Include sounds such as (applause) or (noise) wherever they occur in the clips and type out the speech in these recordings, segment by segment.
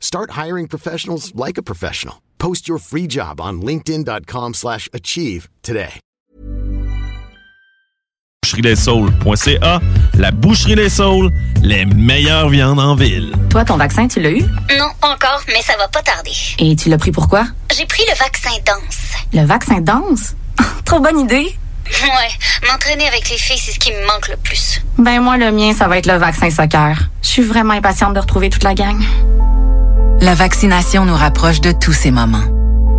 Start hiring professionals like a professional. Post your free job on linkedin.com/achieve slash achieve today. boucherie-des-saules.ca, la boucherie des saules, les meilleures viandes en ville. Toi, ton vaccin, tu l'as eu? Non, encore, mais ça va pas tarder. Et tu l'as pris pourquoi? J'ai pris le vaccin danse. Le vaccin danse? (laughs) Trop bonne idée! Ouais, m'entraîner avec les filles, c'est ce qui me manque le plus. Ben moi, le mien, ça va être le vaccin soccer. Je suis vraiment impatiente de retrouver toute la gang. La vaccination nous rapproche de tous ces moments.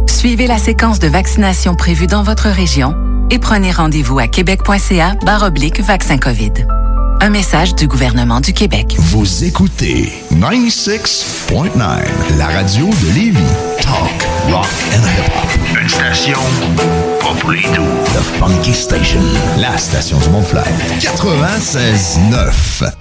Suivez la séquence de vaccination prévue dans votre région et prenez rendez-vous à québec.ca oblique vaccin COVID. Un message du gouvernement du Québec. Vous écoutez 96.9, la radio de Lévis. Talk, rock and hip-hop. Une station pas pour les doux. The Funky Station, la station du Mont-Fly. 96.9.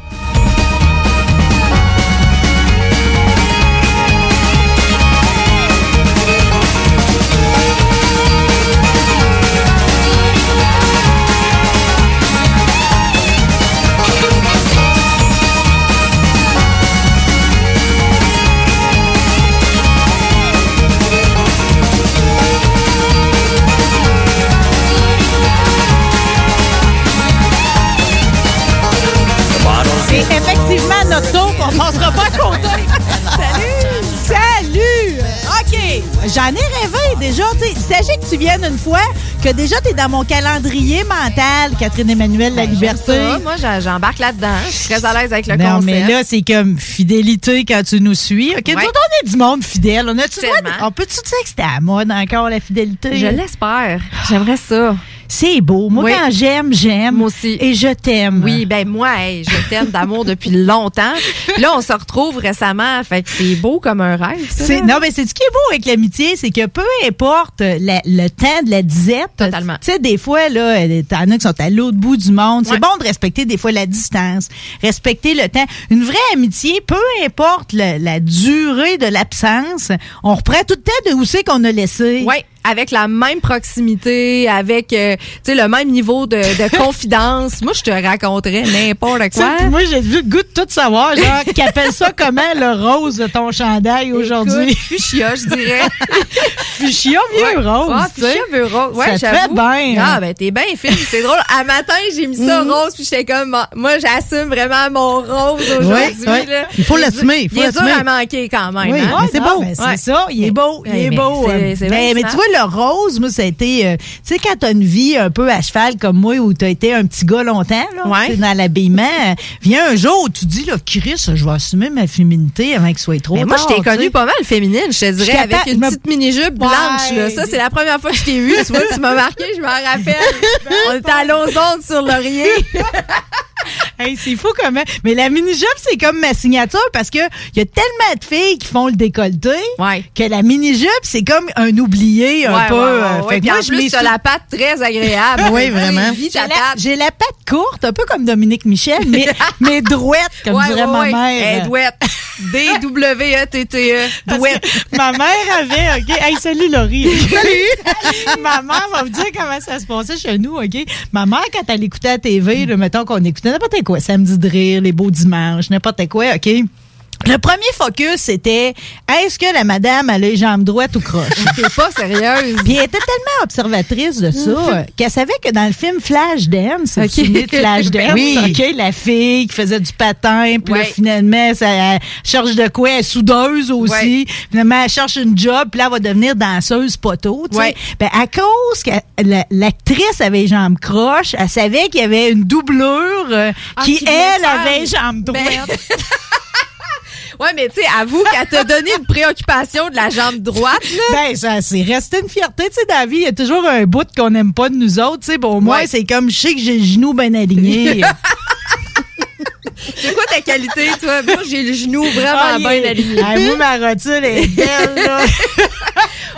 J'en ai rêvé déjà. Il s'agit que tu viennes une fois, que déjà tu es dans mon calendrier mental, Catherine Emmanuel, la liberté. Ben, Ça, moi, j'embarque là-dedans. Je suis très à l'aise avec le non, concept. mais là, c'est comme fidélité quand tu nous suis. OK, Ouais. on est du monde fidèle. On, on peut-tu dire que c'était à mode encore, la fidélité? Je l'espère. J'aimerais ça. C'est beau. Moi, Oui. quand j'aime, j'aime. Moi aussi. Et je t'aime. Oui, ben moi, hey, je t'aime d'amour depuis longtemps. Là, on se retrouve récemment. Fait que c'est beau comme un rêve, ça. Non, mais c'est ce qui est beau avec l'amitié, c'est que peu importe la- le temps de la disette. Totalement. Tu sais, des fois, là, t'en as qui sont à l'autre bout du monde. C'est Ouais. bon de respecter des fois la distance, respecter le temps. Une vraie amitié, peu importe le- la durée de l'absence, on reprend tout le temps de où c'est qu'on a laissé. Oui, avec la même proximité, avec euh, tu sais le même niveau de, de (laughs) confidence. Moi, je te raconterais n'importe quoi. Moi, j'ai vu le goût de tout savoir, genre, qui appelle ça comment le rose de ton chandail aujourd'hui? Fuchsia, je dirais. (laughs) Fuchsia vieux Ouais. rose, Ah, tu sais. fuchsia vieux rose. Ouais, Ça fait bien, Ah, hein. ben, t'es bien fine. C'est drôle. À matin, j'ai mis ça Mhm. rose, puis j'étais comme, ah, moi, j'assume vraiment mon rose aujourd'hui, Ouais. Il faut l'assumer, il faut Il est dur à manquer quand même, Oui, hein? c'est beau. C'est ça, il est beau, il est beau. euh, mais, tu vois, le rose, moi, ça a été, euh, tu sais, quand t'as une vie un peu à cheval comme moi, où t'as été un petit gars longtemps, là, Ouais. dans l'habillement, euh, vient un jour où tu dis, là, Chris, je vais assumer ma féminité avant qu'il soit trop Mais moi, je t'ai connue pas mal féminine, je te dirais, avec une petite mini-jupe blanche, là. Ça, c'est la première fois que je t'ai vue. Tu vois, tu m'as marqué, je m'en rappelle. (laughs) On était à Lausanne sur Laurier. (laughs) (laughs) Hey, c'est fou comment. Mais la mini-jupe, c'est comme ma signature parce que il y a tellement de filles qui font le décolleté Ouais. que la mini-jupe, c'est comme un oublié un Ouais, peu. ouais, fait que moi, en je plus, t'as la patte très agréable. (laughs) Oui, vraiment. J'ai la, la patte courte, un peu comme Dominique Michel, mais, (laughs) mais drouette, comme dirait ma mère. Douette. D-W-E-T-T-E. Parce Douette. Ma mère avait, OK? Hey, salut Laurie. Salut. (laughs) ma mère va vous dire comment ça se passait chez nous, OK? Ma mère, quand elle écoutait la TV, là, mettons qu'on écoutait n'importe quoi, samedi de rire, les beaux dimanches, n'importe quoi, OK? Le premier focus, c'était est-ce que la madame a les jambes droites ou croches? (laughs) T'es pas sérieuse. Puis elle était tellement observatrice de ça euh, qu'elle savait que dans le film Flashdance, Ok. tu te souviens de Flashdance, Oui. OK, la fille qui faisait du patin, puis là, finalement, ça, elle cherche de quoi? Elle est soudeuse aussi. Ouais. Finalement, elle cherche une job, puis là, elle va devenir danseuse poteau. Ouais. Ben, à cause que la- l'actrice avait les jambes croches, elle savait qu'il y avait une doublure euh, Ah, qui, elle, avait les jambes Ben, droites. (laughs) Ouais, mais tu sais, avoue qu'elle t'a donné une préoccupation de la jambe droite, là. Ben, ça, c'est resté une fierté, tu sais, vie. Il y a toujours un bout qu'on n'aime pas de nous autres, tu sais. Bon, moi, Ouais. c'est comme, je sais que j'ai le genou bien aligné. (laughs) C'est quoi ta qualité, toi? Moi, j'ai le genou vraiment Ah, bien est- aligné. Ah, moi, ma rotule est belle, là. (laughs)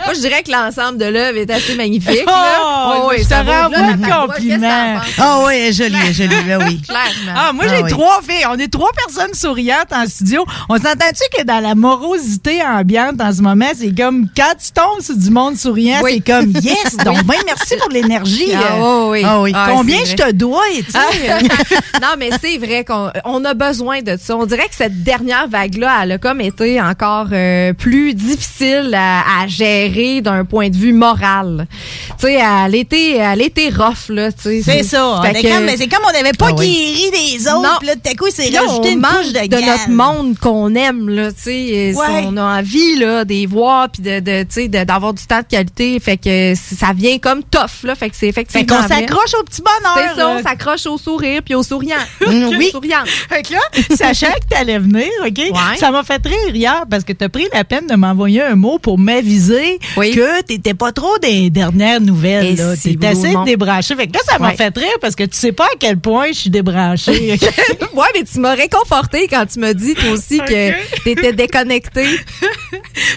Moi, je dirais que l'ensemble de l'œuvre est assez magnifique. Oh, là. je te rends là, beaucoup de compliments. Ah oui, je l'ai, je l'ai, ben oui. Clairement. Ah, moi, Ah j'ai oui. trois filles. On est trois personnes souriantes en studio. On s'entend-tu que dans la morosité ambiante en ce moment, c'est comme quand tu tombes sur du monde souriant, Oui. c'est comme yes, (laughs) donc ben merci pour l'énergie. Ah, Euh, oui, oui. Ah oui. Combien je te dois, tu sais? (laughs) non, mais c'est vrai qu'on on a besoin de ça. On dirait que cette dernière vague-là, elle a comme été encore euh, plus difficile à, à gérer d'un point de vue moral. Tu sais, elle était, elle était rough, là. C'est ça. On Fait est que- comme- mais c'est comme on n'avait pas Ah oui. guéri des autres. Non. Puis là, tout à coup, là, rajouté on une couche de, notre monde qu'on aime là, tu sais, Ouais. on a envie là des voir puis de, de tu sais de- d'avoir du temps de qualité, fait que ça vient comme tough là, fait que c'est Fait effectivement qu'on vrai. s'accroche au petit bonheur. C'est ça, on s'accroche au sourire puis au souriant. (laughs) oui. Souriant. (laughs) Fait que là, sachant que t'allais venir, OK? Ouais. Ça m'a fait rire hier parce que t'as pris la peine de m'envoyer un mot pour m'aviser Oui. que t'étais pas trop des dernières nouvelles. Là. si, assez débranché. Fait que là, ça m'a Ouais. fait rire parce que tu sais pas à quel point je suis débranché. (laughs) OK? ouais, mais tu m'as réconforté quand tu m'as dit toi aussi que (laughs) t'étais déconnecté.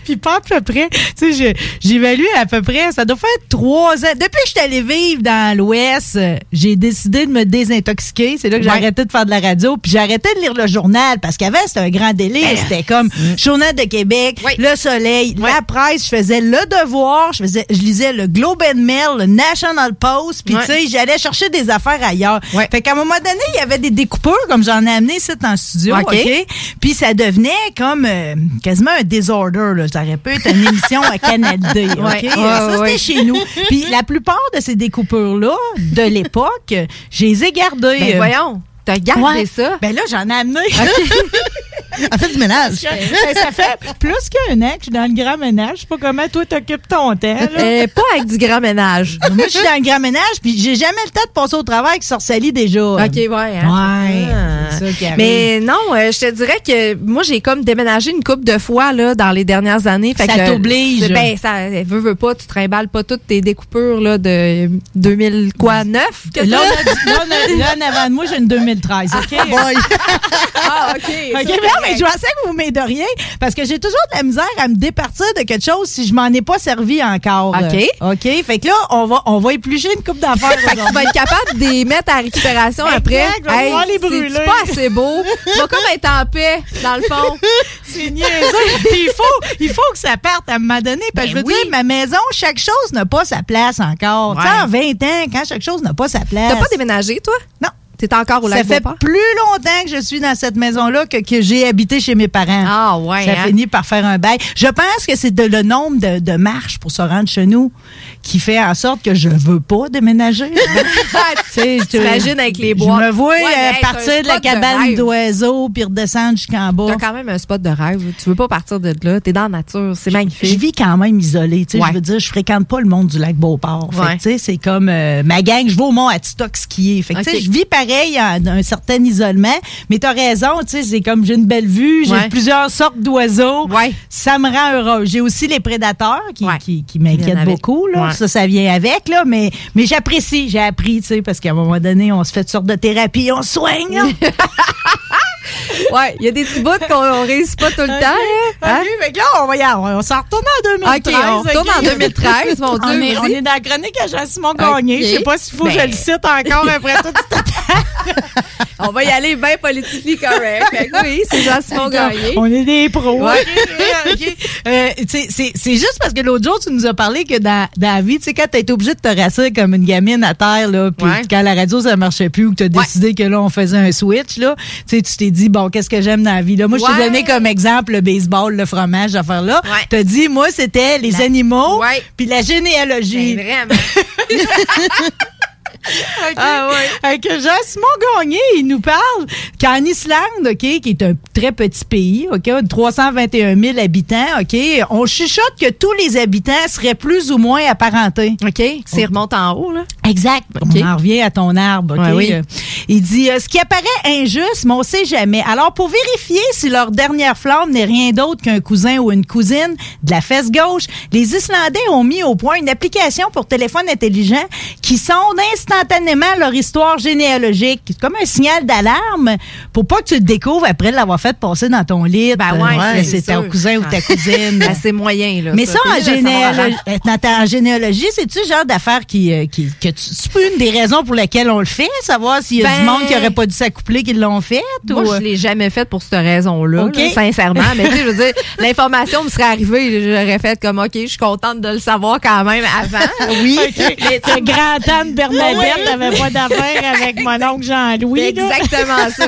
Puis pas à peu près. Tu sais, j'évalue à peu près, ça doit faire trois ans. Depuis que je suis allée vivre dans l'Ouest, j'ai décidé de me désintoxiquer. C'est là que j'ai Ouais. arrêté de faire de la radio. Puis arrêté de lire le journal parce qu'avant, c'était un grand délire. C'était comme Journal de Québec, Oui. Le Soleil, la presse. Je faisais Le Devoir, je, faisais, je lisais le Globe and Mail, le National Post. Puis tu sais, j'allais chercher des affaires ailleurs. Fait qu'à un moment donné, il y avait des découpeurs, comme j'en ai amené ici le studio. OK. Puis ça devenait comme euh, quasiment un disorder. Là. Ça aurait pu être une émission à Canal D. (laughs) OK? Ouais. ça, c'était ouais. chez nous. Puis la plupart de ces découpures-là, de l'époque, je les ai gardées. Ben voyons, t'as gardé ouais. ça? Ben là, j'en ai amené. (laughs) Elle fait du ménage. Ben, ça fait plus qu'un an que je suis dans le grand ménage. Je sais pas comment toi t'occupes ton temps. Euh, pas avec du grand ménage. (laughs) Moi, je suis dans le grand ménage, puis j'ai jamais le temps de passer au travail qui sort sali déjà. OK, ouais. hein, Ouais, ça. ça. Mais non, euh, je te dirais que moi, j'ai comme déménagé une couple de fois là, dans les dernières années. Fait Ça que, t'oblige. Ben, ça veut, veut pas, tu trimbales pas toutes tes découpures là, de 2000, quoi, 9? que Là, on a là, on a- là, en avant de moi, j'ai une 2013, OK? Boy. (laughs) Ah, OK. Mais je pensais que vous m'aideriez parce que j'ai toujours de la misère à me départir de quelque chose si je m'en ai pas servi encore. OK. OK? Fait que là, on va, on va éplucher une coupe d'affaires. (laughs) Fait que tu vas aujourd'hui. être capable de les mettre à récupération après. les brûler. C'est pas assez beau? Tu vas comme être en paix, dans le fond. (laughs) C'est niaiseux. Puis il faut, il faut que ça parte à un moment donné. Parce que Ben je veux oui. dire, ma maison, chaque chose n'a pas sa place encore. Tu sais, en 20 ans, quand chaque chose n'a pas sa place. T'as pas déménagé, toi? Non. T'es encore au Ça lac fait Beauport? plus longtemps que je suis dans cette maison-là que, que j'ai habité chez mes parents. Ah, ouais. Ça hein? finit par faire un bail. Je pense que c'est de- le nombre de, de marches pour se rendre chez nous qui fait en sorte que je veux pas déménager. (laughs) Tu T'imagines avec les Je bois. me vois Ouais, euh, hey, partir de la cabane d'oiseaux puis redescendre jusqu'en bas. T'as quand même un spot de rêve. Tu veux pas partir de là. T'es dans la nature. C'est magnifique. Je vis quand même isolée. Ouais. Je veux dire, je fréquente pas le monde du lac Beauport. Fait Ouais. C'est comme euh, ma gang, je vais au mont Atistoc skier. Fait que. Je vis pareil en un certain isolement. Mais tu as raison, tu sais, c'est comme j'ai une belle vue, j'ai Ouais. plusieurs sortes d'oiseaux. Ouais. Ça me rend heureux. J'ai aussi les prédateurs qui, Ouais. qui, m'inquiètent beaucoup. Là. Ça, ça vient avec. Là, mais mais j'apprécie, j'ai appris, tu sais, parce qu'à un moment donné, on se fait toutes sortes de thérapies, on se soigne. (laughs) (laughs) Ouais, il y a des petits bouts qu'on on réussit pas tout le temps. Hein? OK, que là, on va y aller. On s'en retourne en 2013. OK, on retourne en 2013, mon (laughs) Dieu. On est, on dans la chronique à Jean-Simon Gagné. OK. Je sais pas s'il faut que je Ben. le cite encore après tout. (laughs) On va y aller bien politiquement correct. Oui, c'est Jean-Simon Gagné. On est des pros. Ouais. Euh, c'est juste parce que l'autre jour, tu nous as parlé que dans, dans la vie, tu sais, quand été obligé de te rasser comme une gamine à terre, là, puis Ouais. quand la radio, ça marchait plus, ou que t'as décidé que là, on faisait un switch, là, tu t'es dit, bon, qu'est-ce que j'aime dans la vie, là? Moi, je t'ai Ouais. donné comme exemple le baseball, le fromage, cette affaire-là. Ouais. T'as dit, moi, c'était les animaux, Ouais. puis la généalogie. Ben, vraiment. (laughs) (laughs) Ah ouais. Que Jean-Simon Gagné, il nous parle qu'en Islande, OK, qui est un très petit pays, OK, 321 000 habitants, OK, on chuchote que tous les habitants seraient plus ou moins apparentés. OK. C'est remonte en haut, là. Exact. On en revient à ton arbre. OK? Ouais, oui. Euh, Il dit euh, ce qui apparaît injuste, mais on sait jamais. Alors, pour vérifier si leur dernière flamme n'est rien d'autre qu'un cousin ou une cousine de la fesse gauche, les Islandais ont mis au point une application pour téléphone intelligent qui sonde instantanément leur histoire généalogique. C'est comme un signal d'alarme pour pas que tu le découvres après l'avoir fait passer dans ton lit. Ben ouais, Euh, c'est c'est ton cousin ou ta cousine. (laughs) Ben, c'est moyen, là. Mais ça, en, généalogie, en généalogie, c'est-tu le genre d'affaire qui, euh, qui, que tu, c'est pas une des raisons pour lesquelles on le fait, savoir s'il y a du Ben- monde qui aurait pas dû s'accoupler qui l'ont fait? Moi, ou, euh, je l'ai jamais fait pour cette raison-là, là, sincèrement. Mais tu sais, je veux dire, (laughs) l'information me serait arrivée, j'aurais fait comme, OK, je suis contente de le savoir quand même avant. oui. (laughs) Mais Ta grand-tante N'avait pas d'affaire avec mon oncle Jean-Louis. Exactement ça.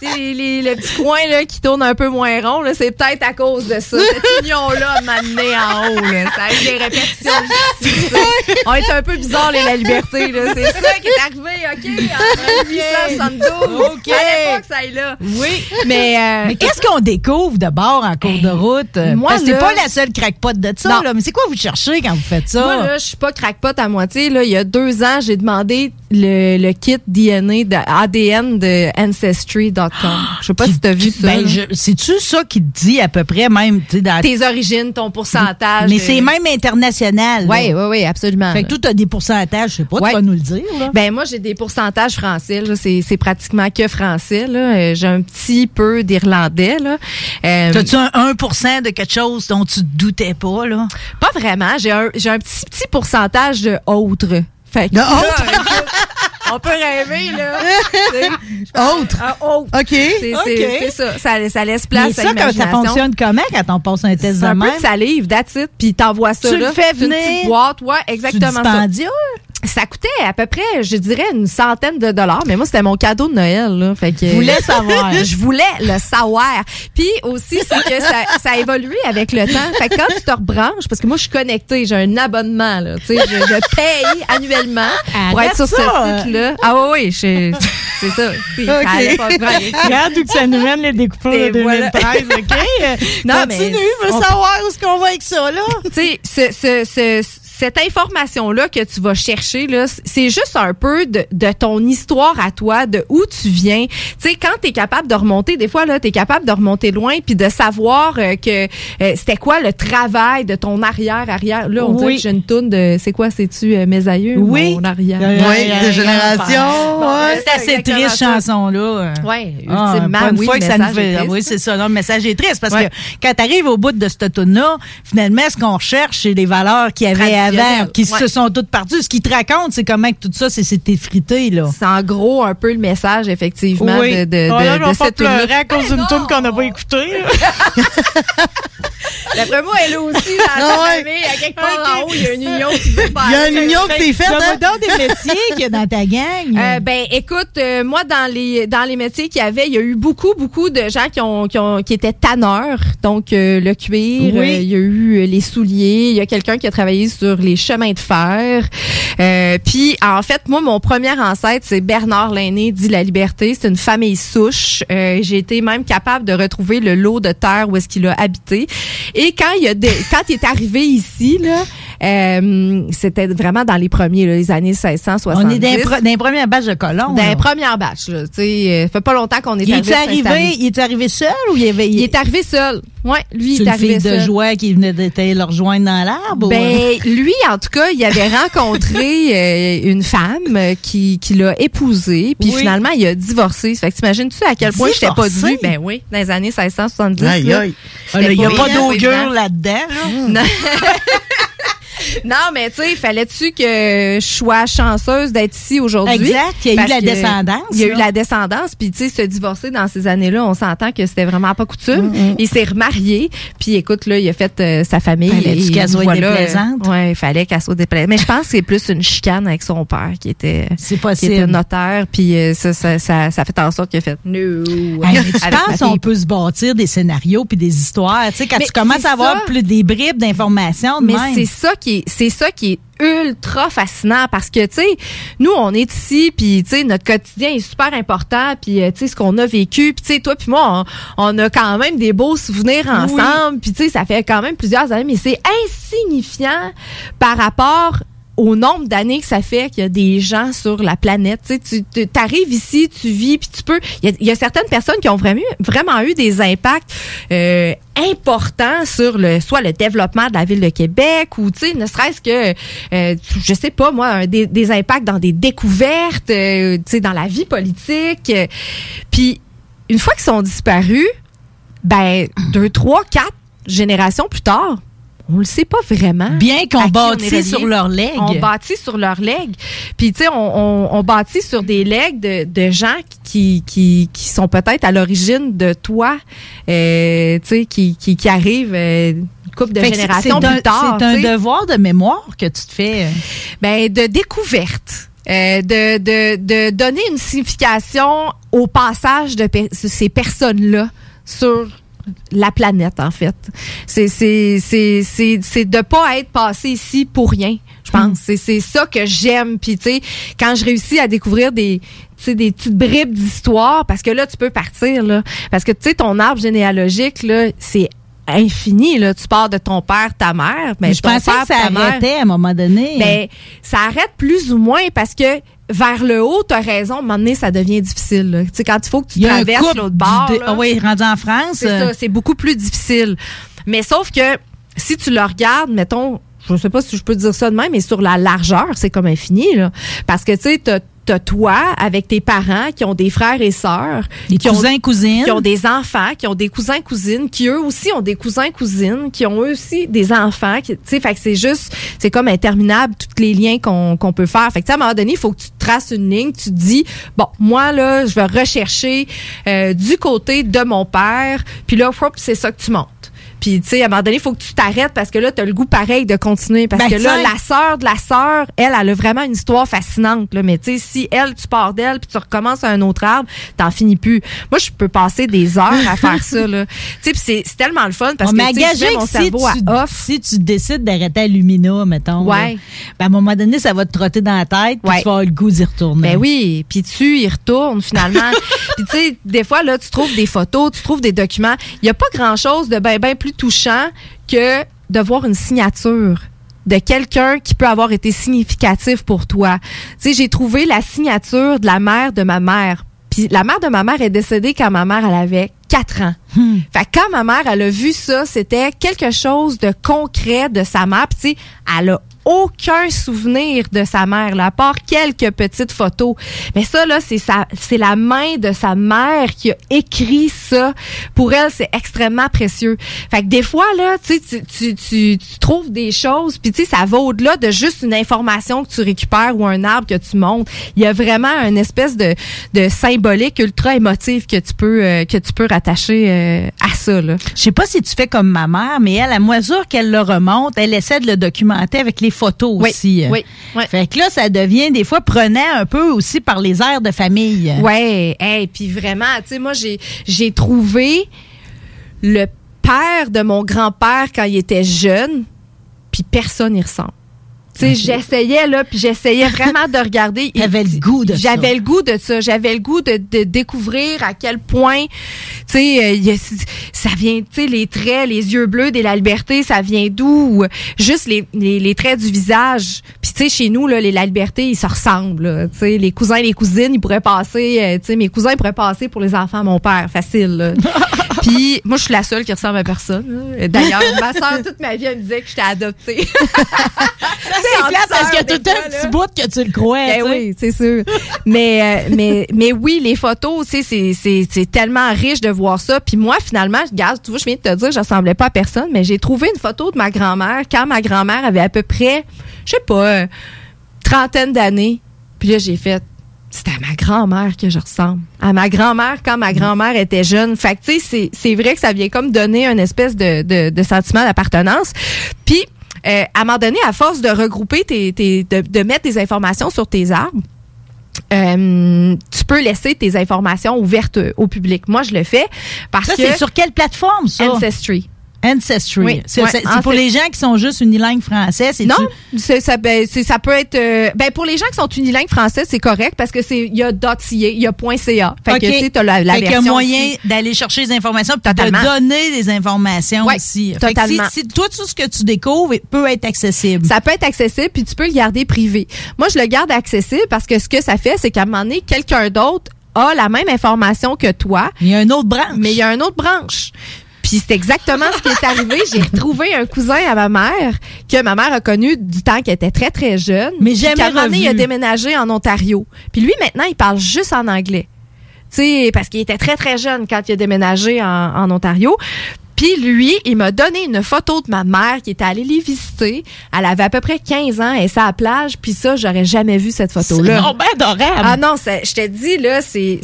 C'est- les, les- le petit coin là, qui tourne un peu moins rond, c'est peut-être à cause de ça. Cette (laughs) union-là m'a amené en haut. Là. Ça a eu des ça. On est un peu bizarre, les La Liberté. C'est ça qui est arrivé, OK, en 1872. OK. Fallait pas que ça aille là. Oui. Mais, euh, Mais qu'est-ce qu'on découvre d'abord en cours de route? Euh, moi, Parce que c'est pas la seule crackpot de ça, là. Mais c'est quoi vous cherchez quand vous faites ça? Moi, là, je suis pas crackpot à moitié. Là. Il y a deux ans, j'ai demandé le, le kit DNA de ADN de Ancestry.com. Je sais pas si tu as vu ça. ben, c'est-tu ça qui te dit à peu près même, dans Tes origines, ton pourcentage. Mais de- c'est même international. Oui, oui, oui, absolument. Fait que tu as des pourcentages, je sais pas, Ouais. tu vas nous le dire. Là. Ben moi j'ai des pourcentages français c'est pratiquement que français. Euh, J'ai un petit peu d'irlandais. Euh, T'as-tu un 1 de quelque chose dont tu te doutais pas, là? pas vraiment, j'ai un un petit petit pourcentage de autres. Fait que De là, écoute, on peut rêver là. Tu (laughs) Autre. un autre. OK. C'est Ok. c'est- c'est ça, ça ça laisse place Mais à ça, ça l'imagination. fonctionne comment quand on passe un test de un peu même? de salive, that's it, puis t'envoies ça Tu là. le fais C'est une venir? petite boîte, ouais, Tu exactement ça. Ça coûtait à peu près, je dirais, une centaine de dollars, mais moi, c'était mon cadeau de Noël. Là, fait que, Je voulais savoir. (laughs) je voulais le savoir. Puis aussi, c'est que ça, ça a évolué avec le temps. Fait que quand tu te rebranches, parce que moi, je suis connectée, j'ai un abonnement. Là, tu sais, je, je paye annuellement pour être sur ça. ce site-là. Ah oui, oui, c'est ça. Puis, ça OK. allait pas. Regarde où que ça nous mène les découpeurs de voilà. 2013, OK? Euh, (laughs) Non, Continue, mais on- savoir où est-ce qu'on va avec ça, là. tu sais, ce- ce- ce- cette information-là que tu vas chercher, là, c'est juste un peu de, de ton histoire à toi, de où tu viens. Tu sais, quand tu es capable de remonter, des fois, là, tu es capable de remonter loin puis de savoir euh, que euh, c'était quoi le travail de ton arrière-arrière. Là, on Oui. dirait que j'ai une toune de, c'est quoi, c'est-tu euh, mes aïeux? Oui. Mon arrière. Oui, de génération. Bon, ouais. C'est assez triste, chanson-là. Ouais, Ah, ultimement, une oui, fois que ça nous fait. oui, c'est ça. Non, le message est triste parce Ouais. que quand tu arrives au bout de cette tune-là, finalement, ce qu'on recherche, c'est les valeurs qu'il y avait avant, qui ouais. se sont toutes parties. Ce qu'ils te racontent, c'est comment que tout ça, c'est c'est effrité, là. C'est en gros un peu le message, effectivement, de, de, de, Oh là, de cette pleurer à cause d'une tune qu'on n'a pas écoutée. (laughs) D'après moi, elle aussi, dans Ah la (laughs) ouais. famille, à quelque part en haut, il y a une union qui veut pas Il y a une union qui s'est faite, hein? donc des métiers qu'il y a dans ta gang. Euh, ben, écoute, euh, moi, dans les dans les métiers qu'il y avait, il y a eu beaucoup, beaucoup de gens qui ont qui, ont, qui étaient tanneurs. Donc, euh, le cuir, Oui. euh, il y a eu les souliers, il y a quelqu'un qui a travaillé sur les chemins de fer. Euh, Puis, en fait, moi, mon premier ancêtre, c'est Bernard Lainé, dit La Liberté. C'est une famille souche. Euh, J'ai été même capable de retrouver le lot de terre où est-ce qu'il a habité. Et quand il a des- quand il est arrivé ici, là, euh, c'était vraiment dans les premiers, là, les années 1670. On est dans les pre- dans les premières batches de colons. Les premières batches, là. Tu sais, euh, fait pas longtemps qu'on est Il est arrivé. il est arrivé seul ou il y avait. Il est arrivé seul. Ouais, lui, il C'est est une arrivé fille de seul. joie qui venait de le rejoindre dans l'arbre? ou- Ben, lui, en tout cas, il avait rencontré (laughs) euh, une femme qui, qui l'a épousé, puis Oui. finalement, il a divorcé. Fait que t'imagines-tu à quel point je t'ai pas vu? Ben oui, dans les années 1670. Aïe, aïe. Ah, Il n'y a pas d'augure là-dedans. là. (laughs) (laughs) (laughs) Non. mais tu sais, fallait-tu que je sois chanceuse d'être ici aujourd'hui? Exact, il y a eu la descendance, Il y a eu la descendance, puis tu sais, se divorcer dans ces années-là, on s'entend que c'était vraiment pas coutume. Mm-hmm. Il s'est remarié, puis écoute, là, il a fait euh, sa famille. Fallait-tu qu'elle soit voilà, déplaisante? Ouais, il fallait qu'elle soit déplaisante. Mais je pense que c'est plus une chicane avec son père qui était, qui était notaire, puis euh, ça, ça, ça, ça fait en sorte qu'il a fait no. Mais tu (laughs) penses qu'on peut se bâtir des scénarios puis des histoires, tu sais, quand Mais tu commences à avoir plus des bribes d'informations Mais c'est ça qui est, c'est ça qui est ultra fascinant parce que tu sais nous on est ici puis tu sais notre quotidien est super important puis euh, tu sais ce qu'on a vécu puis tu sais toi puis moi on, on a quand même des beaux souvenirs ensemble puis tu sais ça fait quand même plusieurs années mais c'est insignifiant par rapport au nombre d'années que ça fait qu'il y a des gens sur la planète. Tu sais, tu arrives ici, tu vis, puis tu peux. Il y y a certaines personnes qui ont vraiment, vraiment eu des impacts euh, importants sur le soit le développement de la ville de Québec ou tu sais, ne serait-ce que euh, je sais pas moi, des, des impacts dans des découvertes, euh, tu sais, dans la vie politique. Puis une fois qu'ils sont disparus, ben deux, trois, quatre générations plus tard. On le sait pas vraiment. Bien qu'on bâtit sur leur legs. On bâtit sur leur legs. Puis, tu sais, on, on, on bâtit sur des legs de, de gens qui, qui, qui sont peut-être à l'origine de toi, euh, tu sais, qui, qui, qui arrivent euh, une couple de générations plus tard. C'est un devoir de mémoire que tu te fais. euh. Ben, de découverte. Euh, de, de, de donner une signification au passage de pe- ces personnes-là sur la planète, en fait. C'est, c'est, c'est, c'est, c'est de pas être passé ici pour rien, je pense. C'est, c'est ça que j'aime. Puis, tu sais, quand je réussis à découvrir des, des petites bribes d'histoire, parce que là, tu peux partir, là. Parce que, tu sais, ton arbre généalogique, là, c'est infini, là. Tu pars de ton père, ta mère. Mais je pensais père, que ça mère- arrêtait à un moment donné. ben, ça arrête plus ou moins parce que vers le haut, tu as raison, à un moment donné, ça devient difficile. Tu sais, quand il faut que tu traverses l'autre bord. du- là, Ah oui, rendu en France. c'est euh, ça, c'est beaucoup plus difficile. Mais sauf que si tu le regardes, mettons, je sais pas si je peux dire ça de même, mais sur la largeur, c'est comme infini. Là. Parce que tu sais, t'as toi avec tes parents qui ont des frères et sœurs, Des qui ont- cousins, cousines. qui ont des enfants, qui ont des cousins cousines, qui eux aussi ont des cousins cousines, qui ont eux aussi des enfants. qui- Tu sais, fait que c'est juste, c'est comme interminable tous les liens qu'on qu'on peut faire. Fait que tu sais, à un moment donné, il faut que tu traces une ligne. Tu te dis, bon, moi là, je vais rechercher euh, du côté de mon père. Puis là, hop, c'est ça que tu montes. Puis, tu sais, à un moment donné, il faut que tu t'arrêtes parce que là, tu as le goût pareil de continuer. Parce Ben, que là, la sœur de la sœur, elle, elle a vraiment une histoire fascinante. Là. Mais tu sais, si elle, tu pars d'elle puis tu recommences à un autre arbre, t'en finis plus. Moi, je peux passer des heures à faire ça. là. (laughs) Tu sais, c'est c'est tellement le fun parce on que tu je mon si cerveau tu, à off. si tu décides d'arrêter à Lumina, mettons, Ouais. là, ben, à un moment donné, ça va te trotter dans la tête, puis Ouais. tu vas avoir le goût d'y retourner. Ben oui, puis tu y retournes finalement. (laughs) puis tu sais, des fois là, tu trouves des photos, tu trouves des documents. Il y a pas grand-chose de ben ben plus touchant que de voir une signature de quelqu'un qui peut avoir été significatif pour toi. Tu sais, j'ai trouvé la signature de la mère de ma mère. Puis la mère de ma mère est décédée quand ma mère elle avait 4 ans. Fait que quand ma mère elle a vu ça, c'était quelque chose de concret de sa mère. Puis tu sais, elle a aucun souvenir de sa mère, là, à part quelques petites photos. Mais ça, là, c'est sa, c'est la main de sa mère qui a écrit ça. Pour elle, c'est extrêmement précieux. Fait que des fois, là, tu tu, tu, tu, tu trouves des choses, puis tu sais, ça va au-delà de juste une information que tu récupères ou un arbre que tu montes. Il y a vraiment une espèce de, de symbolique ultra émotive que tu peux, euh, que tu peux rattacher euh, à ça, là. Je sais pas si tu fais comme ma mère, mais elle, à mesure qu'elle le remonte, elle essaie de le documenter avec les photos Oui, aussi. oui, oui. Fait que là, ça devient des fois prenant un peu aussi par les airs de famille. Ouais, hey, puis vraiment, tu sais, moi j'ai j'ai trouvé le père de mon grand-père quand il était jeune, puis personne n'y ressemble. Sais, j'essayais là, puis j'essayais vraiment de regarder. (laughs) T'avais le goût de ça. J'avais le goût de ça. J'avais le goût de, de découvrir à quel point, tu sais, euh, ça vient, tu sais, les traits, les yeux bleus de la liberté, ça vient d'où? Euh, Juste les, les, les traits du visage. Puis tu sais, chez nous, là, les la liberté, ils se ressemblent. Tu sais, les cousins et les cousines, ils pourraient passer, euh, tu sais, mes cousins pourraient passer pour les enfants à mon père, facile. (laughs) Puis moi, je suis la seule qui ressemble à personne. D'ailleurs, ma soeur, toute ma vie, elle me disait que j'étais adoptée. (laughs) C'est plate parce qu'il y a tout un petit bout que tu le crois. Ben oui, c'est sûr. mais, euh, mais, mais oui, les photos, tu sais, c'est- tellement riche de voir ça. Puis moi, finalement, regarde, tu vois, je viens de te dire, je ressemblais pas à personne, mais j'ai trouvé une photo de ma grand-mère quand ma grand-mère avait à peu près, je sais pas, euh, trentaine d'années. Puis là, j'ai fait, c'est à ma grand-mère que je ressemble. À ma grand-mère quand ma grand-mère était jeune. Fait que, tu sais, c'est- c'est vrai que ça vient comme donner une espèce de, de, de sentiment d'appartenance. Puis, euh, à un moment donné, à force de regrouper, tes, tes- de, de mettre des informations sur tes arbres, euh, tu peux laisser tes informations ouvertes au public. Moi, je le fais parce Ça, que... c'est sur quelle plateforme, ça? Ancestry. Ancestry. Oui, C'est ouais, c'est- c'est pour les gens qui sont juste unilingues français. c'est Non, c'est- ça, ben, c'est- ça peut être. euh, ben, pour les gens qui sont unilingues français, c'est correct parce que c'est il y a .ca, il y a .ca. Fait que tu t'as la, la Fait qu'il y a version moyen aussi. d'aller chercher des informations puis de donner des informations Ouais, aussi. Fait que si, si toi, tout ce que tu découvres peut être accessible. Ça peut être accessible, puis tu peux le garder privé. Moi, je le garde accessible parce que ce que ça fait, c'est qu'à un moment donné, quelqu'un d'autre a la même information que toi. Il y a une autre branche. Mais il y a une autre branche. Puis c'est exactement ce qui est arrivé. J'ai retrouvé un cousin à ma mère que ma mère a connu du temps qu'elle était très, très jeune. Mais jamais donné, il a revu. déménagé en Ontario. Puis lui, maintenant, il parle juste en anglais. Tu sais, parce qu'il était très, très jeune quand il a déménagé en, en Ontario. Puis lui, il m'a donné une photo de ma mère qui était allée les visiter. Elle avait à peu près 15 ans, elle est à la plage. Puis ça, j'aurais jamais vu cette photo-là. C'est bien adorable. Ah non, je te dis, là, c'est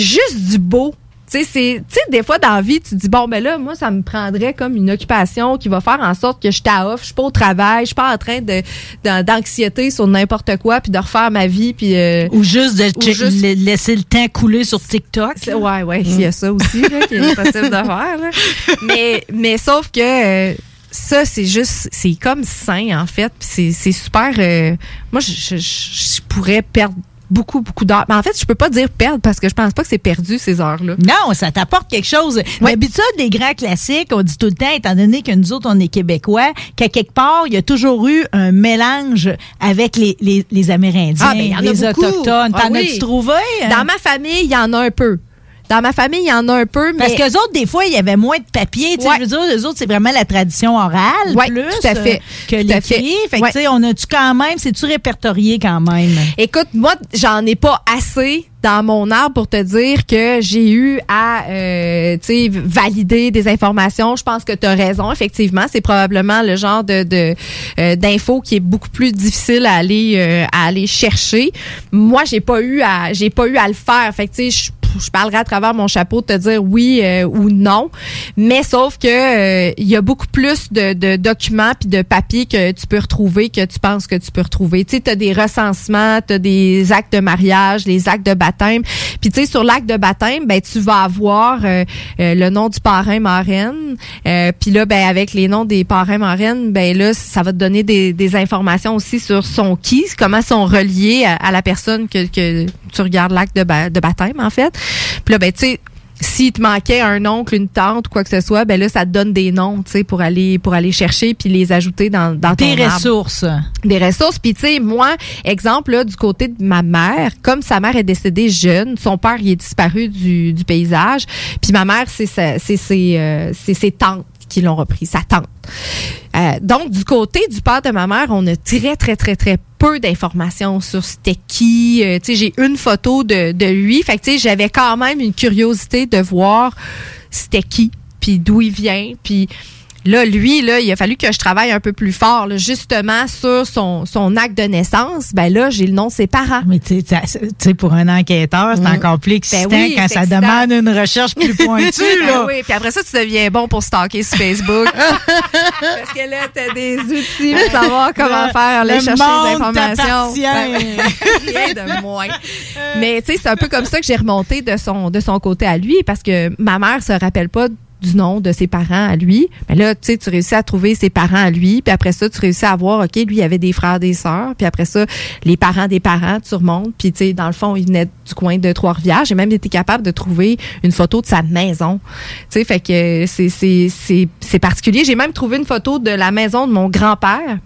juste du beau. Tu sais, c'est- tu sais, des fois, dans la vie, tu te dis, bon, ben là, moi, ça me prendrait comme une occupation qui va faire en sorte que je t'aoffre, je suis pas au travail, je suis pas en train de, d'an- d'anxiété sur n'importe quoi, puis de refaire ma vie, puis... euh, Ou juste de ou juste- laisser le temps couler sur TikTok. Ouais, ouais, il y a ça (laughs) aussi, là, qui est possible de faire, là. Mais, mais sauf que... euh, ça, c'est juste, c'est comme sain, en fait. C'est, c'est super. euh, moi, je, je- je pourrais perdre beaucoup, beaucoup d'heures. Mais en fait, je peux pas dire perdre parce que je pense pas que c'est perdu, ces heures-là. Non, ça t'apporte quelque chose. D'habitude, les grands classiques, on dit tout le temps, étant donné que nous autres, on est Québécois, qu'à quelque part, il y a toujours eu un mélange avec les, les, les Amérindiens, Ah, ben, y en les. Autochtones. Ah T'en oui. as-tu trouvé? hein? Dans ma famille, il y en a un peu. Dans ma famille, il y en a un peu, mais. Parce que autres, des fois, il y avait moins de papier. Tu sais, Ouais. Je veux dire, les autres, c'est vraiment la tradition orale Ouais, plus tout à fait. euh, que fait. l'écrit. Fait que, Ouais. tu sais, on a-tu quand même, c'est-tu répertorié quand même? Écoute, moi, j'en ai pas assez dans mon arbre pour te dire que j'ai eu à euh, valider des informations. Je pense que tu as raison. Effectivement, c'est probablement le genre de de, euh, d'infos qui est beaucoup plus difficile à aller euh, à aller chercher. Moi, j'ai pas eu à j'ai pas eu à le faire. Fait que tu sais, je je parlerai à travers mon chapeau de te dire oui euh, ou non. Mais sauf que euh, il y a beaucoup plus de, de documents puis de papiers que tu peux retrouver que tu penses que tu peux retrouver. Tu sais, des recensements, tu as des actes de mariage, les actes de baptême. Puis tu sais, sur l'acte de baptême, ben tu vas avoir euh, euh, le nom du parrain marraine. Puis là, ben avec les noms des parrains marraines, ben là, ça va te donner des, des informations aussi sur son qui, comment sont reliés à, la personne que, que tu regardes l'acte de baptême, en fait. Puis là, ben, tu sais, s'il te manquait un oncle, une tante ou quoi que ce soit, ben là, ça te donne des noms, tu sais, pour aller, pour aller chercher puis les ajouter dans, dans ton Des arbre. ressources. Des ressources. Puis, tu sais, moi, exemple, là, du côté de ma mère, comme sa mère est décédée jeune, son père, il est disparu du, du paysage. Puis ma mère, c'est c'est ses, euh, c'est ses tantes qui l'ont repris, sa tante. Euh, donc, du côté du père de ma mère, on a très, très, très, très peu d'informations sur c'était qui. Euh, tu sais, j'ai une photo de, de lui. Fait que, tu sais, j'avais quand même une curiosité de voir c'était qui, puis d'où il vient, puis... Là, lui, là, il a fallu que je travaille un peu plus fort, là, justement, sur son, son acte de naissance. Ben là, j'ai le nom de ses parents. Mais tu sais, pour un enquêteur, c'est Mm. encore plus excitant Ben oui, quand ça excitant. demande une recherche plus (laughs) pointue. Ben là. oui, puis après ça, tu deviens bon pour stalker sur Facebook. (laughs) Parce que là, t'as des outils pour savoir comment Le- faire, aller le chercher des informations. Ben, (laughs) rien de moins. Mais tu sais, c'est un peu comme ça que j'ai remonté de son, de son côté à lui, parce que ma mère se rappelle pas du nom de ses parents à lui. Mais là, tu sais, tu réussis à trouver ses parents à lui, puis après ça, tu réussis à voir, OK, lui, il avait des frères, des sœurs, puis après ça, les parents des parents, tu remontes, puis tu sais, dans le fond, il venait du coin de Trois-Rivières. J'ai même été capable de trouver une photo de sa maison. Tu sais, fait que c'est, particulier. J'ai même trouvé une photo de la maison de mon grand-père.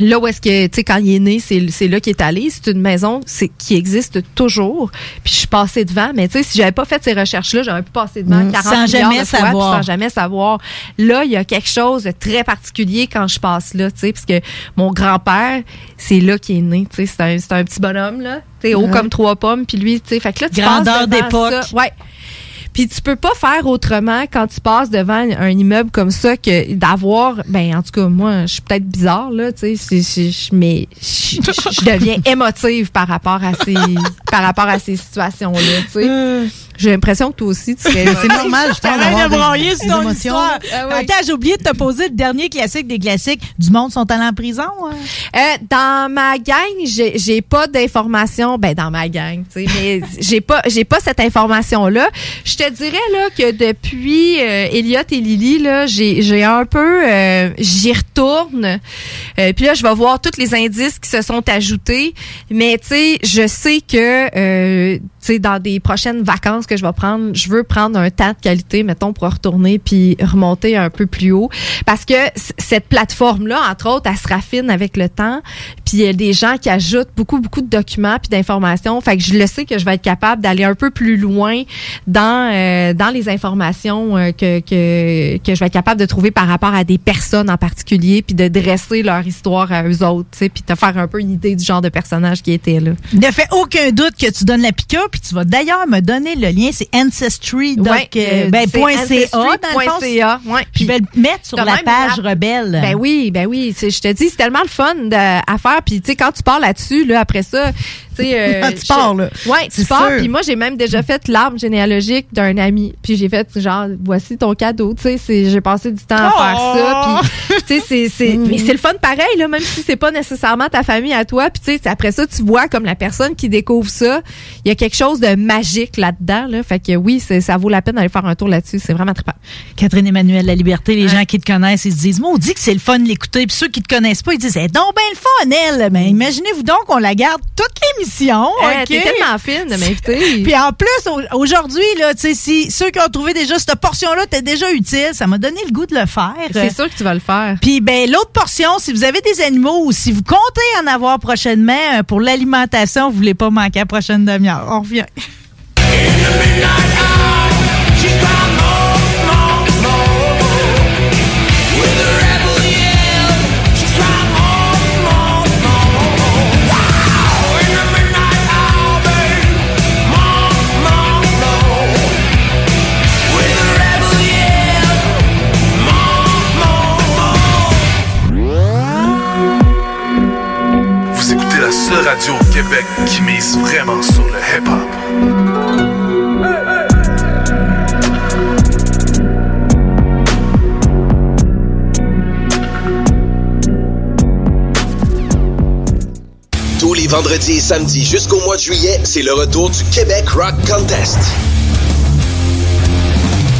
Là où est-ce que, tu sais, quand il est né, c'est c'est là qu'il est allé. C'est une maison qui existe toujours. Puis je suis passée devant, mais tu sais, si j'avais pas fait ces recherches-là, j'aurais pu passer devant Mm. 40 Sans milliards jamais de fois, savoir. sans jamais savoir. Là, il y a quelque chose de très particulier quand je passe là, tu sais, parce que mon grand-père, c'est là qu'il est né, tu sais, c'est un, un petit bonhomme, là, tu sais, haut comme trois pommes, puis lui, tu sais, fait que là, tu Grandeur d'époque. Ouais. Puis tu peux pas faire autrement quand tu passes devant un immeuble comme ça que d'avoir, ben en tout cas moi, je suis peut-être bizarre là, tu sais, mais je deviens (laughs) émotive par rapport à ces par rapport à ces situations là, tu sais. J'ai l'impression que toi aussi tu serais. (laughs) C'est normal, je de broyer sur ton émotions. histoire. Ah oui. Attends, j'ai oublié de te poser le dernier classique des classiques. Du monde sont allés en prison? hein? Euh, dans ma gang, j'ai j'ai pas d'informations. Ben dans ma gang, tu sais, mais (laughs) j'ai pas j'ai pas cette information là. Je te dirais là que depuis euh, Elliot et Lily là, j'ai j'ai un peu euh, j'y retourne. Euh, puis là, je vais voir tous les indices qui se sont ajoutés. Mais tu sais, je sais que euh, sais dans des prochaines vacances que je vais prendre, je veux prendre un temps de qualité, mettons, pour retourner puis remonter un peu plus haut, parce que cette plateforme là, entre autres, elle se raffine avec le temps. Puis il y a des gens qui ajoutent beaucoup beaucoup de documents puis d'informations. Fait que je le sais que je vais être capable d'aller un peu plus loin dans euh, dans les informations euh, que, que que je vais être capable de trouver par rapport à des personnes en particulier puis de dresser leur histoire à eux autres, tu sais, puis de faire un peu une idée du genre de personnage qui était là. Ne fait aucun doute que tu donnes la piqûre, puis tu vas d'ailleurs me donner le lien, c'est ancestry. Ouais, euh, ben, c'est point .ca, ancestry.ca, ouais. Je vais le mettre sur la page rebelle. Ben oui, ben oui. Je te dis, c'est tellement le fun de- à faire. Puis, tu sais, quand tu pars là-dessus, là, après ça. Euh, (laughs) Ah, tu pars, là. Ouais, tu pars. Puis moi, j'ai même déjà fait l'arbre généalogique d'un ami. Puis j'ai fait, genre, voici ton cadeau. Tu sais, j'ai passé du temps à faire Oh! ça. Puis, (laughs) tu sais, c'est-. Mm. Mais c'est le fun pareil, là, même si c'est pas nécessairement ta famille à toi. Puis, tu sais, après ça, tu vois comme la personne qui découvre ça, il y a quelque chose de magique là-dedans. Là. Fait que oui, ça vaut la peine d'aller faire un tour là-dessus. C'est vraiment trippant. Catherine Emmanuel La Liberté, les gens qui te connaissent, ils se disent, moi, on dit que c'est le fun de l'écouter. Puis ceux qui te connaissent pas, ils disent, c'est donc bien le fun, elle. Mais imaginez-vous donc qu'on la garde toute l'émission. Eh, OK? T'es tellement fine de m'inviter. (laughs) Puis en plus, au- aujourd'hui, là, tu sais, si ceux qui ont trouvé déjà cette portion-là était déjà utile, ça m'a donné le goût de le faire. C'est sûr que tu vas le faire. Puis ben l'autre portion, si vous avez des animaux ou si vous comptez en avoir prochainement euh, pour l'alimentation, vous voulez pas manquer la prochaine demi-heure. On revient. La seule radio au Québec qui mise vraiment sur le hip-hop. Tous les vendredis et samedis jusqu'au mois de juillet, c'est le retour du Québec Rock Contest.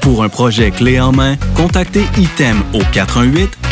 Pour un projet clé en main, contactez ITEM au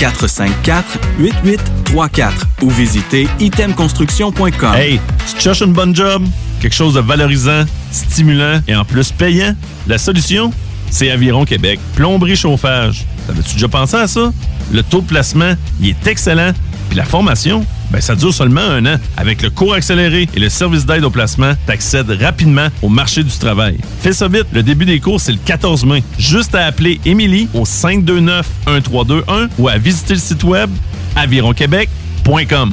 418-454-8834 ou visitez itemconstruction.com. Hey, tu cherches une bonne job? Quelque chose de valorisant, stimulant et en plus payant? La solution? C'est Aviron Québec. Plomberie chauffage. T'avais-tu déjà pensé à ça? Le taux de placement, il est excellent. Puis la formation, ben ça dure seulement un an. Avec le cours accéléré et le service d'aide au placement, t'accèdes rapidement au marché du travail. Fais ça vite, le début des cours, c'est le 14 mai. Juste à appeler Émilie au 529-1321 ou à visiter le site web avironquebec.com.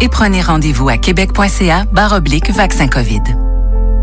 et prenez rendez-vous à québec.ca oblique vaccin COVID.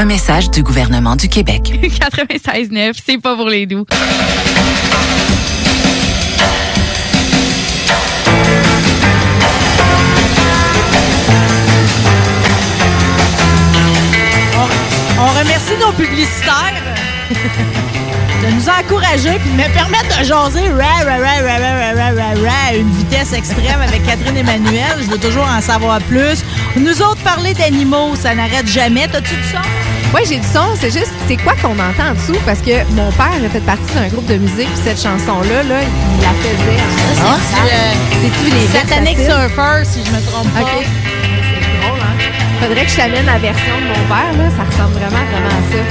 Un message du gouvernement du Québec. (laughs) 96.9, c'est pas pour les doux. On, remercie nos publicitaires de nous encourager puis de me permettre de jaser à une vitesse extrême avec Catherine Emmanuel. Je veux toujours en savoir plus. Nous autres, parler d'animaux, ça n'arrête jamais. T'as-tu du son? Oui, j'ai du son. C'est juste, c'est quoi qu'on entend en dessous? Parce que mon père a fait partie d'un groupe de musique, puis cette chanson-là, là, il la faisait. Ah, c'est, euh, C'est-tu les Satanic? Surfer, si je me trompe pas. Faudrait que je t'amène la version de mon père, là. Ça ressemble vraiment, vraiment à ça.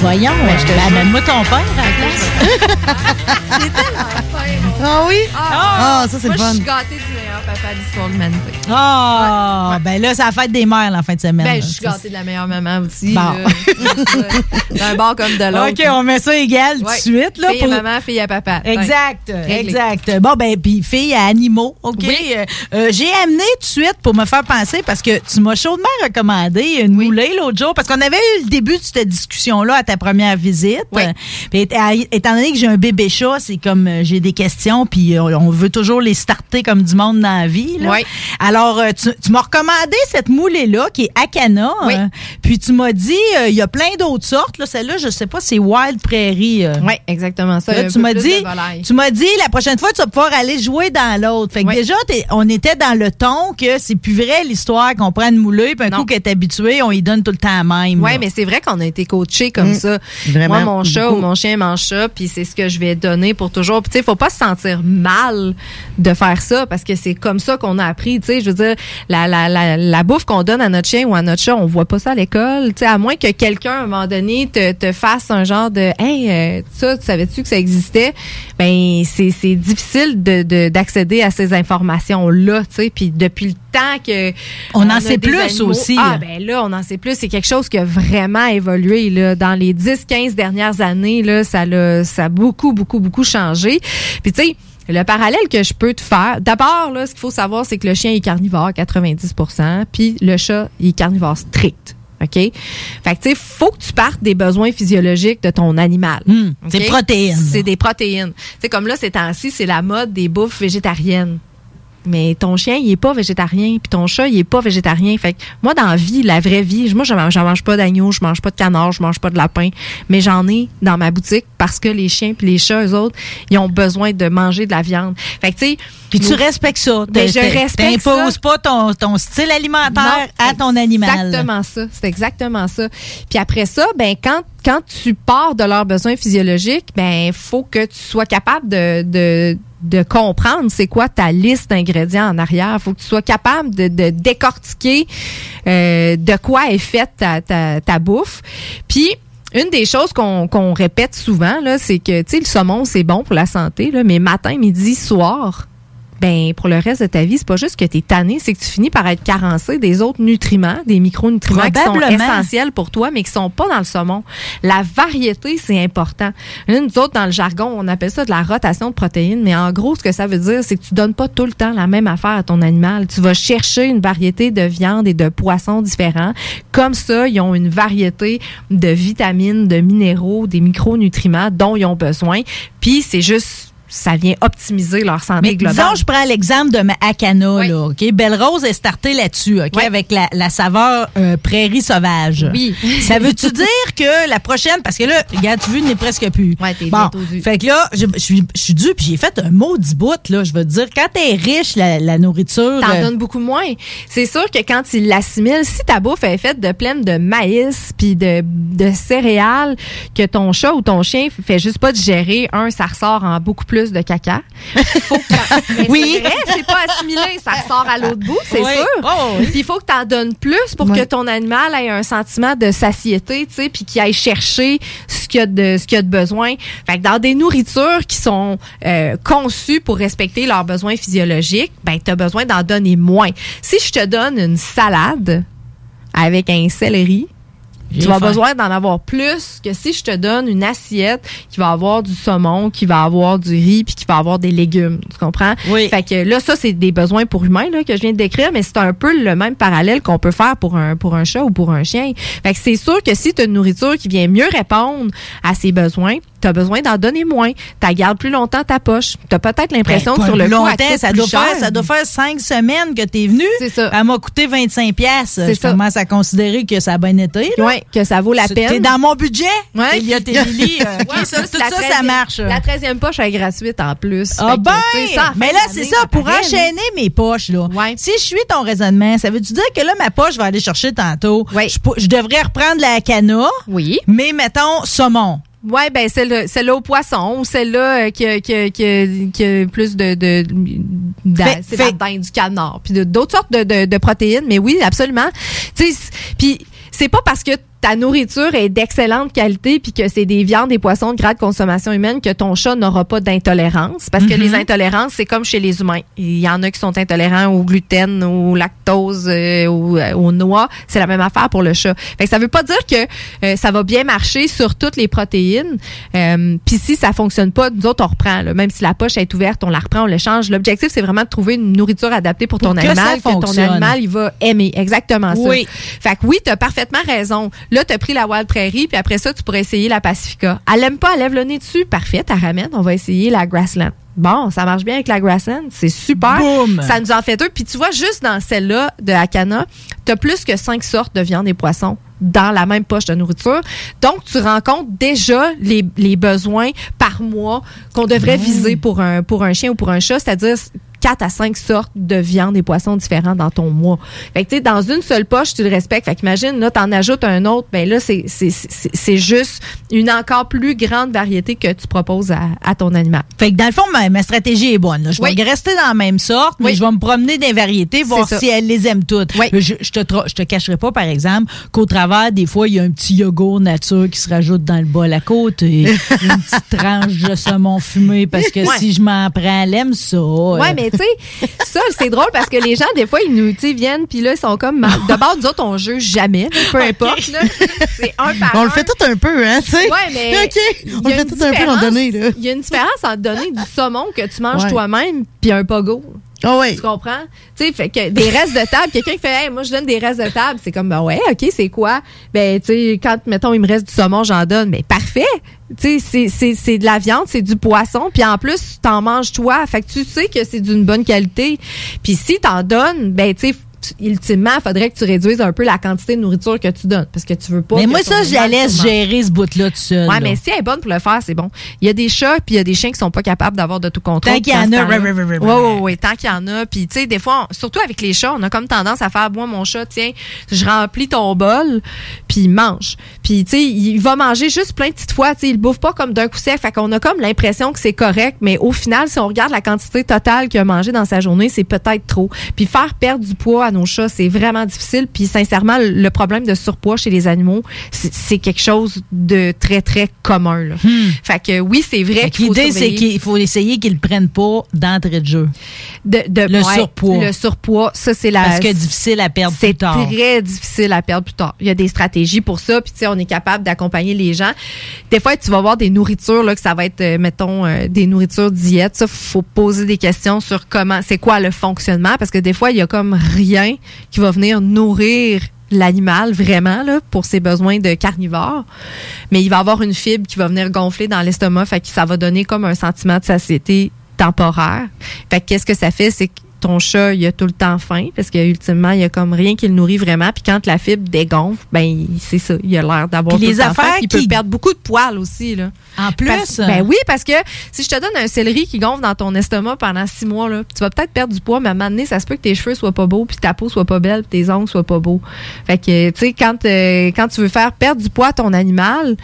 Voyons, je te amène-moi ton père à la place. Ah oui? Ah, ça, c'est moi, le fun. je suis gâtée du meilleur papa de l'histoire de l'humanité. Ah, ben là, c'est la fête des mères, la fin de semaine. Ben, je suis gâtée de la meilleure maman aussi. Bon. (laughs) D'un bord comme de l'autre. OK, on met ça égal tout de Ouais. suite. Là, Fille pour- à maman, fille à papa. Exact, Ouais. Exact. Bon, ben, puis fille à animaux, OK? Euh, euh, J'ai amené tout de suite pour me faire penser, parce que tu m'as chaudement commandé une moulée l'autre jour parce qu'on avait eu le début de cette discussion-là à ta première visite. Puis, étant- étant donné que j'ai un bébé chat, c'est comme euh, j'ai des questions, puis euh, on veut toujours les starter comme du monde dans la vie. là. Oui. Alors, euh, tu, tu m'as recommandé cette moulée-là qui est Akana. Oui. euh, puis tu m'as dit, euh, il y a plein d'autres sortes. Là. Celle-là, je sais pas, c'est Wild Prairie. euh. Oui, exactement ça. Là, tu m'as dit, tu m'as dit la prochaine fois tu vas pouvoir aller jouer dans l'autre. Fait que Oui. déjà on était dans le ton que c'est plus vrai l'histoire qu'on prend une moulée puis un coup qu'elle est habituée, on y donne tout le temps la même. Oui, mais c'est vrai qu'on a été coaché comme Mm. ça. Vraiment, Moi, mon chat beaucoup. ou mon chien mange ça, puis c'est ce que je vais donner pour toujours. Puis tu sais, faut pas se sentir mal de faire ça parce que c'est comme ça qu'on a appris. Tu sais, je veux dire, la, la, la, la bouffe qu'on donne à notre chien ou à notre chat, on voit pas ça à l'école. Tu sais, à moins que quelqu'un, à un moment donné, te, te fasse un genre de Hey, euh, ça, tu savais-tu que ça existait? Ben, c'est difficile de de- d'accéder à ces informations-là, tu sais. Puis depuis le temps que On en a sait plus animaux- aussi, Ah, ben là, on en sait plus. C'est quelque chose qui a vraiment évolué là. dans les 10-15 dernières années. Là, ça, ça a beaucoup, beaucoup, beaucoup changé. Puis tu sais, le parallèle que je peux te faire, d'abord, là, ce qu'il faut savoir, c'est que le chien est carnivore à 90% puis le chat, il est carnivore strict. OK? Fait que, tu sais, faut que tu partes des besoins physiologiques de ton animal. c'est OK? protéines. C'est des protéines. Tu sais, comme là, ces temps-ci, c'est la mode des bouffes végétariennes. Mais ton chien, il est pas végétarien, puis ton chat, il est pas végétarien. Fait que moi, dans la vie, la vraie vie, moi, je mange, mange pas d'agneau, je mange pas de canard, je mange pas de lapin, mais j'en ai dans ma boutique parce que les chiens puis les chats, eux autres, ils ont besoin de manger de la viande. Fait que, tu sais... Puis tu respectes ça. Ben, je respecte. T'imposes pas ton, ton style alimentaire à ton animal. Exactement ça. C'est exactement ça. Puis après ça, ben quand quand tu pars de leurs besoins physiologiques, ben faut que tu sois capable de, de de comprendre c'est quoi ta liste d'ingrédients en arrière. faut que tu sois capable de, de décortiquer euh, de quoi est faite ta, bouffe. Puis une des choses qu'on répète souvent là, c'est que tu le saumon c'est bon pour la santé là, mais matin, midi, soir, ben pour le reste de ta vie, c'est pas juste que tu es tanné, c'est que tu finis par être carencé des autres nutriments, des micronutriments qui sont essentiels pour toi, mais qui sont pas dans le saumon. La variété, c'est important. Nous autres, dans le jargon, on appelle ça de la rotation de protéines, mais en gros, ce que ça veut dire, c'est que tu donnes pas tout le temps la même affaire à ton animal. Tu vas chercher une variété de viande et de poissons différents. Comme ça, ils ont une variété de vitamines, de minéraux, des micronutriments dont ils ont besoin. Puis c'est juste ça vient optimiser leur santé Mais globale. disons, je prends l'exemple de ma Akana, là, OK? Belle Rose est startée là-dessus, OK? Avec la, la saveur euh, prairie sauvage. Oui. (laughs) Ça veut-tu dire que la prochaine, parce que là, regarde, tu veux, il n'est presque plus. Ouais, t'es bon, fait que là, je suis je suis due, puis j'ai fait un maudit bout, là. Je veux te dire, quand t'es riche, la, la nourriture... T'en euh, donnes beaucoup moins. C'est sûr que quand tu l'assimiles, si ta bouffe est faite de pleine de maïs puis de, de céréales, que ton chat ou ton chien fait juste pas digérer, un, ça ressort en beaucoup plus de caca. Faut que t'en- (laughs) Mais Oui. C'est pas assimilé, ça ressort à l'autre bout, c'est Oui. sûr. Oh, oui. Puis il faut que tu en donnes plus pour Oui. que ton animal ait un sentiment de satiété, tu sais, puis qu'il aille chercher ce qu'il y a de ce qu'il y a de besoin. Fait que dans des nourritures qui sont euh, conçues pour respecter leurs besoins physiologiques, ben tu as besoin d'en donner moins. Si je te donne une salade avec un céleri, tu vas faim. besoin d'en avoir plus que si je te donne une assiette qui va avoir du saumon, qui va avoir du riz, puis qui va avoir des légumes. Tu comprends? Oui. Fait que là, ça, c'est des besoins pour humains là, que je viens de décrire, mais c'est un peu le même parallèle qu'on peut faire pour un, pour un chat ou pour un chien. Fait que c'est sûr que si tu as une nourriture qui vient mieux répondre à ses besoins, tu as besoin d'en donner moins. Tu gardes plus longtemps ta poche. Tu as peut-être l'impression Ben, que sur le coup, elle ça doit, faire, ça doit faire cinq semaines que t'es venu. C'est ça. Elle m'a coûté 25 pièces. Je ça. commence à considérer que ça a bien été. Oui, que ça vaut la peine. T'es dans mon budget? Ouais. (laughs) Euh, ok, Ouais, ça, c'est tout ça, ça 13e marche. La 13e poche est gratuite en plus. Ah ben! Mais là, c'est ça, pour enchaîner mes poches, là. Si je suis ton raisonnement, ça veut-tu dire que là, ma poche, je vais aller chercher tantôt? Je, devrais reprendre la cana. Oui. Mais mettons, saumon. Ouais, ben celle celle-là au poisson ou celle-là euh, qui, a- qui, a- qui, a- qui a plus de de, c'est la dinde, du canard, puis d'autres sortes de, de, de protéines, mais oui, absolument. Tu sais, c- puis c'est pas parce que ta nourriture est d'excellente qualité puis que c'est des viandes, des poissons de grade consommation humaine, que ton chat n'aura pas d'intolérance. Parce que Mhm. les intolérances, c'est comme chez les humains. Il y en a qui sont intolérants au gluten, au lactose, euh, au- euh, aux noix. C'est la même affaire pour le chat. Fait que ça veut pas dire que euh, ça va bien marcher sur toutes les protéines. Euh, puis si ça fonctionne pas, nous autres, on reprend. là. Même si la poche est ouverte, on la reprend, on l'échange. L'objectif, c'est vraiment de trouver une nourriture adaptée pour, Pour ton que ça animal, que ton animal, il va aimer. Exactement ça. Oui. Fait que oui, t'as parfaitement raison. Là, t'as pris la Wild Prairie, puis après ça, tu pourrais essayer la Pacifica. Elle aime pas, elle lève le nez dessus. Parfait, t'as ramène. On va essayer la Grassland. Bon, ça marche bien avec la Grassland. C'est super. Boum. Ça nous en fait deux. Puis tu vois, juste dans celle-là de Akana, t'as plus que cinq sortes de viande et poissons dans la même poche de nourriture. Donc, tu rencontres déjà les, les besoins par mois qu'on devrait viser pour un, pour un chien ou pour un chat, c'est-à-dire 4 à 5 sortes de viande et poissons différents dans ton mois. Fait que, tu sais, dans une seule poche, tu le respectes. Fait qu'imagine, là, t'en ajoutes un autre, ben là, c'est, c'est, c'est, c'est juste une encore plus grande variété que tu proposes à, à ton animal. Fait que dans le fond, ma, ma stratégie est bonne. là. Je vais Oui. rester dans la même sorte, mais Oui. je vais me promener des variétés, voir si elle les aime toutes. Je, je te, tra- je te cacherai pas, par exemple, qu'au travers, des fois, il y a un petit yogourt nature qui se rajoute dans le bol à côté. (laughs) une petite tranche de saumon fumé, parce que si je m'en prends, elle aime ça. Ouais, mais tu sais, ça, c'est drôle parce que les gens, des fois, ils nous viennent, puis là, ils sont comme. D'abord, nous autres, on juge jamais, peu importe. là. C'est un par On le fait tout un peu, hein, tu sais. Ouais, mais. OK. On le fait tout un peu dans différence- donner, là. Il y a une différence entre donner du saumon que tu manges Ouais. toi-même puis un pogo. Ah ouais. Tu comprends? Tu sais, fait que des restes de table, quelqu'un qui fait, hey, moi, je donne des restes de table, c'est comme, ben ouais, OK, c'est quoi? Ben, tu sais, quand, mettons, il me reste du saumon, j'en donne. Mais parfait! Tu sais, c'est de la viande, c'est du poisson, puis en plus, t'en manges toi. Fait que tu sais que c'est d'une bonne qualité. Puis si t'en donnes, ben, tu sais, ultimement, il faudrait que tu réduises un peu la quantité de nourriture que tu donnes parce que tu veux pas. Mais moi, ça, je la laisse gérer ce bout-là tout seul. Ouais, là. mais si elle est bonne pour le faire, c'est bon. Il y a des chats puis il y a des chiens qui sont pas capables d'avoir de tout contrôle. Tant qu'il y en a, ouais. ouais, ouais, tant qu'il y en a. Puis tu sais, des fois, on- surtout avec les chats, on a comme tendance à faire, moi, mon chat, tiens, je remplis ton bol, puis il mange. Puis tu sais, il va manger juste plein de petites fois. Tu sais, il bouffe pas comme d'un coup sec. Fait qu'on a comme l'impression que c'est correct, mais au final, si on regarde la quantité totale qu'il a mangé dans sa journée, c'est peut-être trop. Puis faire perdre du poids à nos chats, c'est vraiment difficile. Puis sincèrement, le problème de surpoids chez les animaux, c'est c'est quelque chose de très, très commun. Là. Fait que oui, c'est vrai Hmm. Qu'il faut L'idée, c'est qu'il faut essayer qu'ils le prennent pas d'entrée de jeu. De, de- le ouais, surpoids. Le surpoids, ça, c'est la. Parce que difficile à perdre plus C'est tard. très difficile à perdre plus tard. Il y a des stratégies pour ça, puis tu sais, on est capable d'accompagner les gens. Des fois, tu vas voir des nourritures là que ça va être, euh, mettons, euh, des nourritures diète. Ça, faut poser des questions sur comment, c'est quoi le fonctionnement, parce que des fois, il y a comme rien qui va venir nourrir l'animal vraiment là pour ses besoins de carnivore mais il va avoir une fibre qui va venir gonfler dans l'estomac fait que ça va donner comme un sentiment de satiété temporaire. Fait que qu'est-ce que ça fait? C'est que ton chat, il a tout le temps faim parce que ultimement, il y a comme rien qui le nourrit vraiment. Puis quand la fibre dégonfle, ben il- c'est ça, il a l'air d'avoir tout les le temps faim, affaires il peut qui- perdre beaucoup de poils aussi là. En plus, Parce- ben oui, parce que si je te donne un céleri qui gonfle dans ton estomac pendant six mois là, tu vas peut-être perdre du poids, mais à un moment donné, ça se peut que tes cheveux soient pas beaux, puis ta peau soit pas belle, puis tes ongles soient pas beaux. Fait que tu sais quand euh, quand tu veux faire perdre du poids à ton animal,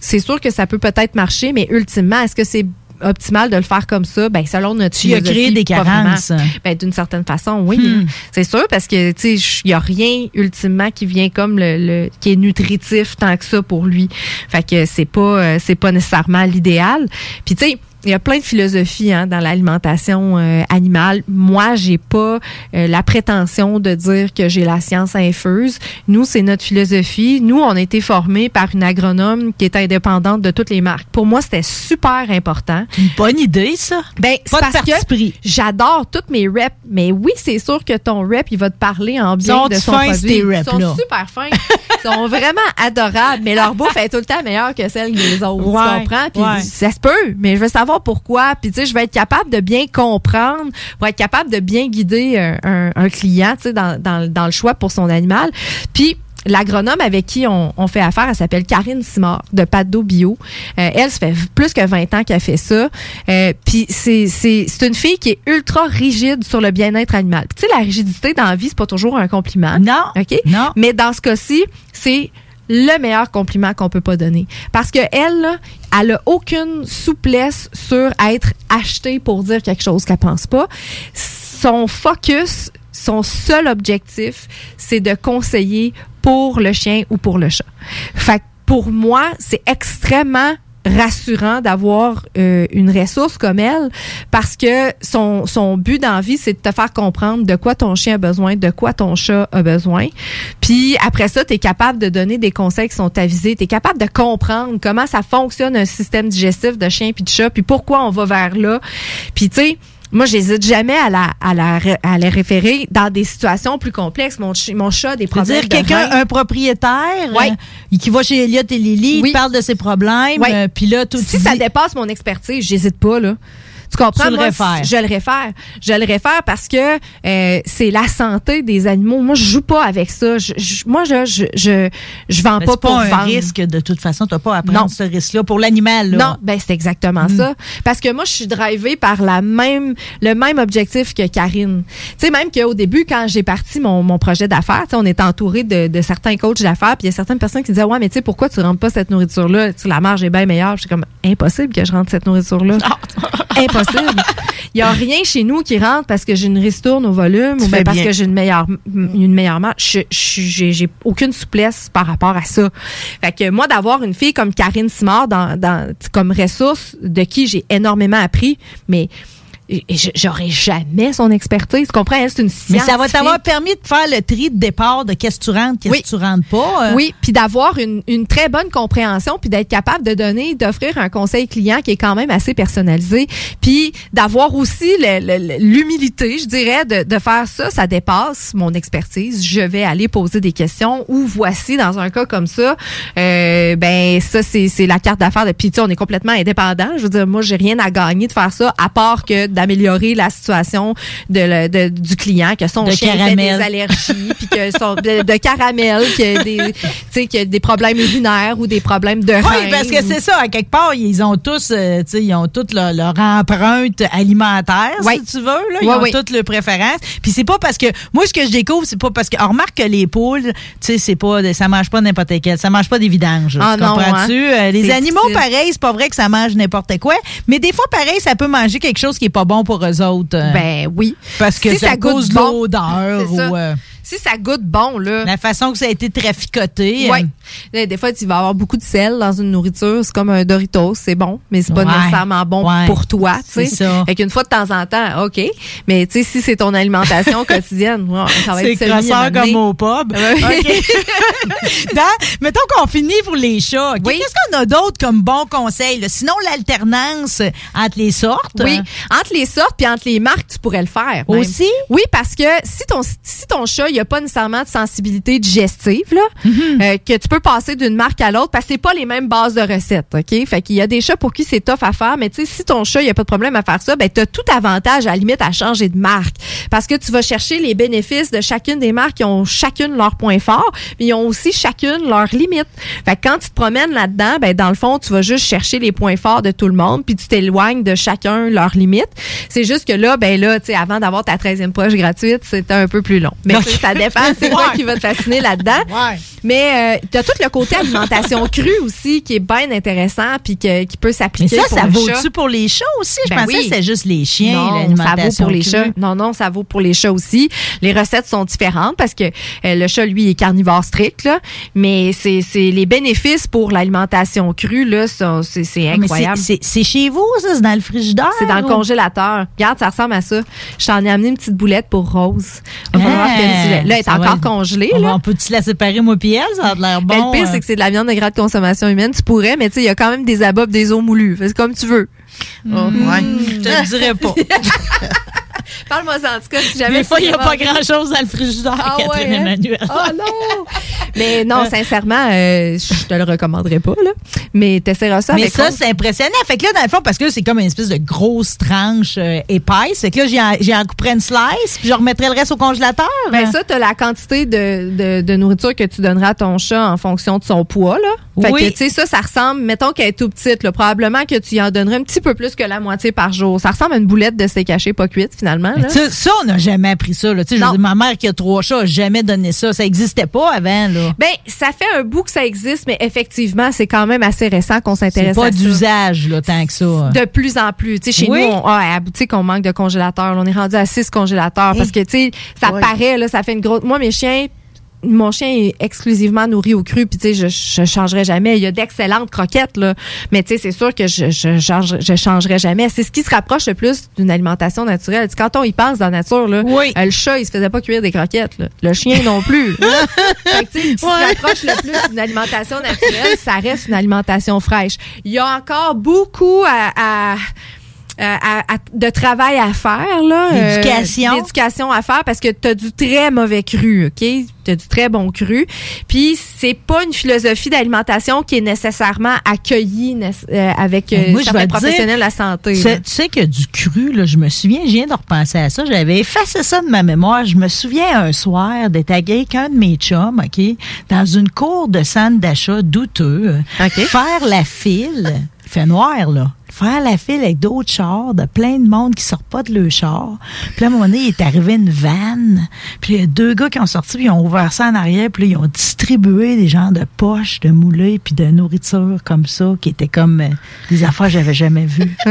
c'est sûr que ça peut peut-être marcher, mais ultimement, est-ce que c'est optimal de le faire comme ça, ben selon notre Tu as créé des carences. Ben, d'une certaine façon, oui. Hmm. C'est sûr, parce que, tu sais, il n'y a rien, ultimement, qui vient comme le, le- qui est nutritif tant que ça pour lui. Fait que c'est pas, euh, c'est pas nécessairement l'idéal. Puis, tu sais, il y a plein de philosophies hein, dans l'alimentation euh, animale. Moi, j'ai pas euh, la prétention de dire que j'ai la science infuse. Nous, c'est notre philosophie. Nous, on a été formés par une agronome qui est indépendante de toutes les marques. Pour moi, c'était super important. Une bonne idée, ça. Ben, c'est parce que j'adore toutes mes reps, mais oui, c'est sûr que ton rep, il va te parler en bien de son fins, produit. Ils sont là? super fins. Ils sont (laughs) vraiment adorables, mais leur bouffe est tout le temps meilleure que celle des autres. Ouais, tu comprends? Puis ouais. ça se peut, mais je veux savoir pourquoi. Puis tu sais, je vais être capable de bien comprendre, pour être capable de bien guider un, un- un client, tu sais, dans, dans, dans le choix pour son animal. Puis L'agronome avec qui on, on fait affaire, elle s'appelle Karine Simard de Pado Bio. Euh, elle, ça fait plus que 20 ans qu'elle fait ça. Euh, Puis c'est c'est- c'est une fille qui est ultra rigide sur le bien-être animal. Puis Tu sais, la rigidité dans la vie, c'est pas toujours un compliment. Non. OK? Non. Mais dans ce cas-ci, c'est le meilleur compliment qu'on peut pas donner. Parce que elle, là, elle a aucune souplesse sur être achetée pour dire quelque chose qu'elle pense pas. Son focus, son seul objectif, c'est de conseiller pour le chien ou pour le chat. Fait que pour moi, c'est extrêmement rassurant d'avoir euh, une ressource comme elle parce que son, son but dans la vie, c'est de te faire comprendre de quoi ton chien a besoin, de quoi ton chat a besoin. Puis après ça, tu es capable de donner des conseils qui sont avisés. Tu es capable de comprendre comment ça fonctionne un système digestif de chien puis de chat, puis pourquoi on va vers là. Puis tu sais, moi, j'hésite jamais à la, à la, à les référer dans des situations plus complexes. Mon, chi- mon chat a des problèmes. dire, quelqu'un, de un propriétaire euh, qui va chez Elliot et Lily, il parle de ses problèmes, euh, puis là, tout si ça dépasse mon expertise, j'hésite pas là. Tu comprends? Le. Je le réfère. Je le réfère parce que euh, c'est la santé des animaux. Moi, je joue pas avec ça. Je, je- moi, je, je, je, je vends Mais pas pour pas un vendre. risque de toute façon. Tu n'as pas à prendre Non. ce risque-là pour l'animal. Non, ben c'est exactement Mm. ça. Parce que moi, je suis drivée par la même, le même objectif que Karine. Tu sais, même qu'au début, quand j'ai parti mon, mon projet d'affaires, tu sais, on était entouré de, de certains coachs d'affaires, puis il y a certaines personnes qui disaient, ouais, mais tu sais, pourquoi tu rentres pas cette nourriture-là? La marge est bien meilleure. C'est comme, impossible que je rentre cette nourriture-là. (laughs) impossible. Il y a rien chez nous qui rentre parce que j'ai une ristourne au volume Tu ou bien parce bien. que j'ai une meilleure, une meilleure je- J'ai j'ai aucune souplesse par rapport à ça. Fait que moi, d'avoir une fille comme Karine Simard dans, dans, comme ressource de qui j'ai énormément appris, mais et- j'aurais jamais son expertise. Tu comprends? C'est une Mais ça va t'avoir permis de faire le tri de départ de qu'est-ce que tu rentres, qu'est-ce Oui. que tu rentres pas. euh. Oui, puis d'avoir une, une très bonne compréhension, puis d'être capable de donner, d'offrir un conseil client qui est quand même assez personnalisé, puis d'avoir aussi l'humilité, je dirais, de, de faire ça, ça dépasse mon expertise. Je vais aller poser des questions ou voici dans un cas comme ça, euh, ben ça c'est la carte d'affaires de puis on est complètement indépendant. Je veux dire, moi j'ai rien à gagner de faire ça à part que d'améliorer la situation de, le- de- du client, que son De chien fait caramel. des allergies, puis que son (laughs) de, de caramel, que des a des problèmes urinaires ou des problèmes de reins. Oui, parce que ou- c'est ça, à quelque part, ils ont tous, euh, ils ont toutes leur, leur empreinte alimentaire, Oui. si tu veux. Là. Ils Oui, ont oui. toutes leurs préférences. Puis c'est pas parce que, moi, ce que je découvre, c'est pas parce que, on remarque que les poules, tu sais, c'est pas, ça mange pas n'importe quel, ça mange pas des vidanges. Ah comprends-tu? hein? Euh, les animaux, difficile. pareil, c'est pas vrai que ça mange n'importe quoi, mais des fois, pareil, ça peut manger quelque chose qui est pas bon pour eux autres. euh, Ben oui. Parce que Si ça, ça cause l'odeur ou euh, Si ça goûte bon là. la façon que ça a été traficoté. Euh, Là, Des fois, tu vas avoir beaucoup de sel dans une nourriture. C'est comme un Doritos, c'est bon, mais c'est pas Ouais. nécessairement bon Ouais. pour toi. tu sais. C'est ça. Fait qu'une fois de temps en temps, OK. Mais tu sais, si c'est ton alimentation (laughs) quotidienne, ça va C'est être m'amener. comme au pub. OK. (laughs) Dans- mettons qu'on finit pour les chats. OK? Qu'est-ce qu'on a d'autre comme bon conseil? là? Sinon, l'alternance entre les sortes. Oui, entre les sortes puis entre les marques, tu pourrais le faire. même. Aussi? Oui, parce que si ton si ton chat, il a pas nécessairement de sensibilité digestive là, Mm-hmm. euh, que tu peux passer d'une marque à l'autre parce que c'est pas les mêmes bases de recettes, OK? Fait qu'il y a des chats pour qui c'est tough à faire, mais tu sais si ton chat, il a pas de problème à faire ça, ben tu as tout avantage à la limite à changer de marque parce que tu vas chercher les bénéfices de chacune des marques qui ont chacune leurs points forts, mais ils ont aussi chacune leurs limites. Fait que quand tu te promènes là-dedans, ben dans le fond, tu vas juste chercher les points forts de tout le monde, puis tu t'éloignes de chacun leurs limites. C'est juste que là, ben là, tu sais, avant d'avoir ta 13e poche gratuite, c'était un peu plus long. Mais ça dépend, c'est quoi Ouais. qui va te fasciner là-dedans. Mais tu as tout le côté alimentation (laughs) crue aussi qui est bien intéressant puis que- qui peut Mais s'appliquer ça, pour ça le vaut-tu pour les chats aussi? Je Ben pensais oui. que c'était juste les chiens, Non, ça vaut pour les chats. Non, non, ça vaut pour les chats aussi. Les recettes sont différentes parce que euh, le chat, lui, est carnivore strict, là. Mais c'est c'est les bénéfices pour l'alimentation crue, là, c'est c'est Ah, Mais incroyable. c'est- C'est c'est chez vous, ça? C'est dans le frigidaire? C'est dans le congélateur. Regarde, ça ressemble à ça. Je t'en ai amené une petite boulette pour Rose. On va voir Là, elle est encore congelée. On Là. On peut-tu la séparer, moi puis elle? Ça a l'air bon. Ben, le pire, euh. c'est que c'est de la viande de grade consommation humaine. Tu pourrais, mais tu sais, il y a quand même des abats des os moulus. Fais comme tu veux. Oh, ouais. Je te le dirais pas. (laughs) Parle-moi ça, en tout cas, si jamais. Des fois, il n'y a pas grand-chose dans le frigidaire, Ah Catherine ouais, hein? Emmanuel. Oh non! Mais non, sincèrement, euh, je te le recommanderais pas, là. Mais t'essaieras ça Mais avec ça, c'est impressionnant. Fait que là, dans le fond, parce que c'est comme une espèce de grosse tranche euh, épaisse. Fait que là, j'y en- j'y en couperais une slice, puis je remettrais le reste au congélateur. Ben ça, t'as la quantité de, de, de nourriture que tu donneras à ton chat en fonction de son poids, là. Fait Oui. que, tu sais, ça, ça ressemble, mettons qu'elle est tout petite, là. Probablement que tu y en donnerais un petit peu plus que la moitié par jour. Ça ressemble à une boulette de steak haché pas cuite, finalement, là. Ça, on n'a jamais appris ça. Là. Tu sais, Je veux dire, ma mère qui a trois chats n'a jamais donné ça. Ça n'existait pas avant. Là. Ben, ça fait un bout que ça existe, mais effectivement, c'est quand même assez récent qu'on s'intéresse pas à ça. d'usage là, tant que ça. De plus en plus. Tu sais, chez Oui. nous, on, ouais, à la boutique, on manque de congélateurs. On est rendu à six congélateurs parce que, tu sais, ça paraît, là, ça fait une grosse. Moi, mes chiens, mon chien est exclusivement nourri au cru, puis tu sais, je, je changerai jamais. Il y a d'excellentes croquettes, là. Mais tu sais, c'est sûr que je, je, change, je changerai jamais. C'est ce qui se rapproche le plus d'une alimentation naturelle. Tu sais, quand on y pense dans la nature, là, euh, le chat, il se faisait pas cuire des croquettes, là. Le chien non plus. (laughs) fait que, tu sais, ce qui se rapproche le plus d'une alimentation naturelle, ça reste une alimentation fraîche. Il y a encore beaucoup à, à à- à- de travail à faire là euh, à faire parce que tu as du très mauvais cru OK? Tu as du très bon cru puis c'est pas une philosophie d'alimentation qui est nécessairement accueillie euh, avec euh, Ben, Moi, certains professionnels de la santé Tu tu sais que du cru, là, je me souviens, je viens de repenser à ça. J'avais effacé ça de ma mémoire. Je me souviens un soir d'être avec un de mes chums, OK, dans une cour de centre d'achat douteux, faire la file. Il fait noir, là. Faire la file avec d'autres chars, de plein de monde qui sort pas de leur char. Puis là, à un moment donné, il est arrivé une vanne. Puis il y a deux gars qui ont sorti, puis ils ont ouvert ça en arrière, puis là, ils ont distribué des genres de poches, de moulets, puis de nourriture comme ça, qui étaient comme euh, des affaires que j'avais jamais vues. (laughs)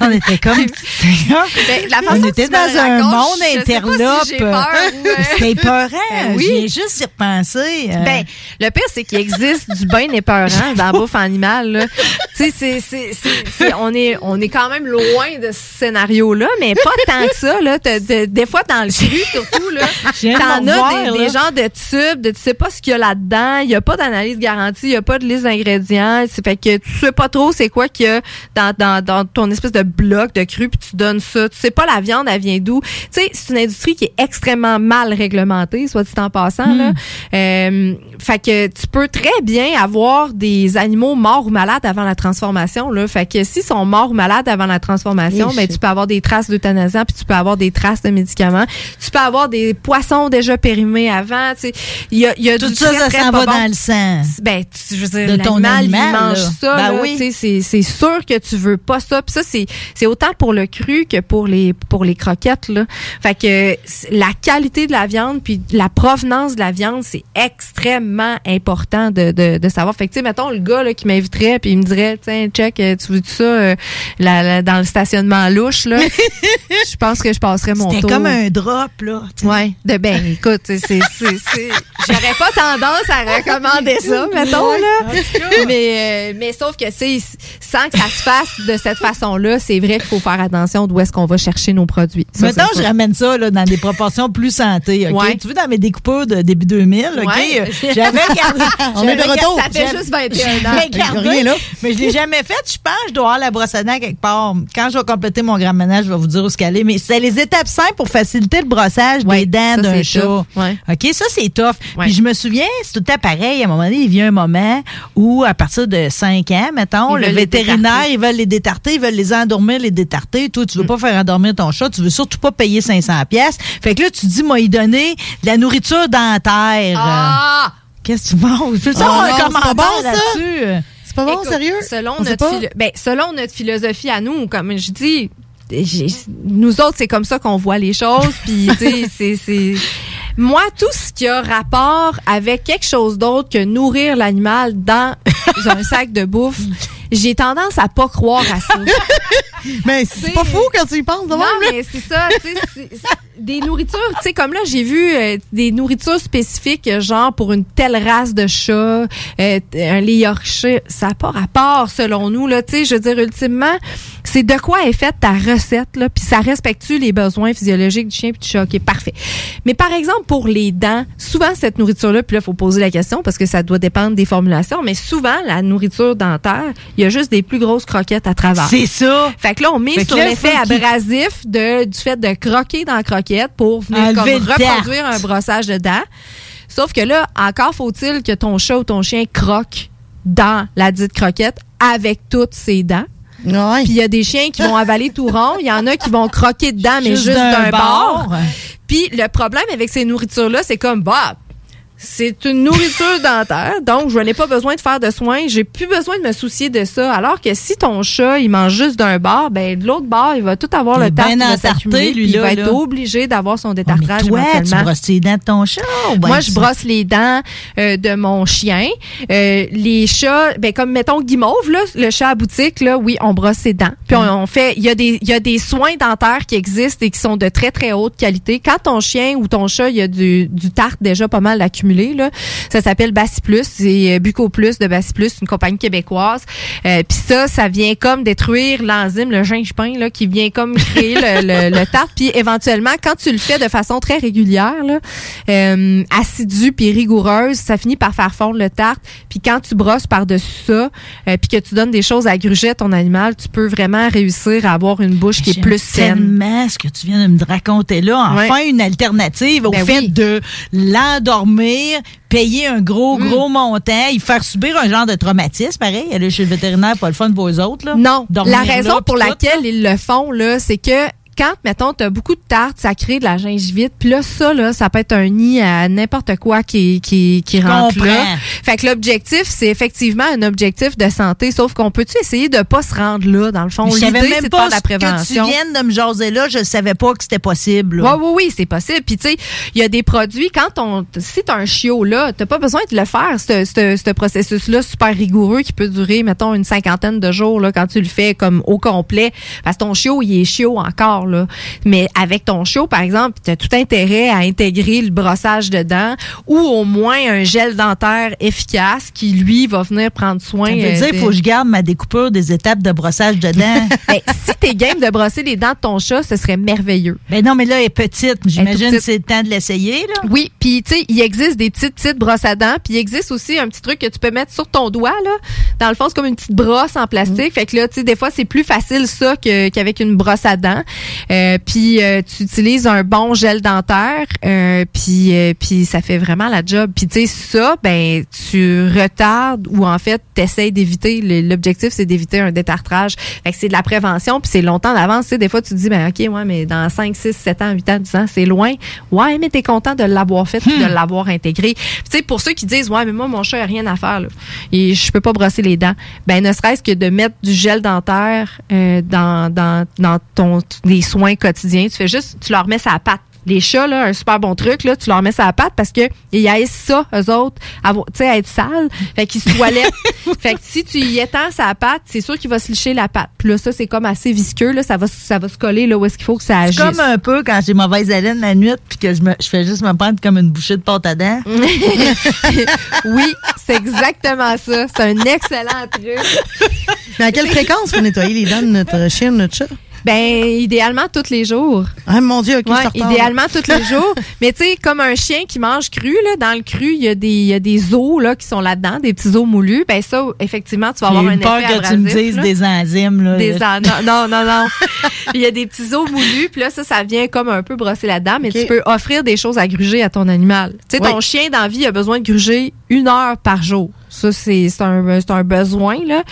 On était comme... Ben, la façon on était dans un monde interlope. si j'ai euh, (laughs) C'était épeurant. Ben oui. J'y ai juste y repensé. euh. Ben, le pire, c'est qu'il existe du bien épeurant dans la bouffe animale. Tu sais, c'est- (laughs) on, est, on est quand même loin de ce scénario-là, mais pas tant que ça. Là. Des fois, dans le cru, surtout, là, (laughs) t'en as des, des genres de tubes, de, tu sais pas ce qu'il y a là-dedans, il y a pas d'analyse garantie, il y a pas de liste d'ingrédients. C'est fait que tu sais pas trop c'est quoi qu'il y a dans, dans, dans ton espèce de bloc de cru, puis tu donnes ça. Tu sais pas la viande, elle vient d'où. Tu sais, c'est une industrie qui est extrêmement mal réglementée, soit dit en passant. Là. Euh, fait que tu peux très bien avoir des animaux morts ou malades avant la transformation. Là. Fait que s'ils sont morts ou malades avant la transformation, Eh, ben, tu peux avoir des traces d'euthanasie, puis tu peux avoir des traces de médicaments. Tu peux avoir des poissons déjà périmés avant. Tu sais, il y a, il y a Tout du ça, s'en va bon. dans le sang. Ben, tu- je veux dire, De ton l'animal, il animal, mange là. ça. Ben là, oui. tu sais, c'est sûr que tu veux pas ça. Puis ça, c'est autant pour le cru que pour les pour les croquettes. Là. Fait que la qualité de la viande puis la provenance de la viande, c'est extrêmement important de, de, de savoir. Fait que, tu sais, mettons, le gars là, qui m'inviterait puis il me dirait, tiens, check, euh, ça euh, la- la- dans le stationnement louche, là? (laughs) Je pense que je passerais mon C'était tour. comme un drop, là. Ouais, de ben écoute, c'est j'aurais pas tendance à recommander ça, mettons là. Mais euh, mais sauf que sans que ça se fasse de cette façon-là, c'est vrai qu'il faut faire attention d'où est-ce qu'on va chercher nos produits. Ça, Maintenant, c'est je ramène ça là, dans des proportions plus santé. Ouais. Tu vois, dans mes découpures de début 2000, OK? Ouais. euh, J'avais (laughs) gardé. On est de retour. Ça fait j'avais- juste 21 (laughs) ans. j'avais gardé, rien, là. Mais je l'ai jamais fait. Je pense je dois avoir la brosse à quelque part. Quand je vais compléter mon grand ménage, je vais vous dire où ce qu'elle est. Mais c'est les étapes simples pour faciliter le brossage Ouais, des dents ça, d'un chat. Ouais. OK, ça, c'est tough. Ouais. Puis je me souviens, c'est tout temps pareil. À un moment donné, il vient un moment où, à partir de 5 ans, mettons, Ils le vétérinaire, ils veulent les détarter, ils veulent les endormir, les détarter. Toi, Mm. tu veux pas faire endormir ton chat, tu veux surtout pas payer 500 pièces. Fait que là, tu dis, moi, il donner de la nourriture dentaire. Ah! Qu'est-ce que tu manges? Ah un c'est pas commentaire bon, ça. là-dessus? C'est pas bon, Écoute, sérieux? Selon On notre, philo- ben, selon notre philosophie à nous, comme je dis, nous autres, c'est comme ça qu'on voit les choses. (laughs) Puis, tu sais, c'est- c'est. Moi, tout ce qui a rapport avec quelque chose d'autre que nourrir l'animal dans (laughs) un sac de bouffe, j'ai tendance à pas croire à ça. (laughs) Mais c'est pas fou quand tu y penses, de Non, même, mais c'est ça, des nourritures, tu sais, comme là, j'ai vu euh, des nourritures spécifiques, euh, genre pour une telle race de chat, euh, un lait Yorkshire, ça n'a pas rapport, selon nous, là, tu sais, je veux dire, ultimement, c'est de quoi est faite ta recette, là, puis ça respecte les besoins physiologiques du chien puis du chat, ok, parfait. Mais par exemple, pour les dents, souvent, cette nourriture-là, puis là, il faut poser la question, parce que ça doit dépendre des formulations, mais souvent, la nourriture dentaire, il y a juste des plus grosses croquettes à travers. C'est ça. Fait que là, on met sur l'effet abrasif de, du fait de croquer dans la croquette pour venir comme reproduire un brossage de dents. Sauf que là, encore faut-il que ton chat ou ton chien croque dans la dite croquette avec toutes ses dents. Ouais. Puis il y a des chiens qui vont avaler tout rond, il y en a qui vont croquer dedans, mais Juste juste d'un bord. Puis le problème avec ces nourritures-là, c'est comme, bah, c'est une nourriture dentaire, donc je n'ai pas besoin de faire de soins. J'ai plus besoin de me soucier de ça. Alors que si ton chat, il mange juste d'un bord, ben de l'autre bord, il va tout avoir le s'accumuler, lui, puis il là, va être là. obligé d'avoir son détartrage Toi, tu brosses les dents de ton chat ben Moi, je brosse les dents euh, de mon chien. Euh, les chats, ben comme mettons Guimauve, là, le chat à boutique, là, oui, on brosse ses dents. Puis on, Mm. on fait, il y a des, il y a des soins dentaires qui existent et qui sont de très très haute qualité. Quand ton chien ou ton chat, il y a du, du tartre déjà pas mal accumulé, là, ça s'appelle Baciplus, c'est euh, Bucoplus de Baciplus, une compagnie québécoise. Euh, Puis ça, ça vient comme détruire l'enzyme, le gingepain, là, qui vient comme créer le, le, (laughs) le tartre. Puis éventuellement, quand tu le fais de façon très régulière, là, euh, assidue puis rigoureuse, ça finit par faire fondre le tartre. Puis quand tu brosses par-dessus ça, euh, puis que tu donnes des choses à gruger à ton animal, tu peux vraiment réussir à avoir une bouche qui est plus saine. tellement ce que tu viens de me raconter là. Enfin, Ouais. une alternative au Ben fait oui. de l'endormir, payer un gros, Mm. gros montant, y faire subir un genre de traumatisme, pareil. Aller chez le vétérinaire, pas le fun pour eux autres. Là. Non, Dormir la raison là, pour laquelle ils le font là, c'est que quand, mettons, tu as beaucoup de tartes, ça crée de la gingivite. Puis là, ça, là, ça peut être un nid à n'importe quoi qui, qui, qui rentre là. Fait que l'objectif, c'est effectivement un objectif de santé. Sauf qu'on peut-tu essayer de pas se rendre là, dans le fond? Je savais même pas de la ce que tu prévention. viennes de me jaser là, je savais pas que c'était possible. là. Oui, oui, oui, c'est possible. Puis, tu sais, il y a des produits, quand on, si t'as un chiot, là, t'as pas besoin de le faire, ce, ce, ce processus-là super rigoureux qui peut durer, mettons, une cinquantaine de jours, là, quand tu le fais comme au complet. Parce que ton chiot, il est chiot encore, là. Mais avec ton chiot, par exemple, tu as tout intérêt à intégrer le brossage de dents ou au moins un gel dentaire efficace qui, lui, va venir prendre soin. Ça veut euh, dire qu'il des- faut que je garde ma découpure des étapes de brossage de dents. (laughs) Ben, si t'es game de brosser les dents de ton chat, ce serait merveilleux. ben non, mais là, elle est petite. J'imagine que c'est le temps de l'essayer. là. Oui, puis tu sais, il existe des petites petites brosses à dents, puis il existe aussi un petit truc que tu peux mettre sur ton doigt là. Dans le fond, c'est comme une petite brosse en plastique. Fait que là, tu sais, des fois c'est plus facile ça qu'avec une brosse à dents. Euh, puis euh, tu utilises un bon gel dentaire, euh, puis euh, puis ça fait vraiment la job. Puis tu sais ça, ben tu retardes ou en fait t'essayes d'éviter. L'objectif c'est d'éviter un détartrage. Fait que c'est de la prévention, puis c'est longtemps d'avance. Tu sais, des fois tu te dis ben ok, ouais, mais dans 5, 6, 7 ans, 8 ans, 10 ans, c'est loin. Ouais, mais t'es content de l'avoir fait, puis de l'avoir intégré. Tu sais, pour ceux qui disent ouais, mais moi mon chat a rien à faire là, et je peux pas brosser les dents. Ben ne serait-ce que de mettre du gel dentaire euh, dans dans dans ton les soins quotidiens, tu fais juste tu leur mets sa patte. Les chats, là, un super bon truc, là, tu leur mets sa patte parce que ils ça, eux autres, sais, à être sales. Fait qu'ils se (laughs) toilettent. fait que si tu y étends sa patte, c'est sûr qu'il va se licher la patte. Puis là, ça, c'est comme assez visqueux, là, ça va, ça va se coller là où est-ce qu'il faut que ça agisse. C'est comme un peu quand j'ai mauvaise haleine la nuit puis que je, me, je fais juste me prendre comme une bouchée de pâte à dents. (laughs) oui, c'est exactement ça. C'est un excellent truc. Mais à quelle fréquence faut nettoyer les dents de notre chien, de notre chat? Ben, idéalement, tous les jours. Ah, mon Dieu, OK, Ouais, je te retarde. idéalement tous les jours. (laughs) Mais tu sais, comme un chien qui mange cru, là, dans le cru, il y a des, il y a des os là, qui sont là-dedans, des petits os moulus. Ben ça, effectivement, tu vas avoir un eu peur effet que tu me abrasif, dises là. des enzymes. Là. Des en- non, non, non. (laughs) Il y a des petits os moulus, puis là, ça, ça vient comme un peu brosser la dent, mais tu peux offrir des choses à gruger à ton animal. Tu sais, ton chien d'envie a besoin de gruger une heure par jour. Ça, c'est c'est un, c'est un besoin, là.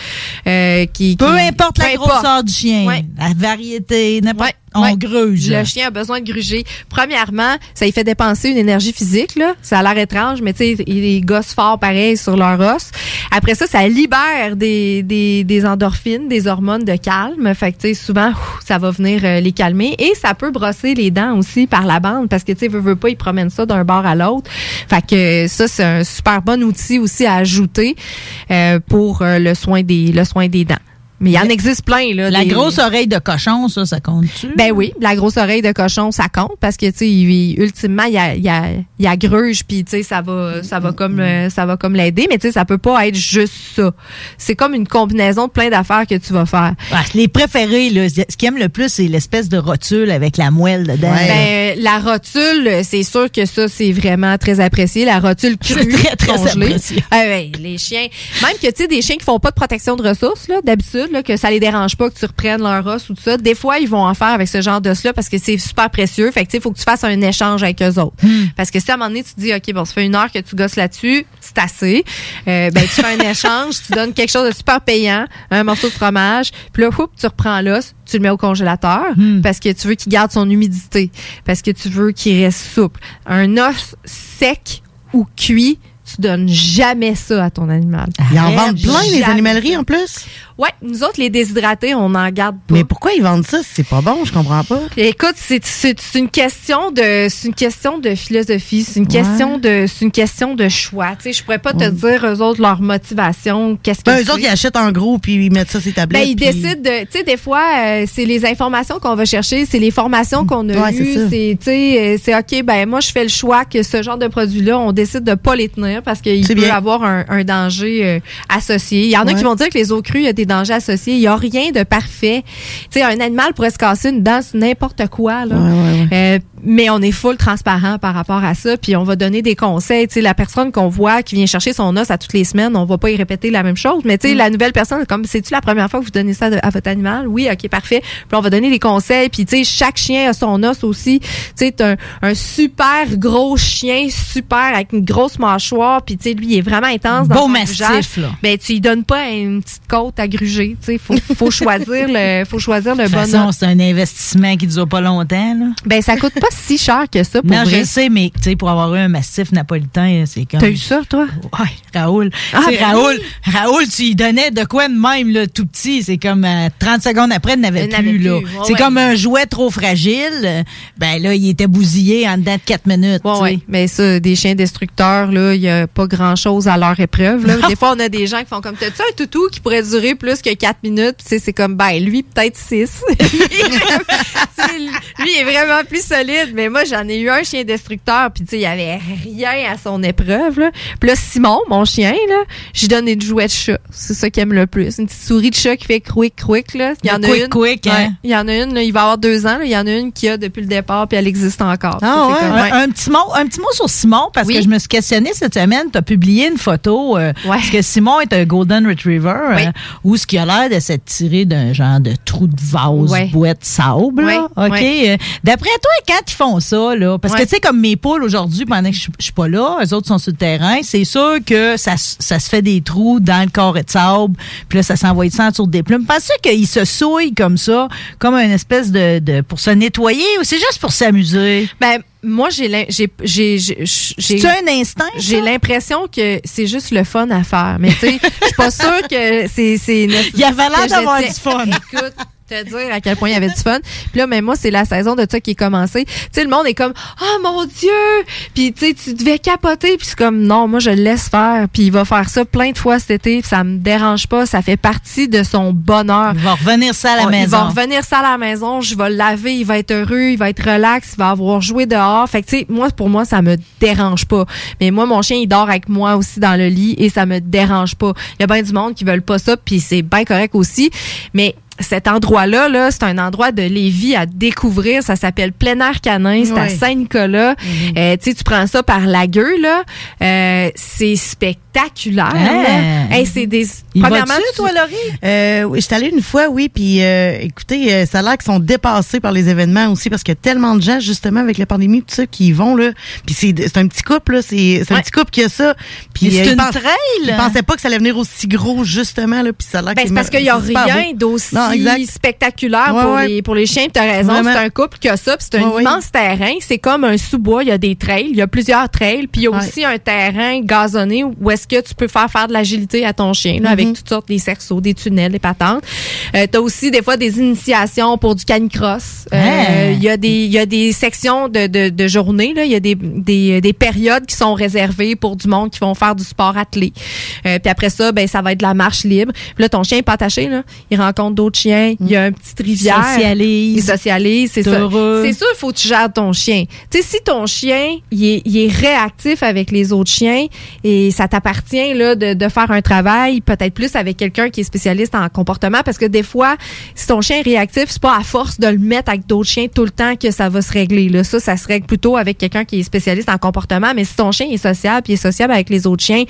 euh, qui, Peu qui- importe la grosseur du chien, Ouais. la variété, n'importe. Ouais, on ouais. gruge. Le chien a besoin de gruger. Premièrement, ça lui fait dépenser une énergie physique. Là. Ça a l'air étrange, mais tu sais, ils gossent fort pareil sur leur os. Après ça, ça libère des, des, des endorphines, des hormones de calme. Fait que tu sais, souvent, ouf, ça va venir euh, les calmer. Et ça peut brosser les dents aussi par la bande parce que tu sais, veut, veut pas, ils promènent ça d'un bord à l'autre. Fait que ça, c'est un super bon outil aussi à ajouter euh, pour euh, le soin des le soin des dents. Mais il y en existe plein. Là, La des- grosse oreille de cochon, ça, ça compte-tu? ben oui, la grosse oreille de cochon, ça compte parce que tu sais, ultimement, il y a, y a, y a gruge puis tu sais, ça va, ça va comme, euh, ça va comme l'aider, mais tu sais, ça peut pas être juste ça. C'est comme une combinaison de plein d'affaires que tu vas faire. Ah, les préférés, là, ce qu'ils aiment le plus, c'est l'espèce de rotule avec la moelle dedans. Ben, la rotule, c'est sûr que ça, c'est vraiment très apprécié. La rotule (laughs) crue, très, très congelée. apprécié. Ah ouais, les chiens. Même que, tu sais, des chiens qui font pas de protection de ressources, là, d'habitude, là, que ça les dérange pas que tu reprennes leur os ou tout ça. Des fois, ils vont en faire avec ce genre d'os-là parce que c'est super précieux. Fait que, il faut que tu fasses un échange avec eux autres. Parce que si à un moment donné, tu te dis, OK, bon, ça fait une heure que tu gosses là-dessus, c'est assez. Euh, ben, tu fais un (laughs) échange, tu donnes quelque chose de super payant, un morceau de fromage, puis là, houp, tu reprends l'os, tu le mets au congélateur parce que tu veux qu'il garde son humidité, parce que tu veux qu'il reste souple. Un os sec ou cuit, tu donnes jamais ça à ton animal. Ils en vendent plein, les animaleries, en plus? Ouais, nous autres, les déshydratés, on en garde pas. Mais pourquoi ils vendent ça si c'est pas bon? Je comprends pas. Écoute, c'est c'est- c'est une question de c'est une question de philosophie, c'est une question de c'est une question de choix. Tu sais, je pourrais pas te dire eux autres leur motivation, qu'est-ce que Ben, eux c'est. autres, ils achètent en gros puis ils mettent ça sur les tablettes. Ben, ils puis- décident de. Tu sais, des fois, euh, c'est les informations qu'on va chercher, c'est les formations qu'on a Ouais, eues. C'est, tu sais, euh, c'est OK, ben, moi, je fais le choix que ce genre de produit-là, on décide de pas les tenir parce qu'il peut bien. avoir un, un danger euh, associé. Il y en a qui vont dire que les eaux crues, il y a des dangers associés. Il y a rien de parfait. Tu sais, un animal pourrait se casser une dent n'importe quoi, là. Euh, mais on est full transparent par rapport à ça, puis on va donner des conseils. Tu sais, la personne qu'on voit qui vient chercher son os à toutes les semaines, on va pas y répéter la même chose. Mais tu sais, la nouvelle personne, comme c'est-tu la première fois que vous donnez ça de- à votre animal? Oui, ok, parfait. Puis on va donner des conseils. Puis tu sais, chaque chien a son os aussi. Tu sais, un, un super gros chien, super avec une grosse mâchoire. Puis tu sais, lui, il est vraiment intense. dans Beau grugeage. là. Ben tu lui donnes pas une petite côte à gruger. Sais, faut, faut choisir le, faut choisir le De bon façon, c'est un investissement qui ne dure pas longtemps. Là. Ben ça coûte pas si cher que ça pour non, vrai. je sais, mais tu sais, pour avoir eu un massif napolitain, c'est comme. T'as eu ça, toi? Raoul. Ah, ben Raoul, oui. Raoul, tu lui donnais de quoi de même, là, tout petit. C'est comme euh, 30 secondes après, il n'avait Il plus. là. c'est ouais. comme un jouet trop fragile. Euh, Ben là, il était bousillé en dedans de 4 minutes. Ouais. Mais ça, des chiens destructeurs, là, il y a pas grand chose à leur épreuve, là. Des fois, on a des gens qui font comme, t'as-tu un toutou qui pourrait durer plus que 4 minutes? Puis, tu sais, c'est comme, ben, lui, peut-être 6. (laughs) lui, il est vraiment plus solide. Mais moi, j'en ai eu un chien destructeur, puis, tu sais, il y avait rien à son épreuve, là. Puis là, Simon, mon chien, là, j'ai donné du jouet de chat. C'est ça qu'il aime le plus. Une petite souris de chat qui fait quick, quick, là. Il y en a quick, une. quick, hein? Ouais. Il y en a une, là, il va avoir deux ans, là. Il y en a une qui a depuis le départ, puis elle existe encore. Ah ouais? Un, un petit mot, un petit mot sur Simon, parce Oui. que je me suis questionnée cette semaine. Tu as publié une photo, euh, parce que Simon est un Golden Retriever, euh, où ce qui a l'air de tiré d'un genre de trou de vase, Ouais. boîte, sable. Ouais, OK? ouais. D'après toi, quand ils font ça, là, parce que tu sais, comme mes poules aujourd'hui, pendant que je suis pas là, eux autres sont sur le terrain, c'est sûr que ça, ça se fait des trous dans le carré de sable, puis là, ça s'envoie ça autour des plumes. Pensez qu'ils se souillent comme ça, comme une espèce de, de pour se nettoyer, ou c'est juste pour s'amuser? Ben, moi, j'ai j'ai j'ai j'ai j'ai- C'est un instinct. J'ai l'impression que c'est juste le fun à faire. Mais tu sais, je suis pas sûre que c'est c'est Il avait l'air d'avoir du fun. Écoute, te dire à quel point il y avait du fun. Puis là, mais moi, c'est la saison de ça qui est commencée. Tu sais, le monde est comme "Oh mon dieu!" Puis tu sais, tu devais capoter, puis c'est comme "Non, moi je le laisse faire." Puis il va faire ça plein de fois cet été, puis ça me dérange pas, ça fait partie de son bonheur. Il va revenir ça à la On- maison. Il va revenir ça à la maison, je vais le laver, il va être heureux, il va être relax, il va avoir joué dehors. Fait que tu sais, moi pour moi ça me dérange pas. Mais moi mon chien il dort avec moi aussi dans le lit et ça me dérange pas. Il y a bien du monde qui veulent pas ça puis c'est bien correct aussi, mais cet endroit-là, là, c'est un endroit de Lévis à découvrir. Ça s'appelle Plein Air Canin. C'est à. Saint-Nicolas. Euh, tu sais, tu prends ça par la gueule, là. Euh, c'est spectaculaire. Hey, c'est des. Y premièrement, tu- toi, Euh, oui, je suis allée une fois, oui, puis euh, écoutez, euh, ça a l'air qu'ils sont dépassés par les événements aussi parce qu'il y a tellement de gens, justement, avec la pandémie, tout ça, qui y vont, là. Puis c'est c'est un petit couple, là, c'est c'est un petit couple qui a ça. Puis Mais c'est euh, une pensent- trail. Ils pensaient pas que ça allait venir aussi gros, justement, là, puis ça a l'air Ben, que c'est parce qu'il y a rien d'aussi Non, exact. spectaculaire Ouais, pour, ouais. Les, pour les chiens. Tu as raison, c'est un couple qui a ça. C'est un Ouais, immense terrain. C'est comme un sous-bois. Il y a des trails. Il y a plusieurs trails. Puis il y a aussi un terrain gazonné où est-ce que tu peux faire faire de l'agilité à ton chien là, avec toutes sortes des cerceaux, des tunnels, des patentes. Euh, tu as aussi des fois des initiations pour du canicross. Euh, Ah. Il y, a des- il y a des sections de, de, de journée. là. Il y a des, des, des périodes qui sont réservées pour du monde qui vont faire du sport attelé. Euh, puis après ça, ben ça va être de la marche libre. Puis là, ton chien est pas attaché. Là. Il rencontre d'autres Il y a une petite rivière. Socialise. Il socialise, c'est ça. C'est sûr, il faut que tu gères ton chien. Tu sais, si ton chien, il est, il est réactif avec les autres chiens et ça t'appartient là de, de faire un travail peut-être plus avec quelqu'un qui est spécialiste en comportement parce que des fois, si ton chien est réactif, c'est pas à force de le mettre avec d'autres chiens tout le temps que ça va se régler. Là, ça, ça se règle plutôt avec quelqu'un qui est spécialiste en comportement. Mais si ton chien est sociable, puis il est sociable avec les autres chiens,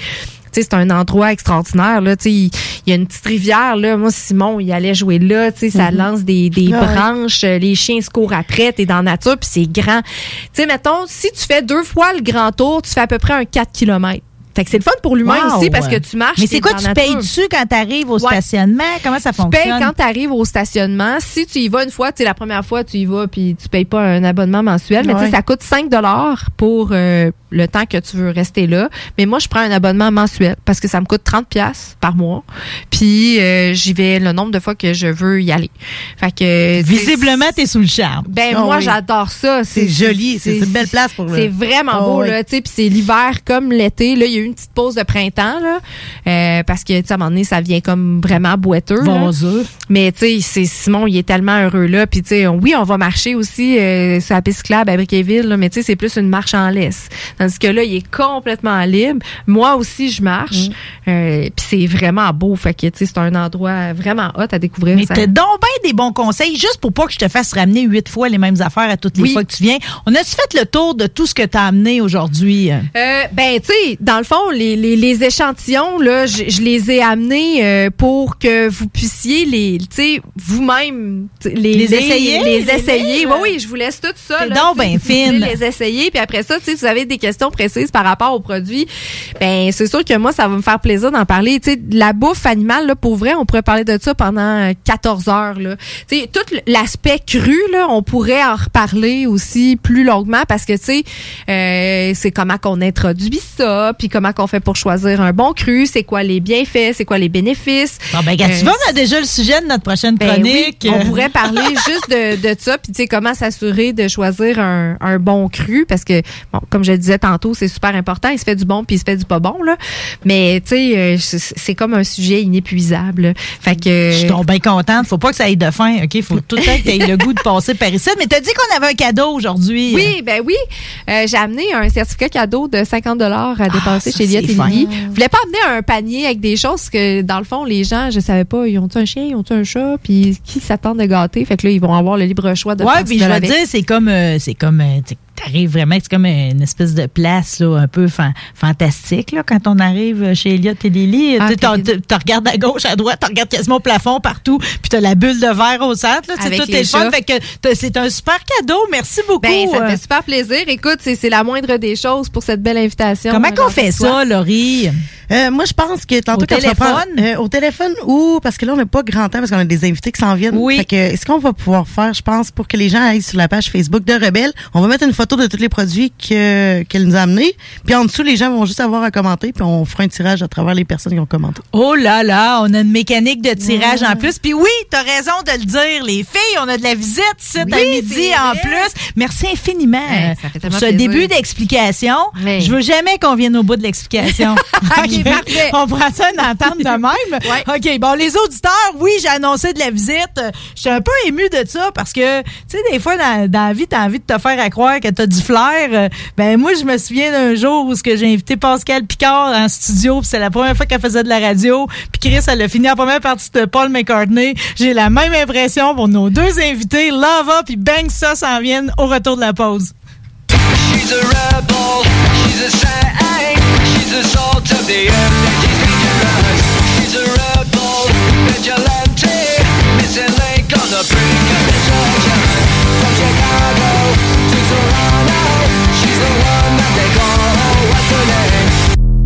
c'est un endroit extraordinaire. Là, Tu il y a une petite rivière. Là. Moi, Simon, il allait jouer là. tu sais, Ça Mhm. lance des, des Ah branches. euh, Les chiens se courent après. Tu es dans la nature, puis c'est grand. Tu sais, mettons, si tu fais deux fois le grand tour, tu fais à peu près un 4 km. Fait que c'est le fun pour l'humain Wow. aussi parce que tu marches. Mais t'es c'est quoi, tu payes dessus quand tu arrives au Ouais. stationnement? Comment ça Tu fonctionne? payes quand tu arrives au stationnement. Si tu y vas une fois, tu la première fois, tu y vas puis tu payes pas un abonnement mensuel, mais tu Ouais. ça coûte 5 dollars pour euh, le temps que tu veux rester là. Mais moi, je prends un abonnement mensuel parce que ça me coûte 30 pièces par mois. Puis euh, j'y vais le nombre de fois que je veux y aller. Fait que Visiblement, t'es sous le charme. ben Ah moi oui. j'adore ça. C'est joli, c'est une belle place pour le- C'est vraiment Ah beau là, tu sais. Puis c'est l'hiver comme l'été. Là, il y a eu une petite pause de printemps là, euh, parce que tu sais à un moment donné ça vient comme vraiment boiteux. là. Vaseux. Mais tu sais, c'est Simon, il est tellement heureux là. Puis tu sais, oui, on va marcher aussi euh, sur la piste cyclable à Briqueville, là, mais tu sais, c'est plus une marche en laisse. Tandis que là, il est complètement libre. Moi aussi, je marche. Euh, Puis c'est vraiment beau. Fait que tu sais, c'est un endroit vraiment hot à découvrir. Mais t'as donc bien des bons conseils, juste pour pas que je te fasse ramener huit fois les mêmes affaires à toutes les Oui. fois que tu viens. On a-tu fait le tour de tout ce que t'as amené aujourd'hui? Euh, ben, tu sais, dans le fond, les, les, les échantillons, là, je, je les ai amenés euh, pour que vous puissiez les, tu sais, vous-même, les, essayer, les essayer. Oui, oui, je vous laisse tout ça. Là, donc ben voulez fine. les essayer, puis après ça, tu sais, vous avez des questions précises par rapport aux produits, ben, c'est sûr que moi, ça va me faire plaisir d'en parler. Tu sais, la bouffe animale, là, pour vrai, on pourrait parler de ça pendant euh, 14 heures, là. Tu sais, tout l'aspect cru, là, on pourrait en reparler aussi plus longuement parce que, tu sais, euh, c'est comment qu'on introduit ça, puis comment qu'on fait pour choisir un bon cru, c'est quoi les bienfaits, c'est quoi les bénéfices. Bon, ben, regarde, Euh, tu vois, on a déjà le sujet de notre prochaine ben chronique. oui, on pourrait parler (laughs) juste de, de ça, puis tu sais comment s'assurer de choisir un, un bon cru, parce que bon, comme je le disais tantôt, c'est super important. Il se fait du bon puis il se fait du pas bon là, mais tu sais, euh, c'est comme un sujet inépuisable. Fait que Je suis donc bien contente. Faut pas que ça aille de fin, OK? Faut tout le temps que tu aies le goût de passer par ici. Mais t'as dit qu'on avait un cadeau aujourd'hui. Oui, ben oui. Euh, j'ai amené un certificat cadeau de 50 dollars à dépenser Ah, ça, chez c'est et. Lily. Je voulais pas amener un panier avec des choses parce que dans le fond, les gens, je savais pas, ils ont un chien, ils ont un chat, puis qui s'attend de gâter? Fait que là, ils vont avoir le libre choix de Ouais, puis je veux dire, c'est comme, euh, c'est comme, euh, t'arrives vraiment, c'est comme une espèce de place là, un peu fan- fantastique là, quand on arrive chez Elliot et Lily. Ah, tu regardes à gauche, à droite, tu regardes quasiment au plafond partout, puis t'as la bulle de verre au centre. Là, tout est fun. Fait que c'est un super cadeau. Merci beaucoup. Ben, ça me euh. fait super plaisir. Écoute, c'est c'est la moindre des choses pour cette belle invitation. Comment qu'on fait ça, Laurie? Euh, moi, je pense que tantôt Au quand téléphone? prendre- euh, au téléphone ou parce que là, on n'a pas grand temps parce qu'on a des invités qui s'en viennent. Oui. Fait que, est-ce qu'on va pouvoir faire, je pense, pour que les gens aillent sur la page Facebook de Rebelle, on va mettre une photo de tous les produits que qu'elle nous a amenés. Puis en dessous, les gens vont juste avoir à commenter, puis on fera un tirage à travers les personnes qui ont commenté. Oh là là, on a une mécanique de tirage en plus. Puis oui, t'as raison de le dire, les filles, on a de la visite ici Oui, à midi en plus. Merci infiniment ça fait pour ce plaisir. début d'explication. Oui. Je veux jamais qu'on vienne au bout de l'explication. (laughs) Ok, parfait. On prend ça une entente de même. (laughs) OK, bon, les auditeurs, oui, j'ai annoncé de la visite. Je suis un peu émue de ça parce que, tu sais, des fois, dans, dans la vie, t'as envie de te faire à croire que t'as du flair. Ben, moi, je me souviens d'un jour où ce que j'ai invité Pascal Picard en studio, puis c'est la première fois qu'elle faisait de la radio, puis Chris, elle a fini en première partie de Paul McCartney. J'ai la même impression pour nos deux invités, Lava puis Bang ça s'en viennent au retour de la pause. She's a rebel, she's a saint, she's a salt of the earth is dangerous. She's a rebel, vigilante, on the brink of destruction. From Chicago to Toronto, she's the one that they call, what's her name?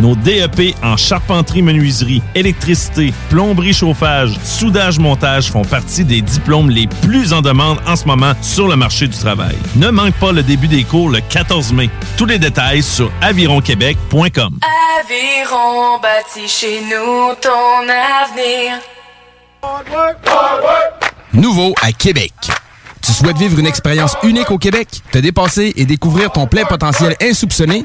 Nos DEP en charpenterie, menuiserie, électricité, plomberie, chauffage, soudage, montage font partie des diplômes les plus en demande en ce moment sur le marché du travail. Ne manque pas le début des cours le 14 mai. Tous les détails sur avironquebec.com. Aviron bâti chez nous ton avenir. Nouveau à Québec. Tu souhaites vivre une expérience unique au Québec, te dépasser et découvrir ton plein potentiel insoupçonné?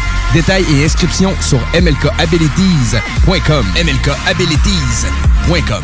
Détails et inscriptions sur mlkabilities.com. mlkabilities.com.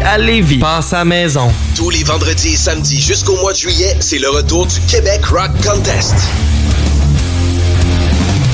à Lévis. Passe à maison. Tous les vendredis et samedis jusqu'au mois de juillet, c'est le retour du Québec Rock Contest.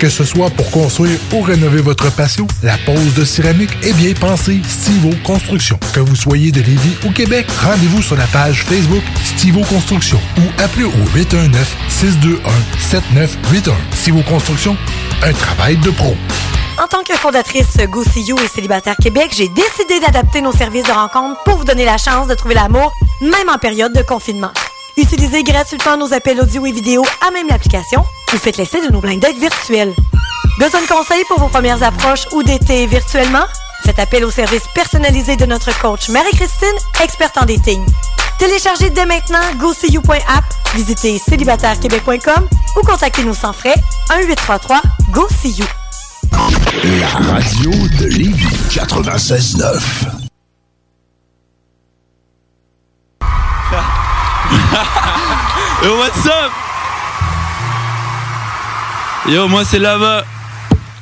Que ce soit pour construire ou rénover votre patio, la pose de céramique est bien pensée Stivo Construction. Que vous soyez de Lévis ou Québec, rendez-vous sur la page Facebook Stivo Construction ou appelez au 819-621-7981. Stivo Construction, un travail de pro. En tant que fondatrice Go See You et Célibataire Québec, j'ai décidé d'adapter nos services de rencontre pour vous donner la chance de trouver l'amour, même en période de confinement. Utilisez gratuitement nos appels audio et vidéo à même l'application. Vous faites l'essai de nos blind dates virtuels. Besoin de conseils pour vos premières approches ou d'été virtuellement? Faites appel au service personnalisé de notre coach Marie-Christine, experte en dating. Téléchargez dès maintenant GoSeeYou.app, visitez célibatairequebec.com ou contactez-nous sans frais 1-833-GO-SEE-YOU. La radio de Lévis 96.9. (laughs) Yo, what's up? Yo, moi, c'est Lava.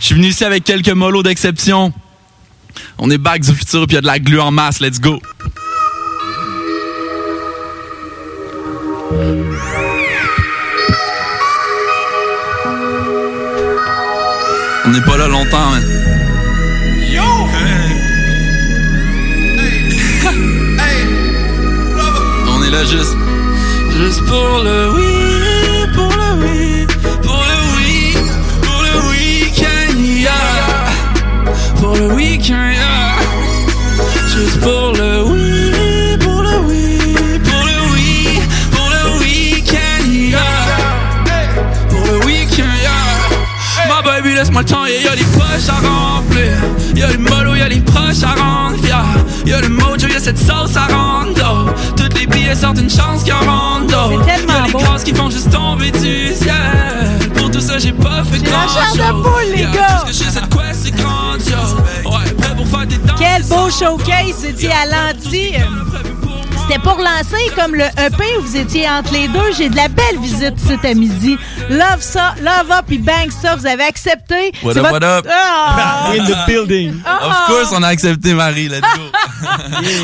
Je suis venu ici avec quelques molos d'exception. On est back du futur, puis il y a de la glu en masse. Let's go. On n'est pas là longtemps, man. Yo! On est là juste. Juste pour le oui, pour le oui, pour le oui, pour le week-end, yeah. Pour le week-end, yeah. Juste pour le oui, baby, laisse-moi le temps, yeah, y'a des poches à remplir. Y'a les mollo, y'a les proches à rendre, yeah. Y'a le mojo, y'a cette sauce à rendre. Toutes les billets sortent une chance qui en rendent. Y'a les grâces qui font juste tomber du ciel. Pour tout ça, j'ai pas fait la grand chose. poule, les Yeah, gars. Parce que j'ai cette quest, c'est grandiose. Ouais, prêt pour faire des danses. Quel beau showcase, étiez à l'anti. C'était pour lancer comme le EP où vous étiez entre les deux. J'ai de la belle visite cet à midi. Love ça, love up et bang ça. Vous avez accepté. What up, votre- what up? Ah! In the building. (laughs) Of course, on a accepté Marie. Let's go.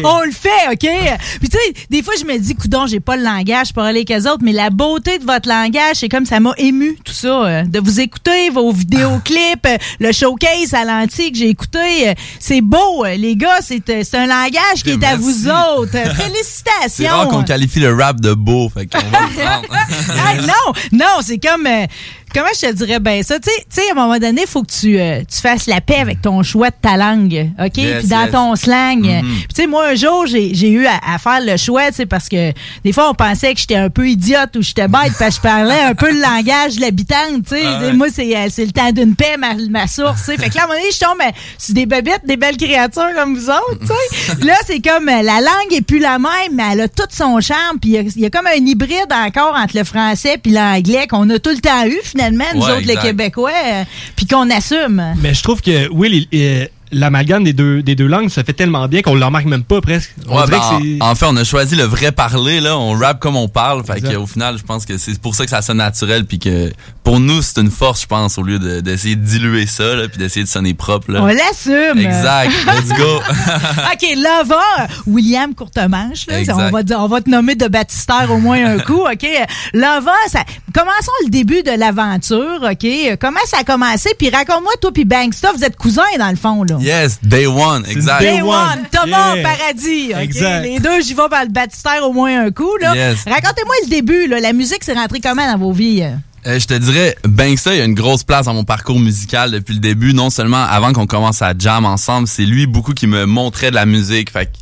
(laughs) On le fait, OK? Puis tu sais, des fois, je me dis, coudon, j'ai pas le langage pour aller avec les autres, mais la beauté de votre langage, c'est comme ça m'a ému, tout ça. euh, de vous écouter, vos vidéoclips, euh, le showcase à l'antique que j'ai écouté. euh, c'est beau, euh, les gars. C'est euh, c'est un langage qui est à vous autres. (laughs) Euh, C'est rare qu'on Félicitations. qualifie le rap de beau. Fait qu'on va le prendre. Hey, (laughs) non, non, c'est comme. euh, comment je te dirais bien ça? Tu sais- tu sais, à un moment donné, il faut que tu, euh, tu fasses la paix avec ton choix de ta langue, OK? Yes, Puis dans yes. ton slang. Mhm. Puis tu sais, moi, un jour, j'ai j'ai eu à, à faire le choix, tu sais, parce que des fois, on pensait que j'étais un peu idiote ou j'étais bête parce que je parlais un peu le langage de l'habitante, tu sais. Ah ouais. Moi, c'est euh, c'est le temps d'une paix, ma, ma source, tu sais. Fait que là, à un moment donné, je tombe euh, sur des babettes, des belles créatures comme vous autres, tu sais. là, c'est comme, euh, la langue est plus la même, mais elle a tout son charme. Puis il y y, a comme un hybride encore entre le français puis l'anglais qu'on a tout le temps eu, finalement, nous Ouais, autres, les. Québécois, euh, puis qu'on assume. Mais je trouve que, Will, il- euh, l'amalgame des deux, des deux langues, ça fait tellement bien qu'on le remarque même pas presque. On Ouais, dirait ben, que en, en fait, on a choisi le vrai parler, là. On rappe comme on parle. Fait que, au final, je pense que c'est pour ça que ça sonne naturel. Puis que, pour nous, c'est une force, je pense, au lieu de- d'essayer de, diluer ça, là, puis d'essayer de sonner propre, là. On l'assume. Exact. Let's go. (laughs) OK, Lava, euh, William Courtemanche, là, on, va, on va te nommer de baptistère au moins un coup, OK? Lava, ça, commençons le début de l'aventure, OK? Comment ça a commencé? Puis raconte-moi, toi puis Banksta, vous êtes cousins, dans le fond, là. Yes, day one, exact. Day one, Thomas Yeah. Paradis. OK? Exact. Les deux, j'y vais par le baptistère au moins un coup. Là. Yes. Racontez-moi le début. Là. La musique, c'est rentré comment dans vos vies? Euh, je te dirais, Banksta, il y a une grosse place dans mon parcours musical depuis le début. Non seulement avant qu'on commence à jam ensemble, c'est lui beaucoup qui me montrait de la musique. Fait que, tu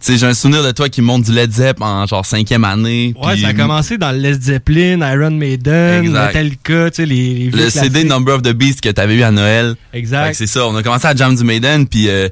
sais, j'ai un souvenir de toi qui monte du Led Zepp en genre cinquième année. Ouais, ça a commencé dans Led Zeppelin, Iron Maiden, Exact. Metallica, tu sais, les, les le CD. Number of the Beast que t'avais eu à Noël. Exact. Fait que C'est ça. On a commencé à jam du Maiden, puis euh,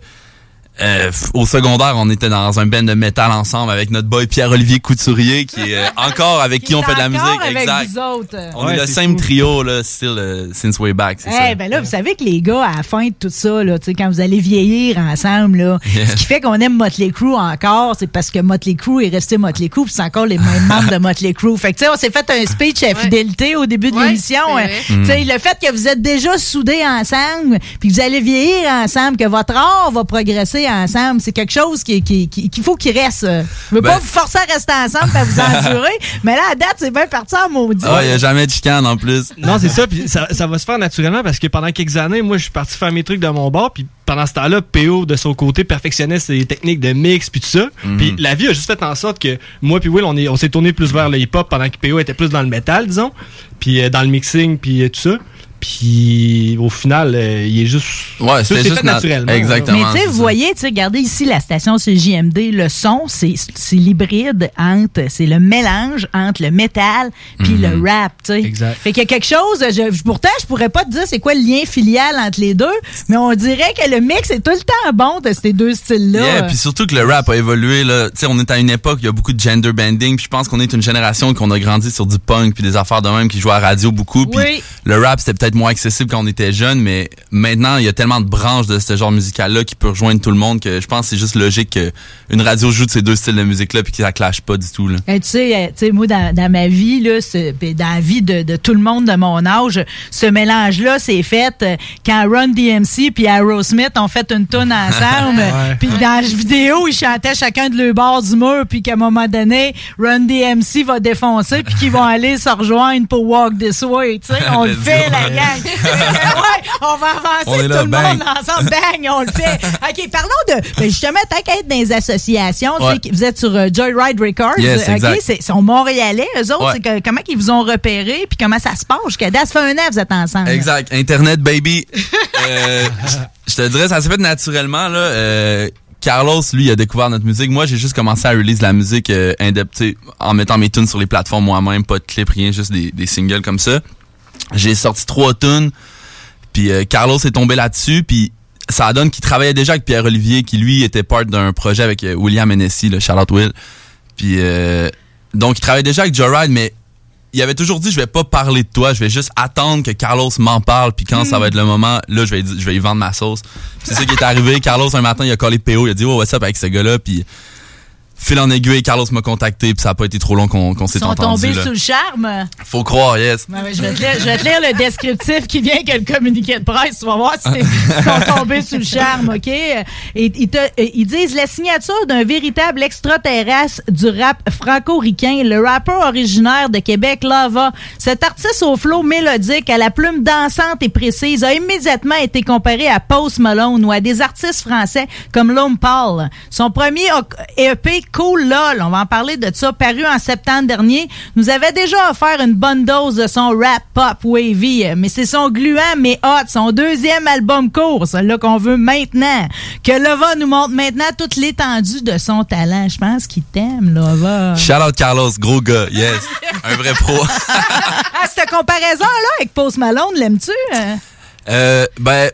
euh, au secondaire, on était dans un band de métal ensemble avec notre boy Pierre-Olivier Couturier, qui est euh, encore avec (laughs) qui on fait de la musique. Avec Exact. vous autres. On Ouais, est le same fou. trio, là, still euh, since way back, c'est Eh ben là, vous savez que les gars, à la fin de tout ça, là, tu sais, quand vous allez vieillir ensemble, là, (laughs) ce qui fait qu'on aime Motley Crue encore, c'est parce que Motley Crue est resté Motley Crue, puis c'est encore les mêmes (laughs) membres de Motley Crue. Fait que tu sais, on s'est fait un speech à fidélité au début de Ouais, l'émission. c'est hein. sais, le fait que vous êtes déjà soudés ensemble, puis que vous allez vieillir ensemble, que votre art va progresser ensemble, c'est quelque chose qui- qui- qui- qu'il faut qu'il reste. Je veux Ben- pas vous forcer à rester ensemble, à vous endurer, (laughs) mais là, à date, c'est bien parti en maudit. Ah, il y a jamais de chicane en plus. Non, c'est ça, puis ça, ça va se faire naturellement parce que pendant quelques années, moi, je suis parti faire mes trucs de mon bord, puis pendant ce temps-là, PO, de son côté, perfectionnait ses techniques de mix, puis tout ça. Mhm. Puis la vie a juste fait en sorte que moi puis Will, on est- on s'est tourné plus vers le hip-hop pendant que PO était plus dans le métal, disons, puis euh, dans le mixing, puis euh, tout ça. Puis au final, euh, il est juste. Ouais, c'était c'est juste naturellement. Exactement. Mais tu sais, c'est vous voyez, regardez ici la station CJMD, le son, c'est c'est l'hybride entre, c'est le mélange entre le métal puis Mhm. le rap, tu sais. Exact. Fait qu'il y a quelque chose, je, je- pourtant, je pourrais pas te dire c'est quoi le lien filial entre les deux, mais on dirait que le mix est tout le temps bon de ces deux styles-là. Yeah, puis surtout que le rap a évolué là. Tu sais, on est à une époque, il y a beaucoup de gender bending, puis je pense qu'on est une génération qu'on a grandi sur du punk puis des affaires de même qui jouent à la radio beaucoup. Puis Oui. le rap c'était peut-être moins accessible quand on était jeune, mais maintenant il y a tellement de branches de ce genre musical là qui peut rejoindre tout le monde que je pense que c'est juste logique qu'une radio joue de ces deux styles de musique là puis que ça clash pas du tout là. Eh, tu sais, euh, tu sais, moi, dans, dans ma vie, là, ben, dans la vie de, de tout le monde de mon âge, ce mélange-là s'est fait euh, quand Run DMC puis Aerosmith ont fait une tune ensemble. (laughs) Ouais. Puis dans la vidéo, ils chantaient chacun de leur bord du mur, puis qu'à un moment donné, Run DMC va défoncer, puis qu'ils vont (laughs) aller se rejoindre pour Walk This Way. Tu sais, on (laughs) le Let's fait, la gang. (laughs) ouais, on va avancer On tout là, le bang. monde ensemble. Bang, on le fait. (laughs) OK, parlons de... Ben justement, tant qu'à être dans les associations, tu sais, vous êtes sur euh, Joyride Records. Yes, OK, c'est- sont montréalais, eux autres. Ouais. c'est que- comment ils vous ont repéré, puis comment ça se passe jusqu'à date? Ça fait un an vous êtes ensemble. Exact. Internet, baby. Euh, je te dirais, ça s'est fait naturellement, là. Euh, Carlos, lui, il a découvert notre musique. Moi, j'ai juste commencé à release la musique euh, indep- tu sais, en mettant mes tunes sur les plateformes moi-même, pas de clip, rien, juste des, des singles comme ça. J'ai sorti trois tunes, puis euh, Carlos est tombé là-dessus, puis ça donne qu'il travaillait déjà avec Pierre-Olivier, qui lui était part d'un projet avec euh, William Hennessy, le Charlotte Will. Puis euh, donc il travaillait déjà avec Joe Ride, mais il avait toujours dit je vais pas parler de toi, je vais juste attendre que Carlos m'en parle, puis quand ça va être le moment, là je vais je vais y vendre ma sauce. C'est ça qui est arrivé. Carlos un matin il a collé PO, il a dit oh what's up avec ce gars-là, puis fil en aiguille, Carlos m'a contacté, puis ça a pas été trop long qu'on Ils s'est sont entendu. tombés là. sous le charme. Faut croire, yes. Ouais, ouais, je, vais te lire, je vais te lire le descriptif qui vient que le communiqué de presse. Tu vas voir si ils sont tombés sous le charme, OK? Et, ils, te- ils disent la signature d'un véritable extraterrestre du rap franco-ricain, le rappeur originaire de Québec, Lava. Cet artiste au flow mélodique, à la plume dansante et précise, a immédiatement été comparé à Post Malone ou à des artistes français comme L'Homme Paul. Son premier EP, Cool LOL, on va en parler de ça, paru en septembre dernier, nous avait déjà offert une bonne dose de son rap pop wavy, mais c'est son gluant mais hot, son deuxième album court, celui-là qu'on veut maintenant, que Lova nous montre maintenant toute l'étendue de son talent. Je pense qu'il t'aime, Lova. Shout out Carlos, gros gars, yes. Un vrai pro. (laughs) ah, cette comparaison-là avec Post Malone, l'aimes-tu? euh? Euh, ben,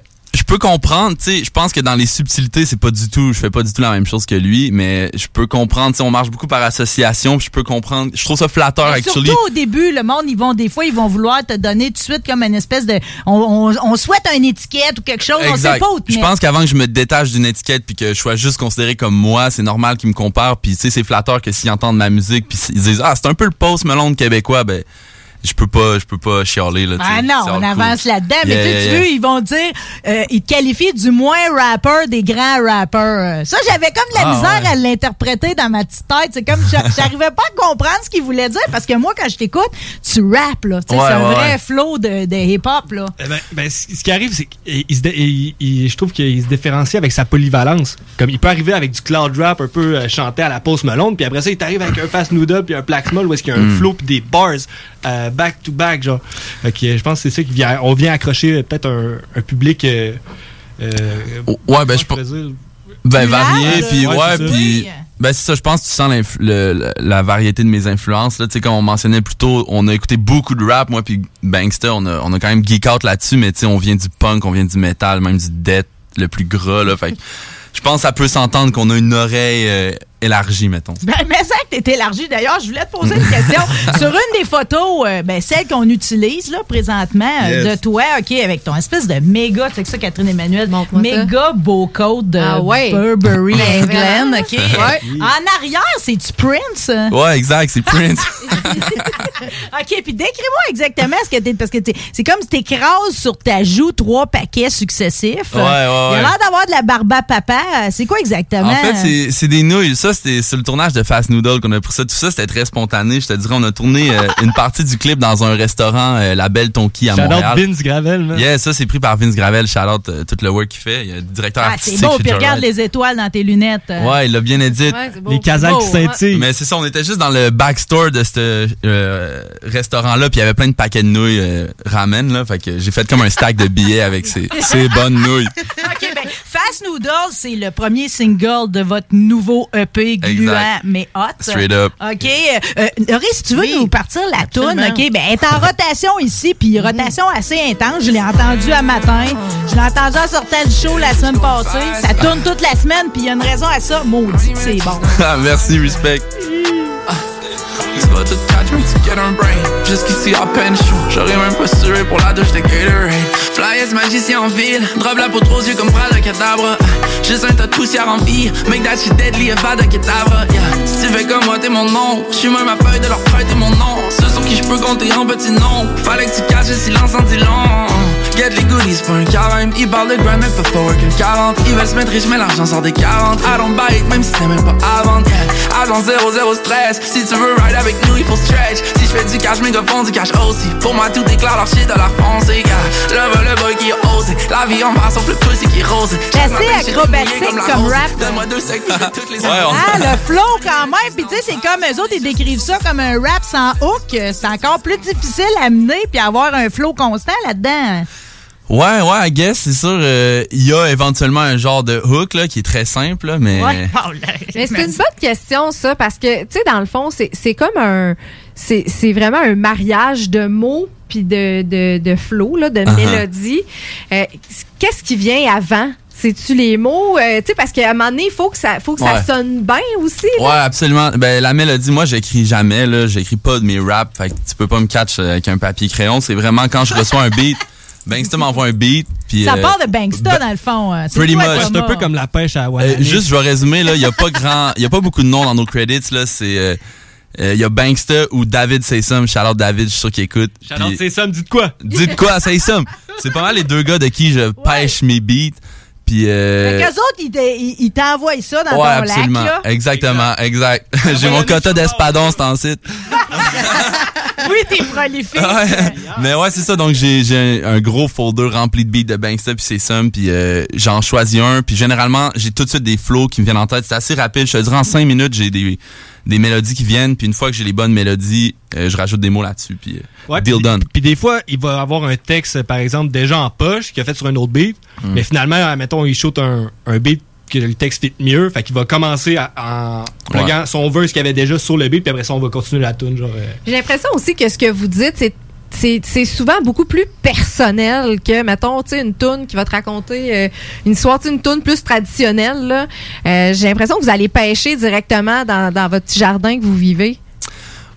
peux comprendre, tu sais, je pense que dans les subtilités, c'est pas du tout, je fais pas du tout la même chose que lui, mais je peux comprendre, tu sais, on marche beaucoup par association, je peux comprendre, je trouve ça flatteur, Mais actually. Surtout au début, le monde, ils vont des fois, ils vont vouloir te donner tout de suite comme une espèce de, on, on- on souhaite une étiquette ou quelque chose, on sait pas où te Je pense qu'avant que je me détache d'une étiquette puis que je sois juste considéré comme moi, c'est normal qu'ils me comparent puis tu sais c'est flatteur que s'ils entendent ma musique puis ils disent ah c'est un peu le post melon québécois ben je peux pas je peux pas chialer là. Ah non, on avance cool. là-dedans. Mais Yeah, tu sais, yeah, tu yeah. veux, ils vont dire, euh, ils te qualifient du moins rappeur des grands rappeurs. Ça, j'avais comme de la Ah, misère ouais. à l'interpréter dans ma petite tête. C'est comme, j'a- (laughs) j'arrivais pas à comprendre ce qu'il voulait dire parce que moi, quand je t'écoute, tu rappes, là. Tu sais, Ouais, c'est un vrai ouais. flow de, de hip-hop, là. Eh ben, ben, ce qui arrive, c'est qu'il il- il- je trouve qu'il se différencie avec sa polyvalence. Comme il peut arriver avec du cloud rap un peu euh, chanté à la Post Malone, puis après ça, il t'arrive avec un Fast Noodle puis un Black Small où est-ce qu'il y a un Mm. flow puis des bars euh, back to back, genre. Fait que, euh, je pense que c'est ça qui vient. On vient accrocher euh, peut-être un, un public. euh, euh, Ouais, ben je Ben varié puis Ouais, ouais, c'est ça. puis ben c'est ça je pense que tu sens le- la variété de mes influences là tu sais comme on mentionnait plus tôt on a écouté beaucoup de rap moi puis Bankster on a on a quand même geek out là-dessus mais tu sais on vient du punk on vient du metal même du death le plus gras là fait que je pense que ça peut s'entendre qu'on a une oreille euh, élargie mettons Ben, mais ça que t'es élargi. D'ailleurs, je voulais te poser une question. (laughs) Sur une des photos, euh, ben, celle qu'on utilise là, présentement euh, Yes. de toi, OK, avec ton espèce de méga, tu sais que ça, Catherine Emmanuel, méga beau coat de Ah ouais. Burberry England, vraiment? OK? Ouais. En arrière, c'est-tu Prince? ouais exact c'est Prince (laughs) OK, puis décris-moi exactement ce que t'es. Parce que t'es- c'est comme si t'écrases sur ta joue trois paquets successifs. Ouais, ouais, Il a l'air d'avoir de la barbe à papa. C'est quoi exactement? En fait, c'est- c'est des nouilles. Ça, c'était sur le tournage de Fast Noodle qu'on a pris ça. Tout ça, c'était très spontané. Je te dirais, on a tourné euh, une partie du clip dans un restaurant, euh, La Belle Tonki à Shout out Montréal. Vince Gravel, man. Yeah, ça, c'est pris par Vince Gravel. Shout out euh, tout le work qu'il fait. Il y a le directeur Ah, artistique c'est beau, puis regarde les étoiles dans tes lunettes. euh. Ouais, il l'a bien édité. Ouais. Les casals qui scintillent. Mais c'est ça, on était juste dans le backstore de ce euh, restaurant-là, puis il y avait plein de paquets de nouilles euh, ramen, là. Fait que j'ai fait comme un stack de billets avec ces, (laughs) ces bonnes nouilles. OK, Fast Noodles, c'est le premier single de votre nouveau EP gluant, Exact. mais hot. Straight up. OK. Euh, Laurie, si tu veux nous partir la toune? OK, ben, elle est en rotation ici, puis rotation assez intense. Je l'ai entendue à matin. Je l'ai entendue en sortant du show la semaine passée. Ça tourne toute la semaine, puis il y a une raison à ça. Maudit, c'est bon. Ah, (laughs) Merci, respect. Catch me get brain. Jusqu'ici à peine chaud. J'aurais même pas sué pour la douche de Gatorade. Flyers magicien en ville. Drop la peau aux yeux comme bras de cadavre. Juste un tas de poussière en vie. Make that shit deadly et va de cadavre yeah. Si tu fais comme moi t'es mon nom. J'suis même à feuille de leur prêter mon nom. Ceux sur qui j'peux compter en petits noms. Fallait que tu caches le silence en dit long Get les goodies pour un carême Ils parlent de grind mais peuvent pas work un 40 Ils veulent se mettre riches mais l'argent sort des 40 I don't buy it même si t'es même pas à vendre yeah. Agent 0 0 stress Si tu veux ride avec nous il faut stretch Si je fais du cash méga fond du cash aussi Pour moi tout est clair leur shit à la foncé yeah. Le vol le boy qui a osé La vie en bas sauf le pussy qui C'est assez acrobatique comme rap. Donne-moi deux secs toutes les Ah, le flow quand même. Puis tu sais, c'est comme eux autres, ils décrivent ça comme un rap sans hook. C'est encore plus difficile à mener puis avoir un flow constant là-dedans. Ouais, ouais, I guess, c'est sûr. euh, Il y a éventuellement un genre de hook là, qui est très simple, là, mais. (laughs) Mais c'est une bonne question, ça, parce que, tu sais, dans le fond, c'est c'est comme un. C'est c'est vraiment un mariage de mots puis de, de, de flow, là, de Uh-huh. mélodie. Euh, Qu'est-ce qui vient avant? C'est-tu les mots? Euh, tu sais, parce qu'à un moment donné, il faut que ça, faut que ça Ouais. sonne bien aussi. là. Ouais, absolument. Ben, la mélodie, moi, j'écris jamais, là. J'écris pas de mes raps. Fait que tu peux pas me catch avec un papier crayon. C'est vraiment quand je reçois un beat. Bankster m'envoie un beat. Puis, Ça euh, part de Banksta, dans le fond. euh, c'est pretty much. C'est un peu comme la pêche à Euh, Wannabe. juste, je vais résumer, là. Il y a pas grand, il y a pas beaucoup de noms dans nos credits, là. C'est, euh, euh, il y a Bankster ou David Say Some. Shout out David, je suis sûr qu'il écoute. Shout out Puis- Say Some, dites quoi? Dites quoi, Say Some? C'est pas mal les deux gars de qui je pêche mes beats. Puis, euh, Fait qu'eux autres, ils te- ils ils t'envoient ça dans ouais, ton absolument. lac, là. Exactement, exact. J'ai mon quota d'espadon, c'est en site. (laughs) oui, t'es prolifique. Mais ouais, c'est ça. Donc, j'ai un, gros folder rempli de beats de Banksta puis c'est Sum. Puis euh, j'en choisis un. Puis généralement, j'ai tout de suite des flows qui me viennent en tête. C'est assez rapide. Je te dirais, en cinq minutes, j'ai des, des mélodies qui viennent. Puis une fois que j'ai les bonnes mélodies, euh, je rajoute des mots là-dessus. Puis euh, Ouais, deal puis- done. Puis des fois, il va avoir un texte, par exemple, déjà en poche, qu'il a fait sur un autre beat. Mm. Mais finalement, mettons, il shoot un, un beat que le texte fit mieux. Fait qu'il va commencer à- en pluguant son verse qu'il avait déjà sur le beat, puis après ça, on va continuer la tune. Genre, euh, J'ai l'impression aussi que ce que vous dites, c'est c'est c'est souvent beaucoup plus personnel que, mettons, tu sais, une toune qui va te raconter euh, une histoire, tu sais, une toune plus traditionnelle. Euh, J'ai l'impression que vous allez pêcher directement dans, dans votre petit jardin que vous vivez.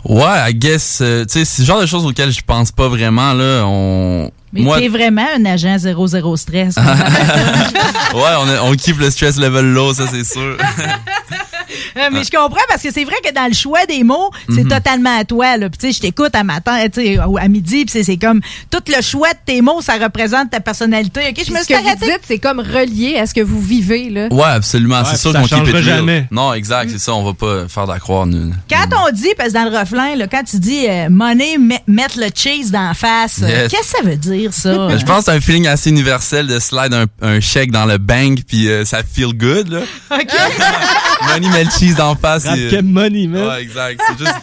Ouais, I guess, euh, tu sais, c'est le genre de choses auxquelles je pense pas vraiment, là. On... Mais Moi, t'es vraiment un agent 00 stress. (laughs) ouais, on, a- on keep le stress level low, ça, c'est sûr. (laughs) Euh, mais je comprends parce que c'est vrai que dans le choix des mots, c'est Mhm. totalement à toi. Là. Puis, tu sais, je t'écoute à matin, tu sais, ou à midi, puis c'est- c'est comme tout le choix de tes mots, ça représente ta personnalité. Ok, je me ce suis arrêtée. c'est comme relié à ce que vous vivez. Là. Ouais, absolument. Ouais, c'est sûr ça qu'on real. jamais. Non, exact, c'est ça. On va pas faire d'accroire. nous. Quand on dit, parce que dans le refrain, là, quand tu dis euh, money, met- mettre le cheese dans la face, Yes. qu'est-ce que ça veut dire, ça? (laughs) Je pense que c'est un feeling assez universel de slide un, un chèque dans le bank puis euh, ça feel good là. (laughs) OK. (laughs) Money met le cheese d'en face. Rap et, euh, money, man. Ouais, exact. C'est juste.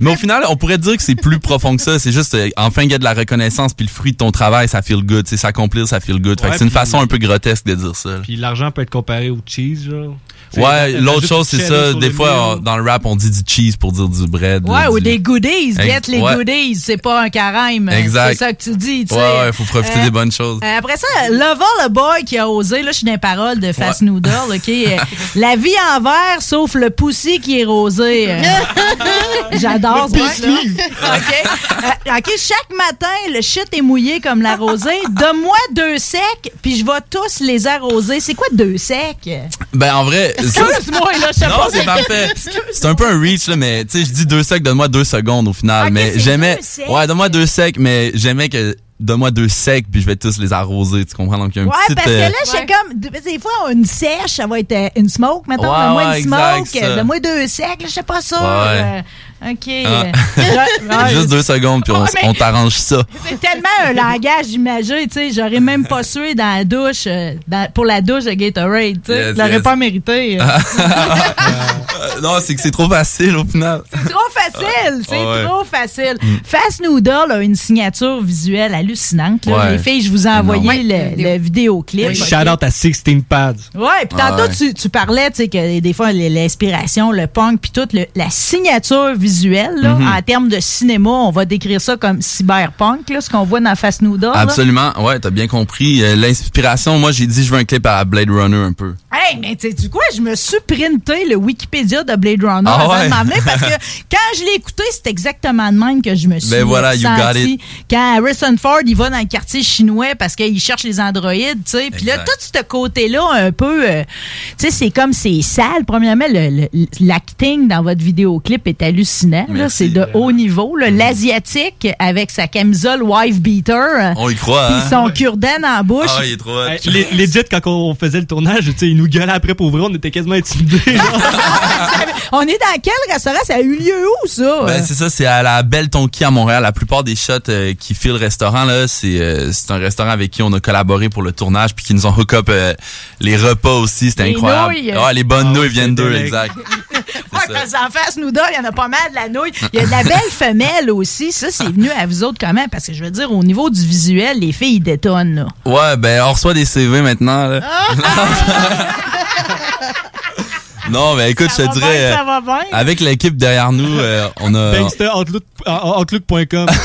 Mais au final, on pourrait dire que c'est plus profond que ça. C'est juste euh, enfin il y a de la reconnaissance puis le fruit de ton travail, ça feel good. S'accomplir, ça feel good. Ouais, c'est une façon un peu grotesque de dire ça. Puis l'argent peut être comparé au cheese, genre. Ouais, l'autre chose c'est ça. Des fois, on- dans le rap, on dit du cheese pour dire du bread. Ouais, là, ou du- des goodies. Get les ouais. goodies. C'est pas un carême. Exact. C'est ça que tu dis, tu Ouais, sais. ouais, faut profiter Euh, des bonnes choses. Euh, Après ça, Lover le boy qui a osé, là, je suis dans les paroles de Fast Noodle, OK? Euh, (laughs) La vie en vert, sauf le poussi qui est rosé. (laughs) J'adore ce. OK? Euh, OK, chaque matin, le shit est mouillé comme la rosée. Donne-moi deux secs, puis je vais tous les arroser. C'est quoi deux secs? Ben en vrai, Excuse-moi, là, je sais Non, pas. c'est parfait. C'est un peu un reach, là, mais tu sais, je dis deux secs, donne-moi deux secondes au final. Mais j'aimais. Ouais, donne-moi deux secs, mais j'aimais que donne-moi deux secs, puis je vais tous les arroser, tu comprends? Donc, il y a Ouais, parce que euh, là, je sais comme, des des fois, une sèche, ça va être euh, une smoke, mettons. Ouais, Donne-moi ouais, une smoke, donne-moi deux secs, là, je sais pas ça. Ouais. euh, OK. Ah. euh, (laughs) ouais, Juste deux secondes, puis on, Ouais, t'arrange ça. C'est tellement un langage imagé, tu sais. J'aurais même pas sué dans la douche, euh, dans- pour la douche de Gatorade, tu sais. Yes, je l'aurais yes. pas mérité. (laughs) (laughs) euh. Non, c'est que c'est trop facile au final. C'est trop facile, c'est Ouais. trop facile. Mm. Fast Noodle a une signature visuelle hallucinante. là. Ouais. Les filles, je vous ai envoyé le, le vidéoclip. Shout out à 16 Pads. Ouais, puis tantôt, Ah ouais. tu, tu parlais, tu sais, que des fois, l'inspiration, le punk, puis toute la signature visuelle, là, Mhm. en termes de cinéma, on va décrire ça comme cyberpunk, là, ce qu'on voit dans Fast Noodle. là. Absolument, ouais, t'as bien compris. Euh, L'inspiration, moi, j'ai dit, je veux un clip à Blade Runner un peu. Hey, mais tu sais du quoi? Je me suis printé le Wikipédia de Blade Runner Ah avant ouais? de m'emmener parce que (laughs) quand je l'ai écouté, c'est exactement de même que je me suis Ben voilà, you got senti. it. Quand Harrison Ford, il va dans le quartier chinois parce qu'il cherche les androïdes, tu sais. Puis là, tout ce côté-là, un peu, euh, tu sais, c'est comme c'est sale. Premièrement, le- le- l'acting dans votre vidéoclip est hallucinant. C'est de haut niveau. là. L'Asiatique avec sa camisole wife beater. On y croit, Puis hein? son cure-dent en bouche. Ah, il est trop. Hey, les- Legit, quand on faisait le tournage, tu sais, nous gueulaient après pour vrai, on était quasiment intimidés. (laughs) On est dans quel restaurant? Ça a eu lieu où, ça? Ben, c'est ça, c'est à la Belle Tonki à Montréal. La plupart des shots euh, qui filent le restaurant, là, c'est euh, c'est un restaurant avec qui on a collaboré pour le tournage puis qui nous ont hook up euh, les repas aussi. C'était Les incroyable. nouilles. Ouais, les bonnes Ah nouilles viennent d'eux, exact. (laughs) Ouais, parce qu'en face noodle, il y en a pas mal de la nouille. Il y a de la belle femelle aussi. Ça, c'est venu à vous autres comment? Parce que je veux dire, au niveau du visuel, les filles, ils détonnent, là. Ouais, ben on reçoit des CV maintenant. Là. (laughs) (laughs) non, mais écoute, Ça je te bien, dirais, ça euh, va bien. avec l'équipe derrière nous, euh, on a. Outlook.com. (laughs)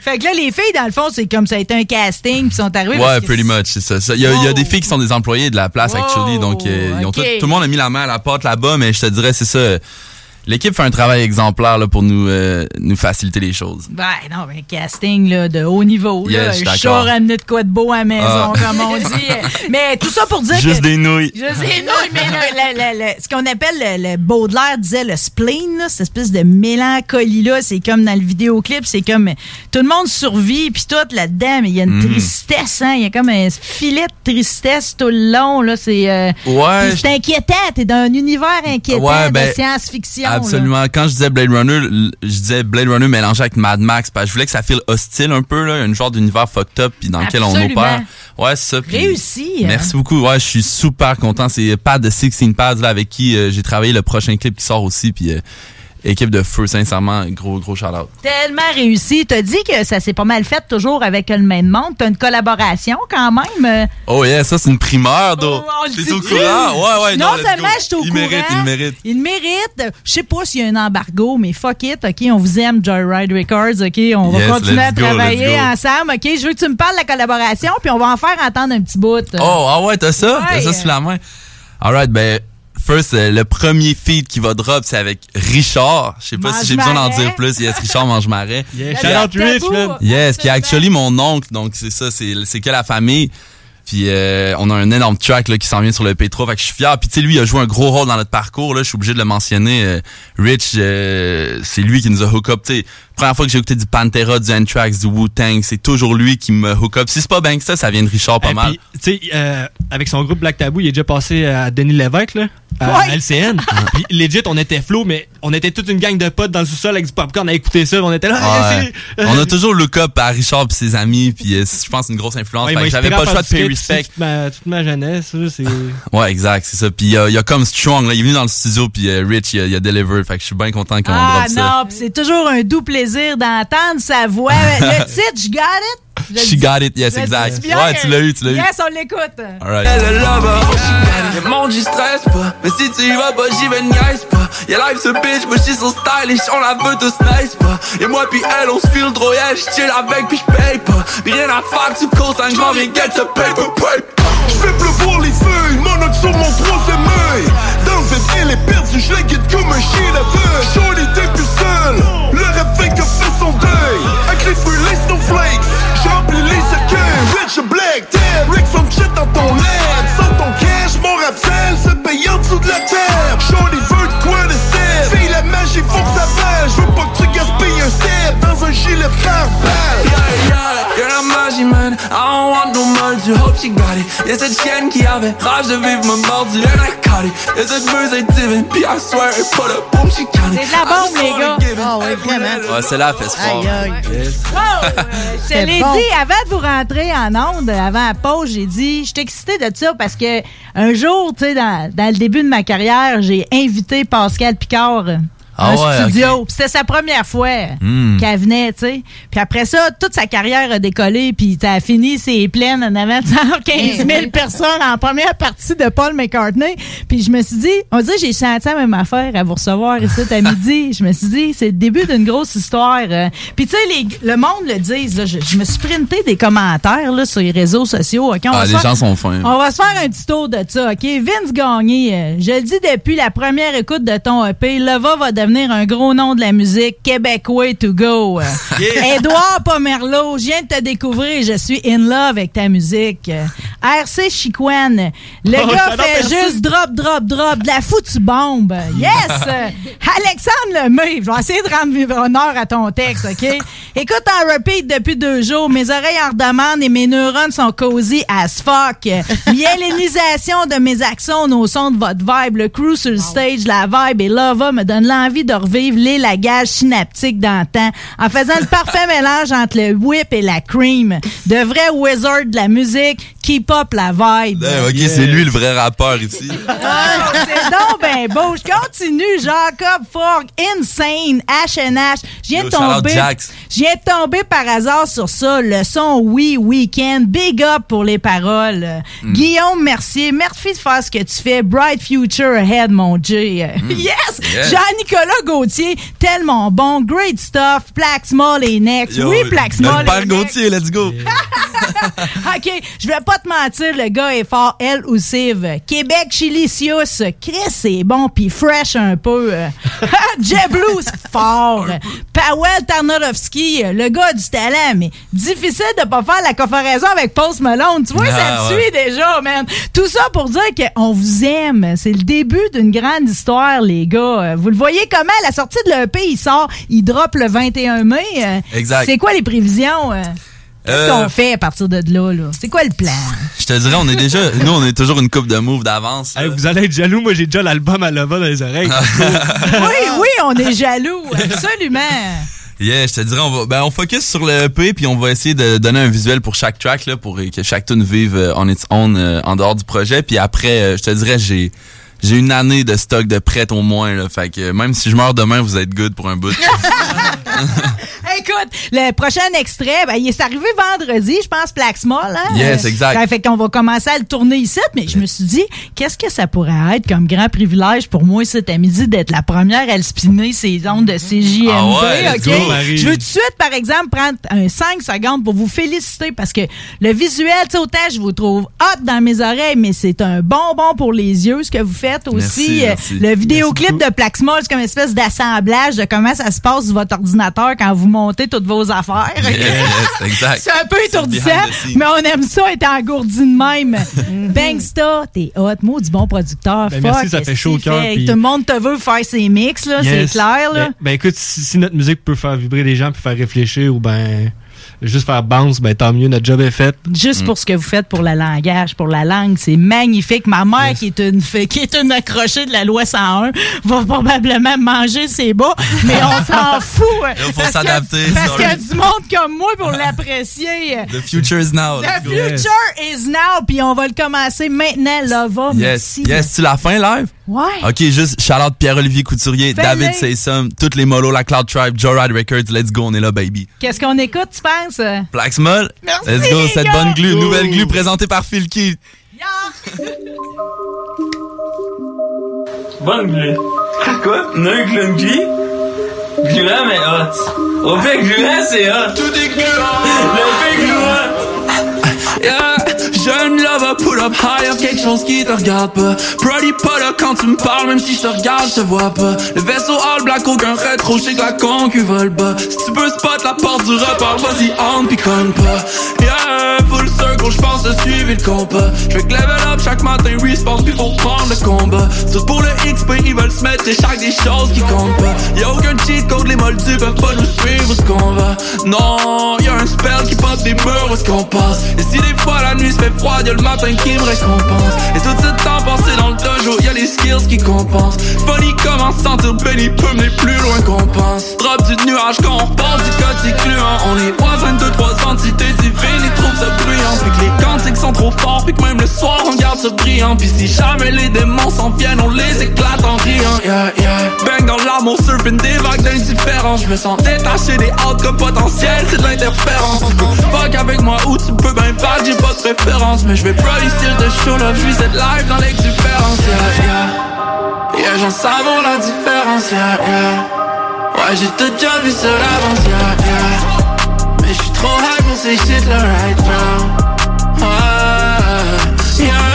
Fait que là, les filles, dans le fond, c'est comme ça a été un casting, puis sont arrivés. Ouais, pretty much, c'est ça. Ça, Il y, a- il y a des filles qui sont des employés de la place, actually. Donc, euh, ils ont ok. tout, tout le monde a mis la main à la porte là-bas, mais je te dirais, c'est ça. L'équipe fait un travail exemplaire là, pour nous, euh, nous faciliter les choses. Ben non, mais casting là, de haut niveau. Là. je suis ramené de quoi de beau à la maison, Ah. comme on dit. (laughs) Mais tout ça pour dire Juste que... des nouilles. Juste des nouilles, mais le- le- le- ce qu'on appelle le, Baudelaire disait le spleen, là, cette espèce de mélancolie-là, c'est comme dans le vidéoclip, c'est comme tout le monde survit, puis tout là-dedans, mais il y a une Mhm. tristesse, hein, il y a comme un filet de tristesse tout le long, là, c'est... euh, Ouais, c'est inquiétant, t'es dans un univers inquiétant Ouais, de ben, là. Absolument. Quand je disais Blade Runner, je disais Blade Runner mélangé avec Mad Max parce que je voulais que ça file hostile un peu, là, un genre d'univers fucked up puis dans lequel on opère. Ouais, c'est ça. Réussi. hein. Merci beaucoup. Ouais, je suis super content. C'est Pad de 16 Pads là, avec qui euh, j'ai travaillé le prochain clip qui sort aussi. Puis euh, équipe de feu, sincèrement, gros, gros shout-out. Tellement réussi. T'as dit que ça s'est pas mal fait toujours avec le même monde. T'as une collaboration quand même. euh, Oh yeah, ça c'est une primeur, d'eau. le T'es au courant? Ouais, ouais, non, seulement je suis au il courant. Mérite, il mérite. Il mérite. Je sais pas s'il y a un embargo, mais fuck it, OK? On vous aime, Joyride Records, OK? On va continuer à go, travailler ensemble, OK? Je veux que tu me parles de la collaboration, puis on va en faire entendre un petit bout. Oh, ah ouais, t'as ça? T'as ça sous la main? Alright, ben, first, euh, le premier feed qui va drop, c'est avec Richard. Je sais pas si j'ai besoin d'en dire plus. Yes, Richard Mange-Marais. (laughs) Yeah, shout out Rich, man. Yes, qui est actually mon oncle, donc c'est ça, c'est c'est que la famille. Puis euh, on a un énorme track là, qui s'en vient sur le P3, fait que je suis fier. Puis tu sais, lui, il a joué un gros rôle dans notre parcours. Là, je suis obligé de le mentionner. Euh, Rich, euh, c'est lui qui nous a hook up. Tu sais, première fois que j'ai écouté du Pantera, du Anthrax, du Wu-Tang, c'est toujours lui qui me hook up. Si c'est pas Banksta, ça vient de Richard pas Et mal. puis, tu sais, euh, avec son groupe Black Tabou, il est déjà passé à Denis Lévesque, là, à Ouais. LCN. (laughs) puis legit, on était flow, mais on était toute une gang de potes dans le sous-sol avec du popcorn à écouter ça. On était là. Ouais. hey, c'est- On a toujours look up à Richard et ses amis, puis euh, je pense une grosse influence. Ouais, j'avais pas le choix de payer respect. Toute ma, toute ma jeunesse, c'est. (laughs) Ouais, exact, c'est ça. Puis il y a, il y a comme Strong, là, il est venu dans le studio, puis euh, Rich, il a, deliver. Fait que je suis bien content qu'on Ah drop ça. non, pis c'est toujours un doux plaisir d'entendre sa voix. (laughs) le titre, je got it. Je le She dis- got it, yes, le exact. dis bien. Ouais, tu l'as eu, tu l'as eu. Yes, on l'écoute. Alright. Elle est là-bas, oh she got it. Mon j'y stresse pas. Mais si tu y vas pas, j'y vais niaise pas. Y'a life ce bitch, mais j'suis so stylish, on la veut tous nice pas. Et moi pis elle, on se file trop, yeah, j'chill avec pis j'paye pas. Pis rien à faire, tu co-sign, j'm'en viens get ce paper, paper. J'fais pleuvoir les feuilles, monocle sur mon troisième œil Dans le vide, elle est perdue, guide comme un chien plus seul, le rêve fait que fait son deuil Avec les fruits, les snowflakes, les cercueils Rich black, dead, Rick some shit dans ton lait Sans ton cash, mon rap sale, se paye en dessous de la terre. Shorty veut quoi de fais la magie, faut que ça vaille Je veux pas que step dans un gilet pare-balles Yeah, yeah, you're la magie, man. I don't want no multi, hope she got it. Y'a cette chienne qui avait rage de vivre me mordu, and I caught it. Y'a cette meuse divine, pis I swear, elle put up, boom, she got it. C'est de la bombe, les gars. Ah oui, vraiment. Ouais, c'est là, fait fort. Aïe, aïe. Je te l'ai bon. dit, avant de vous rentrer en onde, avant la pause, j'ai dit, je suis excitée de ça parce que un jour, tu sais, dans, dans le début de ma carrière, j'ai invité Pascal Picard. Ah un ouais, studio. C'était sa première fois Hmm. qu'elle venait, tu sais. Puis après ça, toute sa carrière a décollé, puis a fini ses plaines en avant de 115 000 personnes en première partie de Paul McCartney. Puis je me suis dit, on dirait que j'ai senti la même affaire à vous recevoir ici à (laughs) midi. Je me suis dit, c'est le début d'une grosse histoire. euh. Puis tu sais, le monde le dit, là, je, je me suis printé des commentaires là, sur les réseaux sociaux. ok? On Ah, va se les faire- gens sont fins. on va se faire un petit tour de ça, OK? Vince Gagné, euh, je le dis depuis la première écoute de ton EP, Leva va devenir un gros nom de la musique, Québécois to go. (laughs) Yeah. Édouard Pomerleau, je viens de te découvrir, je suis in love avec ta musique. RC Chicoine, le Oh, gars fait juste drop, drop, drop, de la foutue bombe. Yes! (laughs) Alexandre Lemay, je vais essayer de rendre honneur à ton texte, OK? (laughs) Écoute en repeat depuis deux jours, mes oreilles en redemandent et mes neurones sont cosy as fuck. Mielénisation de mes axones au son de votre vibe, le crew sur le stage, la vibe et lava me donne l'envie de revivre l'élagage synaptique d'antan en faisant le parfait (laughs) mélange entre le whip et la cream. De vrais wizards de la musique, keep up la vibe. Eh, ok, c'est lui le vrai rappeur ici. (laughs) Ah, c'est donc ben beau. Je continue. Jacob Fork, Insane, HNH. Je viens de tomber. Jax. Je viens de tomber par hasard sur ça. Le son Oui Weekend. Big up pour les paroles. Hmm. Guillaume Mercier, merci de faire ce que tu fais. Bright future ahead, mon J. (laughs) Yes! Yes. Jean-Nicolas Gauthier, tellement bon. Great stuff. Plaque Small et Next. Yo, oui, père et Next. Gauthier, let's go. (laughs) OK, je vais pas te mentir, le gars est fort, elle aussi. Québec Chilicious, Chris c'est bon, puis fresh un peu. (laughs) Euh, Jet Blues, fort. Powell Tarnowski, le gars du talent, mais difficile de pas faire la comparaison avec Post Malone. Tu vois, ça Ah, te ouais. suit déjà, man. Tout ça pour dire qu'on vous aime. C'est le début d'une grande histoire, les gars. Euh, Vous le voyez comment? La sortie de l'EP, il sort, il drop le 21 mai. Euh, Exact. C'est quoi les prévisions? Qu'est-ce Euh, qu'on fait à partir de là? là? C'est quoi le plan? Je te dirais, on est déjà, (laughs) nous, on est toujours une coupe de moves d'avance. Hey, vous allez être jaloux, moi j'ai déjà l'album à Lova dans les oreilles. (laughs) (laughs) oui, oui, on est jaloux, absolument. Yeah, je te dirais, on va, ben, on focus sur le EP puis on va essayer de donner un visuel pour chaque track là, pour que chaque tune vive euh, on its own euh, en dehors du projet. Puis après, euh, je te dirais, j'ai j'ai une année de stock de prêt au moins là, fait que même si je meurs demain, vous êtes good pour un bout. (laughs) (laughs) Écoute, le prochain extrait, ben, il est arrivé vendredi, je pense, Plaxmol. Hein? Yes, exact. Ça fait qu'on va commencer à le tourner ici, mais je me suis dit, qu'est-ce que ça pourrait être comme grand privilège pour moi cet midi d'être la première à le spinner ces ondes de CJMD, Ah ouais, OK? go, je veux tout de suite, par exemple, prendre un 5 secondes pour vous féliciter parce que le visuel, tu sais, autant je vous trouve hot dans mes oreilles, mais c'est un bonbon pour les yeux, ce que vous faites aussi. Merci, Euh, merci. Le vidéoclip de Plaxmol, c'est comme une espèce d'assemblage de comment ça se passe sur votre ordinateur quand vous montez toutes vos affaires. Yes, yes, (laughs) exact. C'est un peu étourdissant, mais on aime ça être engourdi de même. Bangsta, t'es hot, mot du bon producteur. Ben, Fuck, merci, ça fait chaud au cœur, Tout le monde te veut faire ses mix, là, Yes. c'est clair. Là. Ben, ben, écoute, si, si notre musique peut faire vibrer les gens puis faire réfléchir ou ben juste faire bounce, ben tant mieux, notre job est fait. Juste pour ce que vous faites pour le langage, pour la langue, c'est magnifique. Ma mère, qui est une qui est une accrochée de la loi 101, va probablement manger ses bas, mais on (laughs) s'en fout. faut Parce que- s'adapter, Parce qu'il y a du monde comme moi pour l'apprécier. The future is now. The future is now, puis on va le commencer maintenant, Lova. Yes, Merci. yes, tu la fin live? Ouais. Ok, juste shout-out Pierre-Olivier Couturier. David Saysom, toutes les molos, la Cloud Tribe, Joe Ride Records, let's go, on est là, baby. Qu'est-ce qu'on écoute, tu penses? Plaxmol, Merci, let's go, cette gars. bonne glue, nouvelle glue présentée par Phil Key. Bonne glue. Quoi? Non, glue, glue? Gluant, mais hot. Au fait, gluant, c'est hot. Tout est gluant. Le fait gluant. Yeah, jeune lover, pull up higher, quelque chose qui te regarde pas. Pas là quand tu me parles, même si je te regarde, je te vois pas. Le vaisseau all black, aucun rétro, je sais que la concu vole bas. Si tu peux spot la porte du repart, vas-y, entre pis conne pas. Yeah, full circle, j'pense de suivre le combat. J'fais que level up chaque matin, respawn, pis faut prendre le combat. Tout pour le XP, ils veulent se mettre chaque des choses qui comptent pas. Y'a aucun cheat code, les moldus peuvent pas nous suivre où est-ce qu'on va. Non, y'a un spell qui pop des murs où est-ce qu'on passe? Et si des fois la nuit se froid, y'a le matin qui me récompense. Et tout ce temps passé dans le dojo, y'a les skills qui compensent. Funny comment se sentir béni peut mener plus loin qu'on pense. Drop du nuage quand on repart du code incluant. On est voisins de trois entités divines, ils trouvent ça bruyant. Puis que les cantiques sont trop forts, puis que même le soir on garde ça brillant. Puis si jamais les démons s'en viennent, on les éclate en riant. Yeah, yeah. Bang dans l'amour, surfing des vagues d'indifférence. Je me sens détaché des outcomes potentiels, c'est de l'interférence. Fuck avec moi ou tu peux ben faire, j'ai pas de Mais je vais pas style de show love, je cette live dans l'exubérance. Yeah, yeah. Yeah, j'en savoure la différence. Yeah, yeah. Ouais, j'ai tout déjà vu sur l'avance. Yeah, yeah. Mais je suis trop high pour ces shit là right now. Yeah.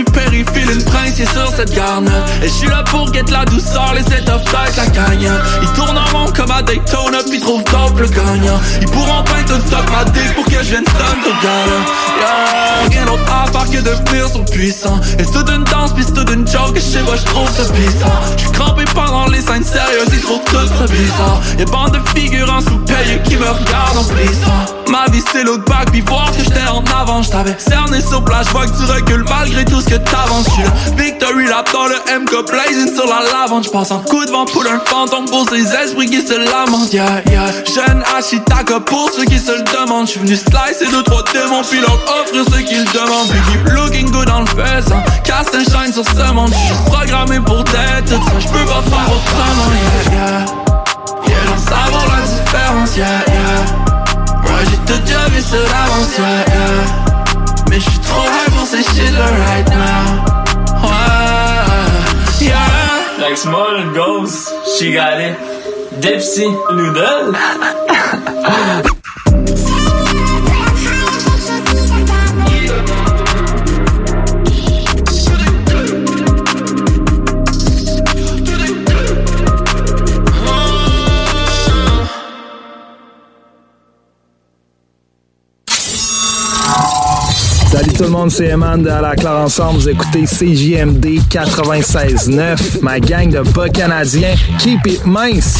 Ex du périphérie, une prince est sur cette garne. Et je suis là pour get la douceur, les of tête, la gagne Ils tournent en rond comme à Daytona, puis trouvent top le gagnant. Ils pourront peindre tout ça ma dick pour que je vienne stun ton gars. Rien d'autre à faire que de venir sur le puissant. Et c'est toute une danse, puis c'est toute une joke, et je sais pas, je trouve ça puissant. Je suis crampé pendant les scènes sérieuses, ils trouvent tout ça bizarre. Y'a bande de figurants sous-payés qui me regardent en Ma vie c'est l'autre bac, puis voir que j'étais en avant J't'avais cerné sur place, vois que tu recules malgré tout ce que t'avances J'suis là, Victory Lap dans le MK blazing sur la lavande. J'passe en coup de vent pour un fantôme pour ces esprits qui se lamentent. Yeah, yeah, jeune Ashitaka pour ceux qui se le demandent. J'suis venu slicer deux trois démons puis leur offrir ce qu'ils demandent. Puis keep looking good dans le faisant Cast un shine sur ce monde. J'suis programmé pour ça. J'peux pas faire autrement. Yeah, yeah, yeah, savoir la différence. Yeah, yeah. Ouais, j'ai tout déjà vu sur l'avance, yeah, yeah. Mais j'suis trop high pour ces shit right now. Ouais, yeah. Like small ghost, she got it. Dipsy noodle. (laughs) le monde, c'est Eman de À la Claire Ensemble. Vous écoutez CJMD 96.9, ma gang de bas canadiens. Keep it mince!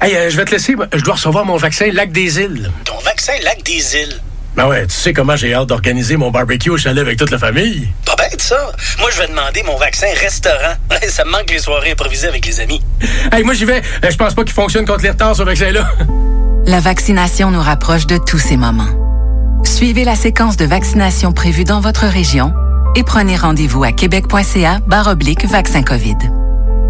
Hey, euh, je vais te laisser. Je dois recevoir mon vaccin Lac des Îles. Ton vaccin Lac des Îles? Ben ouais, tu sais comment j'ai hâte d'organiser mon barbecue au chalet avec toute la famille. Pas bête, ça. Moi, je vais demander mon vaccin restaurant. (laughs) ça me manque les soirées improvisées avec les amis. Hey, moi j'y vais. Euh, Je pense pas qu'il fonctionne contre les retards, ce vaccin-là. (laughs) La vaccination nous rapproche de tous ces moments. Suivez la séquence de vaccination prévue dans votre région et prenez rendez-vous à québec.ca oblique vaccin COVID.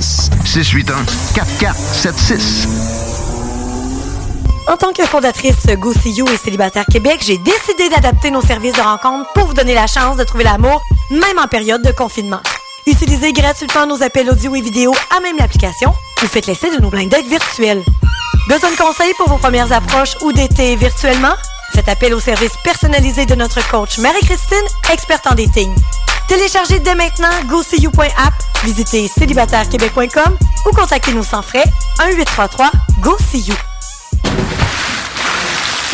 681 4476. En tant que fondatrice Go See et Célibataire Québec, j'ai décidé d'adapter nos services de rencontre pour vous donner la chance de trouver l'amour, même en période de confinement. Utilisez gratuitement nos appels audio et vidéo à même l'application ou faites l'essai de nos blind dates virtuels. Besoin de conseils pour vos premières approches ou d'été virtuellement? Faites appel au service personnalisé de notre coach Marie-Christine, experte en dating. Téléchargez dès maintenant GoSeeYou.app, visitez célibatairequebec.com ou contactez-nous sans frais 1-833-GO-SEE-YOU.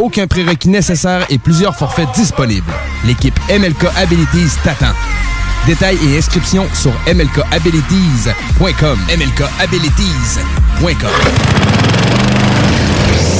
aucun prérequis nécessaire et plusieurs forfaits disponibles. L'équipe MLK Abilities t'attend. Détails et inscriptions sur mlkabilities.com. mlkabilities.com.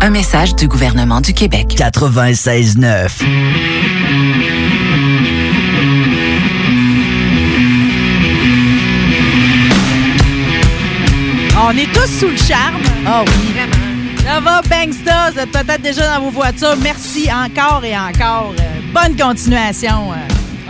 Un message du gouvernement du Québec. 96.9. On est tous sous le charme. Ah oui. Vraiment. Ça va, Bangsta. Vous êtes peut-être déjà dans vos voitures. Merci encore et encore. Euh, bonne continuation.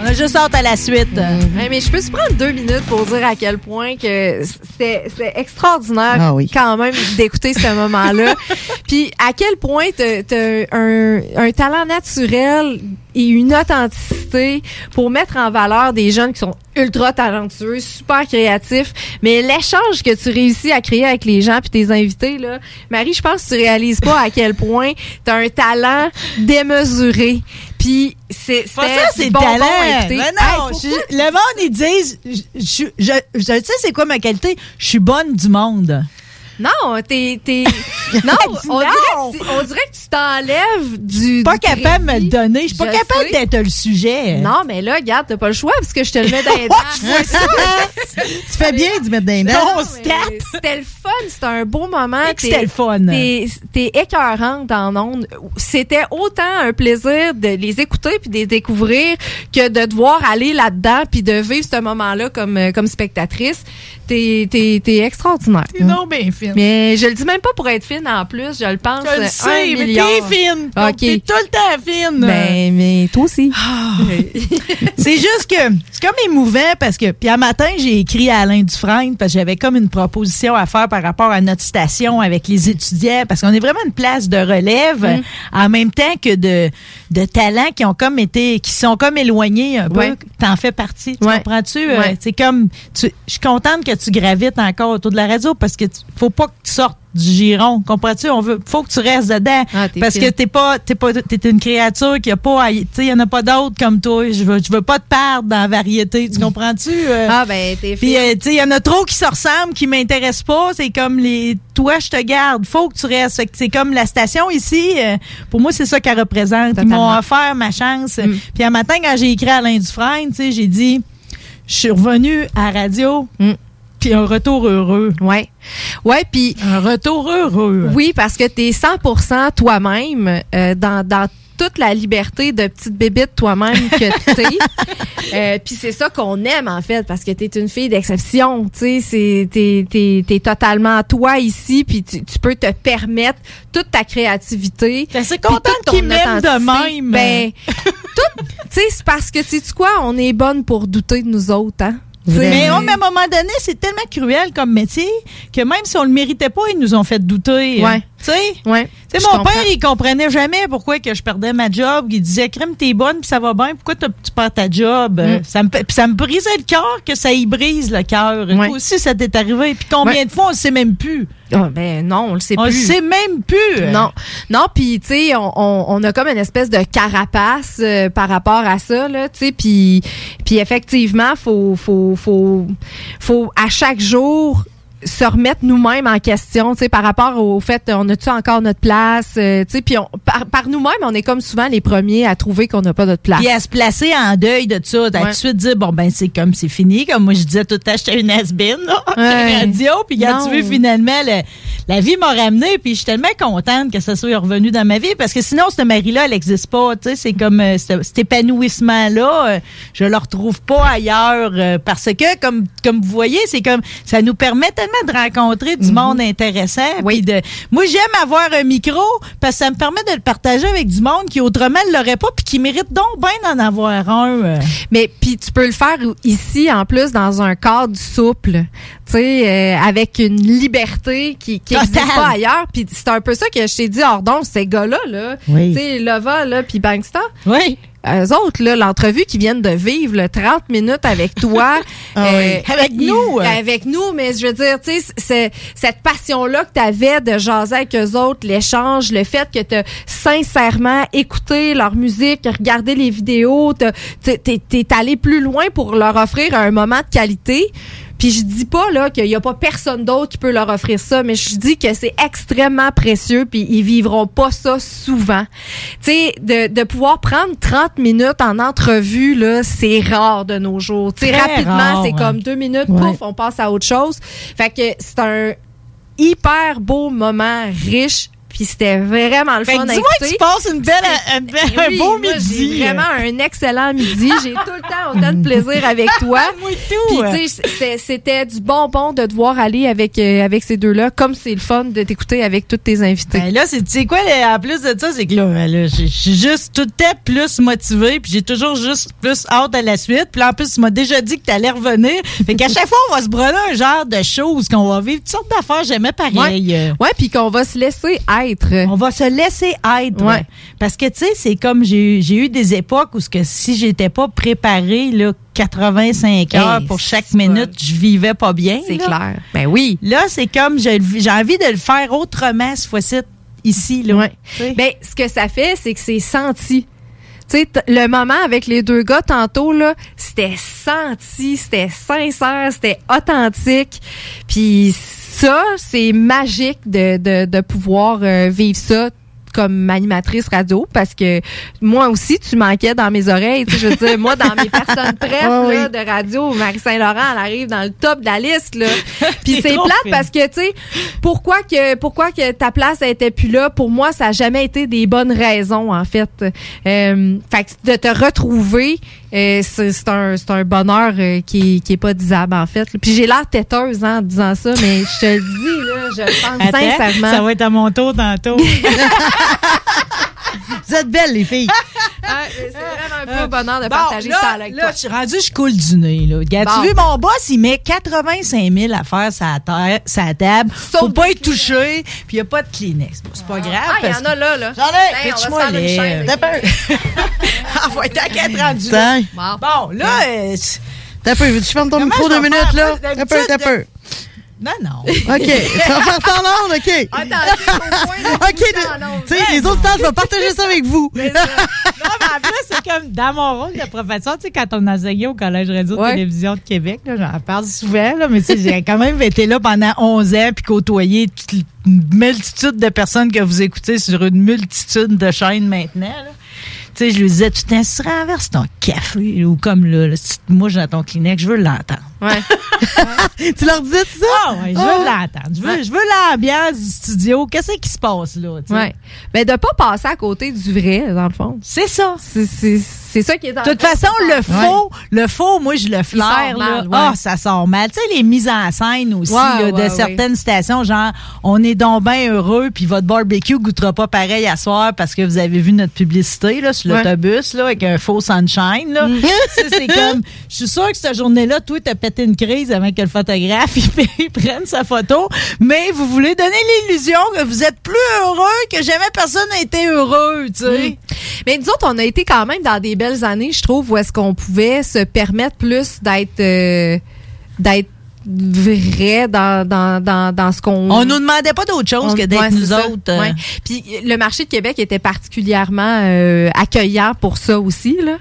On a juste hâte à la suite. Ouais, mais je peux se prendre deux minutes pour dire à quel point que c'est c'est extraordinaire Ah oui. quand même d'écouter ce moment-là. (laughs) Puis à quel point t'as as un, un talent naturel et une authenticité pour mettre en valeur des jeunes qui sont ultra talentueux, super créatifs. Mais l'échange que tu réussis à créer avec les gens puis tes invités, là, Marie, je pense que tu réalises pas à quel point tu as un talent démesuré. Puis c'est c'est bonbon talent. Hey, non, je- le monde, ils disent, je, je, je- je sais c'est quoi ma qualité? Je suis bonne du monde. Non, t'es. t'es- (laughs) non, on dirait, que tu- on dirait que tu t'enlèves du. Pas du capable de me le donner. Je suis pas Je capable sais. d'être le sujet. Non, mais là, regarde, t'as pas le choix parce que je te le mets dans les (laughs) dents. tu fais bien d'y mettre des dents. Non, mais C'était le fun, c'était un beau moment. Et que c'était le fun. T'es t'es écœurante en ondes. C'était autant un plaisir de les écouter puis de les découvrir que de devoir aller là-dedans puis de vivre ce moment-là comme, euh, comme spectatrice. T'es t'es- t'es extraordinaire. T'es non bien fine. Mais je le dis même pas pour être fine en plus, je le pense. Je le sais, mais t'es fine. OK. T'es tout le temps fine. Ben, mais toi aussi. (laughs) c'est juste que c'est comme émouvant parce que puis un matin j'ai écrit à Alain Dufresne parce que j'avais comme une proposition à faire par rapport à notre station avec les étudiants parce qu'on est vraiment une place de relève Mm. en même temps que de de talents qui ont comme été qui sont comme éloignés un peu Ouais. t'en fais partie tu Ouais. comprends-tu? Euh, Ouais. c'est comme tu- je suis contente que tu gravites encore autour de la radio parce que tu- faut pas que tu sortes du giron. Comprends-tu? On veut faut que tu restes dedans. Ah, parce fine. que t'es pas t'es pas t'es une créature qui a pas tu sais il y en a pas d'autres comme toi. Je veux je veux pas te perdre dans la variété. Tu comprends-tu euh? Ah, ben, t'es puis euh, tu sais il y en a trop qui se ressemblent qui m'intéressent pas. C'est comme les toi je te garde. Faut que tu restes. Fait que c'est comme la station ici euh, pour moi c'est ça qu'elle représente. Ils m'ont Totalement. offert ma chance. Puis un matin quand j'ai écrit à Alain Dufresne tu sais j'ai dit je suis revenue à la radio puis un retour heureux ouais ouais puis un retour heureux Oui, parce que tu es 100 toi-même euh, dans, dans toute la liberté de petite bébite toi-même que (laughs) t'es. Euh, Puis c'est ça qu'on aime, en fait, parce que t'es une fille d'exception. Tu sais, c'est- t'es t'es- t'es totalement toi ici, puis tu, tu peux te permettre toute ta créativité. C'est contente qu'ils m'aiment de même. Ben, tout, tu sais, c'est parce que, tu sais quoi, on est bonne pour douter de nous autres, hein? Mais, mais à un moment donné, c'est tellement cruel comme métier que même si on le méritait pas, ils nous ont fait douter. Ouais. Tu sais? Ouais. Tu sais, Je mon comprends. père, il comprenait jamais pourquoi que je perdais ma job. Il disait, crème, t'es bonne, puis ça va bien. Pourquoi tu perds ta job? Euh, Ça me, puis ça me brisait le cœur que ça y brise le cœur. Ouais. Toi aussi, ça t'est arrivé. Puis combien Ouais. de fois, on le sait même plus? Ah, ben non, on le sait On plus. le sait même plus. Non, non, puis tu sais, on, on, on a comme une espèce de carapace euh, par rapport à ça là, tu sais, puis puis effectivement, faut faut faut faut à chaque jour se remettre nous-mêmes en question, tu sais, par rapport au fait, on a-tu encore notre place, euh, tu sais, puis on- par, par nous-mêmes, on est comme souvent les premiers à trouver qu'on n'a pas notre place. Puis à se placer en deuil de ça, à tout de suite dire, bon, ben, c'est comme, c'est fini. Comme moi, je disais tout temps, j'étais une has-been, là, à (laughs) Ouais. radio. Puis quand tu veux, finalement, le- la vie m'a ramené. Puis je suis tellement contente que ça soit revenu dans ma vie. Parce que sinon, cette Marie-là, elle n'existe pas. Tu sais, c'est comme euh, ce- cet épanouissement-là, euh, je le retrouve pas ailleurs. euh, parce que, comme, comme vous voyez, c'est comme, ça nous permet tellement de rencontrer du monde intéressant. puis de, moi, j'aime avoir un micro parce que ça me permet de le partager avec du monde qui autrement ne l'aurait pas puis qui mérite donc bien d'en avoir un. Mais puis tu peux le faire ici en plus dans un cadre souple, tu sais, euh, avec une liberté qui n'existe pas ailleurs. Puis c'est un peu ça que je t'ai dit hors donc ces gars-là là, Oui. tu sais Lova là puis Banksta. Oui. Eux autres, là, l'entrevue qui viennent de vivre, le 30 minutes avec toi. (laughs) Ah oui. Avec nous. Avec nous, mais je veux dire, tu sais, c'est- cette passion-là que tu avais de jaser avec eux autres, l'échange, le fait que tu sincèrement écouté leur musique, regardé les vidéos, t'es- t'es allé plus loin pour leur offrir un moment de qualité. Puis je dis pas là qu'il y a pas personne d'autre qui peut leur offrir ça, mais je dis que c'est extrêmement précieux puis ils vivront pas ça souvent. Tu sais de, de pouvoir prendre 30 minutes en entrevue là, c'est rare de nos jours. Tu sais rapidement, c'est comme deux minutes, Ouais. pouf, on passe à autre chose. Fait que c'est un hyper beau moment riche puis c'était vraiment le Fait fun dis-moi que tu passes une belle, un beau moi, midi. Vraiment un excellent midi. J'ai tout le temps autant de plaisir avec toi. (laughs) Moi tout. Puis c'était- du bonbon de devoir aller avec euh, avec ces deux-là, comme c'est le fun de t'écouter avec tous tes invités. Ben là, c'est tu sais quoi, là, en plus de ça, c'est que là, ben là, je suis juste tout le temps plus motivée, puis j'ai toujours juste plus hâte à la suite. Puis en plus, tu m'as déjà dit que tu allais revenir. Fait qu'à chaque fois, on va se brûler un genre de choses qu'on va vivre, toutes sortes d'affaires, j'aimais pareil. Euh, Ouais, puis qu'on va se laisser être. On va se laisser être. Ouais. Parce que, tu sais, c'est comme j'ai eu des époques où ce que si j'étais pas préparée, là, 85 heures Hey, pour chaque minute, je vivais pas bien. C'est clair. Ben oui. Là, c'est comme j'ai envie de le faire autrement cette fois-ci, ici. Là. Ouais. Ben, ce que ça fait, c'est que c'est senti. Tu sais, le moment avec les deux gars tantôt, là, c'était senti, c'était sincère, c'était authentique. Puis ça, c'est magique de, de, de pouvoir euh, vivre ça comme animatrice radio parce que moi aussi tu manquais dans mes oreilles. Tu sais, je veux dire moi dans mes personnes (laughs) prêtes là, de radio Marie Saint-Laurent elle arrive dans le top de la liste là. (laughs) Puis C'est plate fine. parce que tu sais pourquoi que pourquoi que ta place elle était plus là? Pour moi ça a jamais été des bonnes raisons en fait. Euh, fait que de te retrouver euh, c'est un, c'est un bonheur euh, qui, qui est pas disable en fait puis j'ai l'air têteuse hein, en disant ça mais je te le dis là je le pense Attends, sincèrement ça va être à mon tour tantôt. (laughs) Vous êtes belles, les filles. Ah, c'est vraiment un peu un bonheur de Bon, partager là, ça avec là, toi. je suis rendu, je coule du nez. Là. Regarde, Bon. Tu vu, mon boss, il met 85 000 à faire sa, terre, sa table. Faut pas être touché, puis il n'y a pas de Kleenex. Bon, c'est pas grave. Ah, il y en a là, là. J'en ai, Hey, on va se pitch-moi faire une les. T'as peur. Envoie ta qu'être rendu là. Tiens. Bon, là, T'as peu, veux-tu que je ferme ton micro deux minutes, là? T'as peu, d'habitude, t'as peu. Non, non. (laughs) OK. Tu vas faire ça en ondes, OK. (laughs) OK. Tu sais, les autres temps, je vais partager ça avec vous. Non, mais en plus, c'est comme dans mon rôle de professeur, tu sais, quand on enseignait au Collège Radio-Télévision de Québec, là, j'en parle souvent, là, mais tu sais, j'ai quand même été là pendant 11 ans puis côtoyé toute une multitude de personnes que vous écoutez sur une multitude de chaînes maintenant. là. Tu sais, je lui disais le tu renverses ton café ou comme là, là, si moi j'ai ton Kleenex, je veux l'entendre. Ouais. (laughs) tu leur disais tout ça? Ah ouais, je Oh. veux l'entendre. Je veux, je veux l'ambiance du studio. Qu'est-ce qui se passe là? tu sais? Ouais. Mais de pas passer à côté du vrai, dans le fond. C'est ça. C'est ça qui est dans De toute façon, le faux, le faux, moi, je le flaire. là. Ah, ça sort mal. Tu sais, les mises en scène aussi là, de certaines stations, genre, on est donc bien heureux, puis votre barbecue goûtera pas pareil à soir parce que vous avez vu notre publicité là, sur Ouais. l'autobus là, avec un faux sunshine. Là. Sais, c'est comme, je suis sûre que cette journée-là, toi, t'as pété une crise avant que le photographe (laughs) il, il prenne sa photo, mais vous voulez donner l'illusion que vous êtes plus heureux, que jamais personne n'a été heureux, tu sais. Mm. Mais nous autres, on a été quand même dans des belles années, je trouve, où est-ce qu'on pouvait se permettre plus d'être euh, d'être vrai dans, dans, dans, dans ce qu'on... On nous demandait pas d'autre chose On- que d'être ouais, nous autres. euh, Ouais. Puis le marché de Québec était particulièrement euh, accueillant pour ça aussi. Là.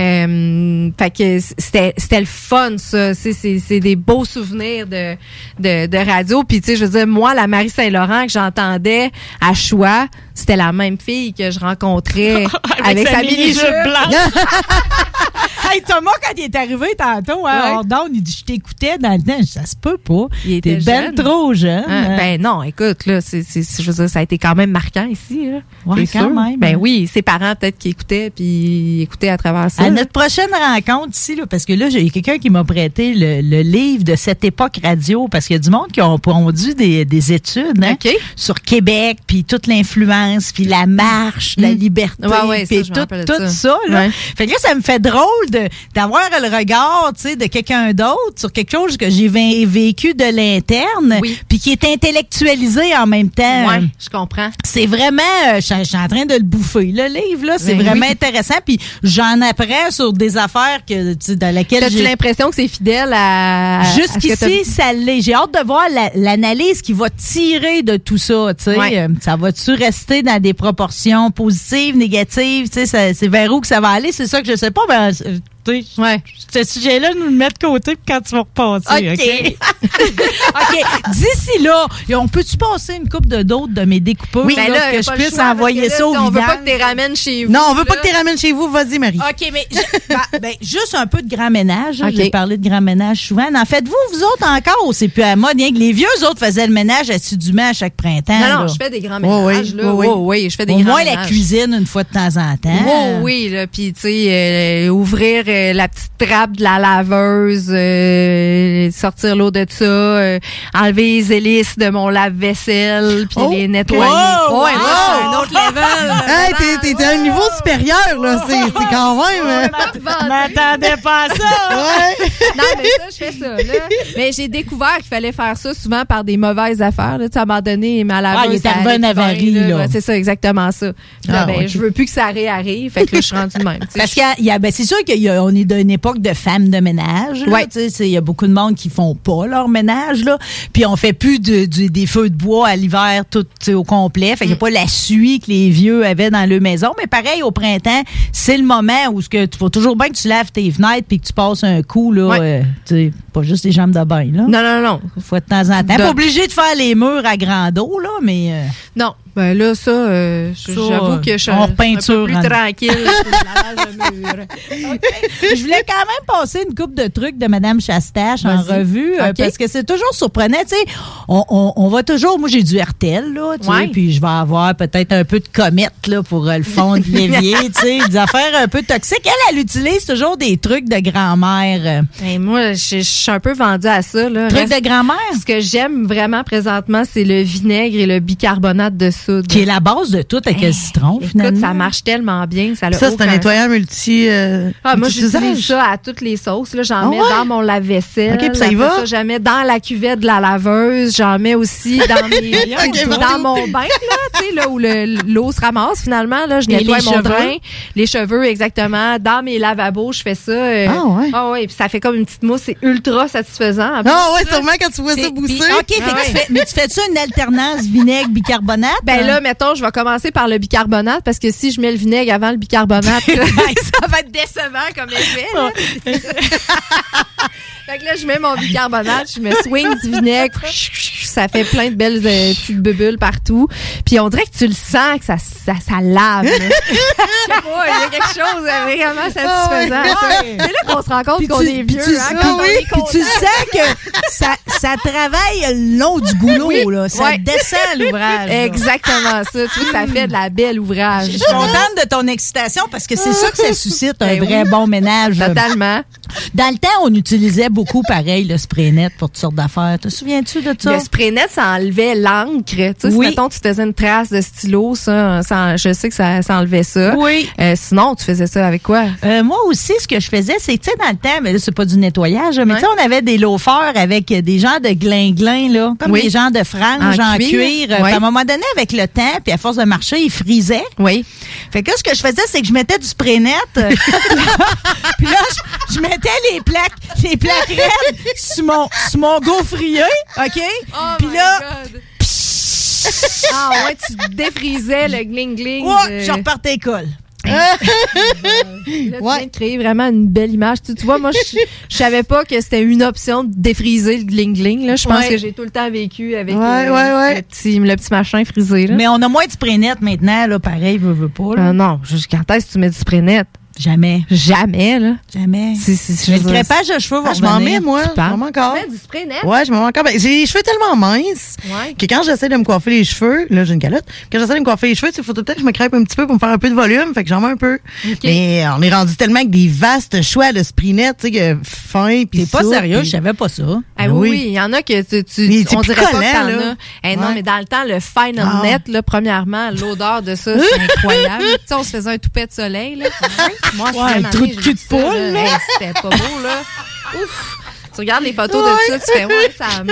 Euh, fait que c'était c'était le fun, ça. C'est- C'est c'est des beaux souvenirs de, de, de radio. Puis tu sais, je veux dire, moi, la Marie Saint-Laurent que j'entendais à Choix, c'était la même fille que je rencontrais (laughs) avec, sa mini-jupe blanche. (laughs) hey, Thomas, quand il est arrivé tantôt, hein, Ouais. il dit Je t'écoutais dans le temps. Je Ça se peut pas. Il était ben jeune. trop jeune. Hein, ben non, écoute, là, c'est, c'est, je veux dire, ça a été quand même marquant ici. Là. Ouais, quand sûr. même, Ben hein. oui, ses parents peut-être qui écoutaient, puis écoutaient à travers ça. À notre prochaine rencontre ici, là, parce que là, j'ai quelqu'un qui m'a prêté le, le livre de cette époque radio, parce qu'il y a du monde qui ont produit des, des études hein, sur Québec, puis toute l'influence, puis la marche, la liberté, Mm. Ouais, ouais, puis tout, ça. ça. là. Ouais. Fait que là, ça me fait drôle de- d'avoir le regard tu sais, de quelqu'un d'autre sur quelque chose que j'ai vé- vécu de l'interne, puis qui est intellectualisé en même temps. Ouais, je comprends. C'est vraiment, euh, je je suis en train de le bouffer, le livre, là. C'est Ben vraiment oui. intéressant. Puis j'en apprends sur des affaires que, dans lesquelles j'ai... l'impression que c'est fidèle à. Jusqu'ici, ça l'est. J'ai hâte de voir la- l'analyse qui va tirer de tout ça. Tu sais. Euh, ça va-tu rester dans des proportions positives, négatives Tu sais, c'est vers où que ça va aller C'est ça que je sais pas. Ben, tu sais, ce sujet-là, nous le mettre de côté puis quand tu vas repasser. OK. OK? (laughs) D'ici là, on peut-tu passer une coupe de d'autres de mes découpeurs Oui, ben là, que je puisse choix, envoyer ça là, au On veut pas que tu les ramènes chez vous. Non, on veut pas que tu les ramènes chez vous. Vas-y, Marie. OK, mais je- ben, ben, juste un peu de grand ménage. J'ai parlé de grand ménage souvent. En faites-vous, vous autres, encore? C'est plus à mode. Rien que les vieux autres faisaient le ménage assidûment à chaque printemps. Non, je fais des grands Ouais, ménages. ouais, là. ouais, ouais. Ouais, ouais, je fais des Au grands moins la cuisine une fois de temps en temps. Oh, oui, là, puis tu sais, euh, ouvrir euh, la petite trappe de la laveuse, euh, sortir l'eau de ça, euh, enlever les hélices de mon lave-vaisselle, puis Oh, les nettoyer. wow, ouais, wow. là, un autre level. (laughs) Hey, t'es- t'es à un niveau supérieur, là. C'est c'est quand même. Je m'attendais pas à ça. (laughs) Ouais. non, mais ça, je fais ça. Là. Mais j'ai découvert qu'il fallait faire ça souvent par des mauvaises affaires. Là. Tu sais, à un moment donné, ma laveuse... Ah, il est arrivé une avarie, là. Ouais, c'est ça, exactement ça. Là, Ah, ben, ok. Je veux plus que ça réarrive. Fait que là, je suis rendue de même. tu sais. Parce qu'il y a- il y a, ben, c'est sûr qu'il y a, on est d'une époque de femmes de ménage. Il y a beaucoup de monde qui font pas leur ménage. Là. Puis on fait plus de, des feux de bois à l'hiver tout au complet. Fait qu'il n'y a pas la suie que les vieux avaient dans leur maison. Mais pareil, au printemps, c'est le moment où ce que tu faut toujours bien que tu laves tes fenêtres puis que tu passes un coup. Là, euh, pas juste les jambes de bain. Là. Non, non, non. Faut de temps en temps. Pas obligé de faire les murs à grand eau, là, mais... euh, Non, ben là, ça, euh, Ça, j'avoue que je suis un, peu plus tranquille (laughs) je voulais quand même passer une coupe de trucs de Madame Chastache en revue euh, parce que c'est toujours surprenant. Tu sais, on, on, on va toujours. Moi, j'ai du RTL, là, tu sais, Ouais. puis je vais avoir peut-être un peu de comète là, pour euh, le fond de l'évier, (laughs) tu sais, des affaires un peu toxiques. Elle, elle utilise toujours des trucs de grand-mère. moi, je suis un peu vendue à ça. Là. Truc de grand-mère? Ce que j'aime vraiment présentement, c'est le vinaigre et le bicarbonate de soude. Qui est la base de tout avec le citron, Écoute, finalement. ça marche tellement bien. Ça, Ça, c'est un nettoyant multi. euh, Ah, moi, j'utilise ça à toutes les sauces. là. J'en Ah mets ouais? dans mon lave-vaisselle. OK, puis ça y va? J'en mets dans la cuvette de la laveuse. J'en mets aussi dans, (laughs) mes, OK, dans partout. mon bain, là, tu sais, là, où le- l'eau se ramasse finalement. Là, je Et nettoie mon cheveux? drain. Les cheveux, exactement. Dans mes lavabos, je fais ça. euh, Ah ouais? Ah ouais, puis ça fait comme une petite mousse. C'est ultra satisfaisant. Ah ouais, sûrement quand tu vois ça puis- OK, fais- mais tu fais ça une alternance vinaigre-bicarbonate? Ben là, mettons, je vais commencer par le bicarbonate parce que si je mets le vinaigre avant le bicarbonate, (laughs) (laughs) ça va être décevant comme effet. là. (laughs) fait que là, je mets mon bicarbonate, je me swing du vinaigre, ça fait plein de belles euh, petites bulles partout. Puis on dirait que tu le sens que ça, ça, ça lave. Je sais pas, il y a quelque chose de vraiment satisfaisant. Ah ça. ouais. C'est là qu'on se rend compte qu'on est vieux. tu- hein, quand on oui, est puis tu content. sens que ça, ça travaille le long du goulot, Oui, là. Ça ouais. descend l'ouvrage. là. Exactement ça. Tu vois que ça fait de la belle ouvrage. Je suis contente de ton excitation parce que c'est ça que ça suscite un Ben vrai bon ménage. Totalement. Dans le temps, on utilisait beaucoup pareil le spray net pour toutes sortes d'affaires. Te souviens-tu de ça? Le spray net, ça enlevait l'encre. Tu sais, si, Oui. mettons, tu faisais une trace de stylo, ça, ça je sais que ça, ça enlevait ça. Oui. Euh, sinon, tu faisais ça avec quoi? Euh, moi aussi, ce que je faisais, c'est, tu sais, dans le temps, mais là, c'est pas du nettoyage, mais tu sais, on avait des loafers avec des genres de glin-glin, là, comme Oui. des genres de franges En en, cuir. cuir. À un moment donné, avec le temps, puis à force de marcher, ils frisaient. Oui. Fait que là, ce que je faisais, c'est que je mettais du spray net. (laughs) (laughs) puis là, je, je mettais les plaques, les plaques raides sur mon, sur mon gaufrier, OK? Oh puis là, ah ouais, tu défrisais le gling-gling. ouais, de- je repartais à (laughs) Là, tu viens de créer vraiment une belle image. Tu, tu vois, moi, je, je savais pas que c'était une option de défriser le gling-gling. là. Je pense Ouais. que j'ai tout le temps vécu avec Ouais, euh, ouais, ouais. Le, petit, le petit machin frisé. Là. Mais on a moins de spray net maintenant, là, pareil, veut, veut pas. Là. Euh, non, je- quand est-ce que tu mets du spray net? Jamais. Jamais, là. Jamais. Si, si, je le crépage de cheveux va Ah, je m'en mets, moi. Tu Je parles? m'en mets encore. Tu mets du spray net? Ouais, je m'en mets encore. Ben, j'ai les cheveux tellement minces Ouais. que quand j'essaie de me coiffer les cheveux, là, j'ai une calotte. Quand j'essaie de me coiffer les cheveux, il faut tout le temps que je me crêpe un petit peu pour me faire un peu de volume. Fait que j'en mets un peu. Mais on est rendu tellement avec des vastes choix de spray net, tu sais, que fin puis T'es pas sérieux, je savais pas ça. Ah Ben oui, il y en a que tu, tu Mais on dirait pas que t'en as. Eh non, Ouais. mais dans le temps, le fine Ah. net, là, premièrement, l'odeur de ça, (laughs) c'est incroyable. tu sais, on se faisait un toupet de soleil, là. (laughs) Moi, Ouais, un trou de cul de poule, là. Hey, C'était pas beau, là. Ouf! Tu regardes les photos de ça, tu fais, ouais, ça a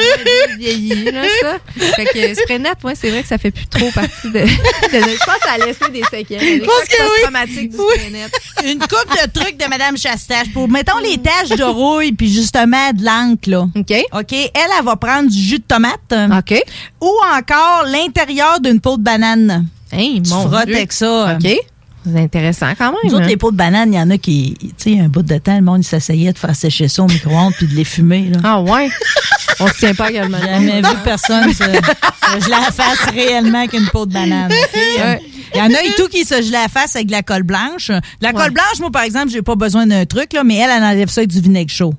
vieilli, là, ça. Fait que spray net, ouais, c'est vrai que ça fait plus trop partie de. (laughs) de- je pense que ça a laissé des séquelles. Je pense que oui. traumatique du spray net. Une coupe de trucs de Madame Chastache pour, mettons, les taches de rouille puis justement de l'encre, là. OK. OK? Elle, elle va prendre du jus de tomate. OK. Ou encore l'intérieur d'une peau de banane. Hey, Tu mon frottes Dieu. avec ça. OK. C'est intéressant quand même. Nous autres, hein. les peaux de banane, il y en a qui, tu sais, un bout de temps, le monde s'essayait de faire sécher ça au micro-ondes puis de les fumer. Là. Ah ouais? On se tient pas également. Jamais vu personne se, se geler la face réellement avec une peau de banane. Ouais. Il y en a et tout qui se gelent la face avec de la colle blanche. La colle blanche, moi, par exemple, j'ai pas besoin d'un truc, là, mais elle, elle enlève ça avec du vinaigre chaud.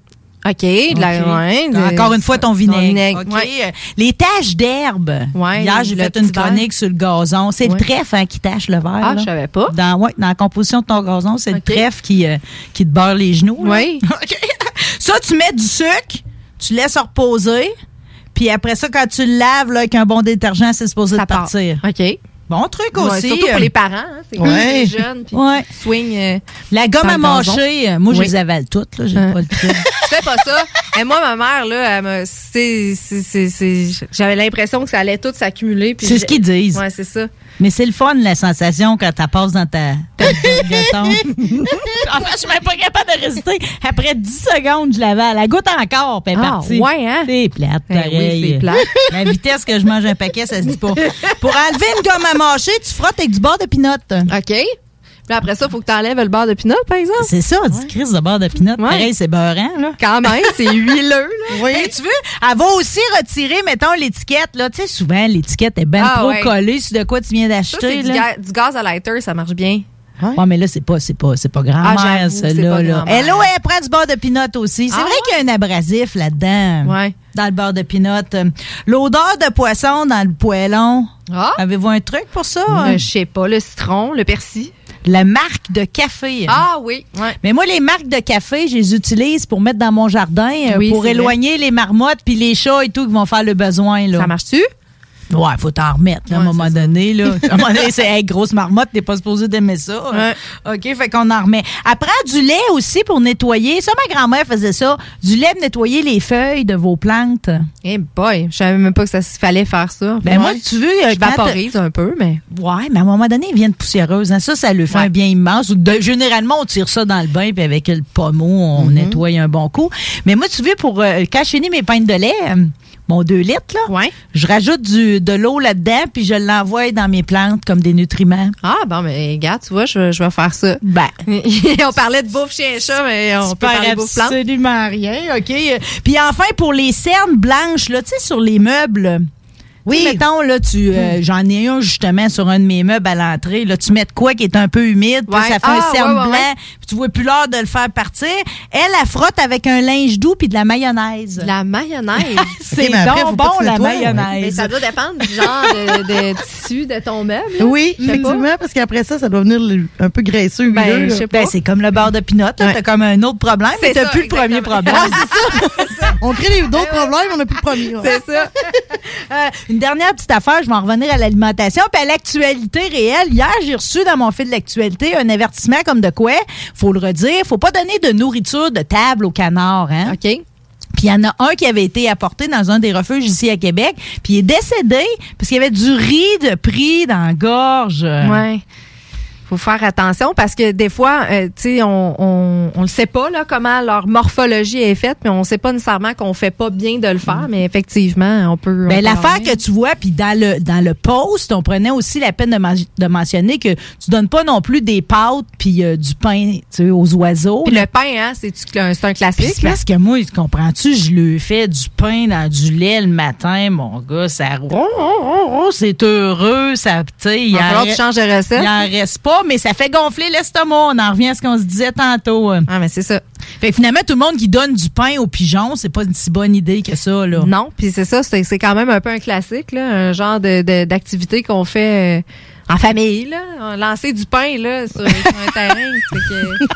OK, de la, OK. ouais, de- Encore une fois, ton vinaigre. vinaigre, OK. ouais. Euh, Les taches d'herbe. Ouais, Hier, j'ai fait une verre. chronique sur le gazon. C'est le trèfle hein, qui tache le verre. Ah, là. je savais pas. Dans, ouais, dans la composition de ton gazon, c'est le trèfle qui, euh, qui te beurre les genoux. Oui. (laughs) OK. Ça, tu mets du sucre, tu laisses reposer, puis après ça, quand tu le laves là, avec un bon détergent, c'est supposé Ça de partir. OK. Bon truc Ouais, aussi. surtout pour euh, les parents. hein, c'est Ouais. les jeunes, puis Ouais. swing. euh, La gomme à gazon. mâcher, euh, moi, je les avale toutes. Là, j'ai Hein. pas le truc. (laughs) Tu fais pas ça? Et moi, ma mère, là, c'est- j'avais l'impression que ça allait tout s'accumuler. C'est ce qu'ils disent. Ouais, c'est ça. Mais c'est le fun, la sensation, quand tu passes dans ta, (laughs) ta en fait, je suis même pas capable de résister. Après 10 secondes, je l'avale. La goutte encore, puis elle est Ah, partie. ouais, hein? C'est plate, Eh oui, c'est plate. (laughs) La vitesse que je mange un paquet, ça se dit pas. Pour enlever une gomme à mâcher, tu frottes avec du beurre de pinot. OK. Puis après ça, il faut que tu enlèves le beurre de pinot, par exemple. C'est ça, du crise de beurre de pinot. Pareil, c'est beurrant, là. Quand même, c'est huileux, là. Oui. tu veux, elle va aussi retirer, mettons, l'étiquette. Là, tu sais, souvent, l'étiquette est bien Ah, trop ouais. collée sur de quoi tu viens d'acheter. du, ga- du gaz à lighter, ça marche bien. Ouais, mais là, c'est pas, c'est pas, c'est pas Ah, grand-mère, c'est là. là. Elle, elle prend du beurre de pinot aussi. C'est Ah, vrai qu'il y a un abrasif là-dedans. Ouais. Dans le beurre de pinot. L'odeur de poisson dans le poêlon. Ah. Avez-vous un truc pour ça? Euh, Je sais pas, le citron, le persil. La marque de café. Ah oui, ouais. Mais moi, les marques de café, je les utilise pour mettre dans mon jardin, euh, Oui, pour éloigner les marmottes puis les chats et tout qui vont faire le besoin. Là. Ça marche-tu? Ouais, faut t'en remettre là, à un moment donné. Là. (laughs) À un moment donné, c'est hey, grosse marmotte, t'es pas supposé d'aimer ça. OK, fait qu'on en remet. Après, du lait aussi pour nettoyer. Ça, ma grand-mère faisait ça. Du lait pour nettoyer les feuilles de vos plantes. Eh boy, je savais même pas que ça se fallait faire ça. Ben Ouais. moi, tu veux... euh, Je vaporise un peu, mais... Ouais, mais à un moment donné, ils viennent poussiéreuses. hein. Ça, ça lui fait un bien immense. De- généralement, on tire ça dans le bain, puis avec le pommeau, on Mhm. nettoie un bon coup. Mais moi, tu veux, pour euh, finis mes pintes de lait, euh, mon 2 litres, là, je rajoute du, de l'eau là-dedans, puis je l'envoie dans mes plantes comme des nutriments. Ah, bon, mais regarde, tu vois, je, je vais faire ça. Ben. (laughs) on parlait de bouffe chien-chat, mais on peut parler de bouffe plante. absolument rien, OK? Puis enfin, pour les cernes blanches, là, tu sais, sur les meubles... Oui. mettons, là, tu, euh, j'en ai un justement sur un de mes meubles à l'entrée. Là, tu mets de quoi qui est un peu humide, puis Ouais. ça fait Ah, un cerne ouais, ouais, blanc, puis tu vois plus l'heure de le faire partir. Elle, elle frotte avec un linge doux puis de la mayonnaise. La mayonnaise? (laughs) C'est Ok, mais après, donc bon, la. Mais mayonnaise. ça doit dépendre du genre de, de tissu de ton meuble. là. Oui, effectivement, parce qu'après ça, ça doit venir le- un peu graisseux. Ben, là. je sais pas. Ben, c'est comme le beurre de pinot. T'as comme un autre problème, mais t'as plus le premier problème. (laughs) On crée les- d'autres problèmes, on n'a plus de premiers. ouais. C'est ça. (laughs) Une dernière petite affaire, je vais en revenir à l'alimentation puis à l'actualité réelle. Hier, j'ai reçu dans mon fil d'actualité un avertissement comme de quoi, faut le redire, faut pas donner de nourriture de table aux canards. Hein? OK. Puis il y en a un qui avait été apporté dans un des refuges ici à Québec, puis il est décédé parce qu'il y avait du riz de pris dans la gorge. Ouais. Faut faire attention parce que des fois, euh, tu sais, on, on, on le sait pas là comment leur morphologie est faite, mais on sait pas nécessairement qu'on fait pas bien de le faire, mais effectivement, on peut. Ben, l'affaire que tu vois, puis dans le dans le post, on prenait aussi la peine de, de mentionner que tu donnes pas non plus des pâtes puis euh, du pain tu sais, aux oiseaux. Puis le pain, hein, c'est un classique. parce que moi, comprends-tu, je lui fais du pain dans du lait le matin, mon gars, ça ron, ron, ron, ron, c'est heureux, ça, tu sais. Il en reste pas, mais ça fait gonfler l'estomac. On en revient à ce qu'on se disait tantôt. Ah, mais c'est ça. Fait que finalement, tout le monde qui donne du pain aux pigeons, c'est pas une si bonne idée que ça, là. Non, puis c'est ça, c'est quand même un peu un classique, là, un genre de de- d'activité qu'on fait euh, en famille, là. Lancer du pain là, sur, sur un (laughs) terrain.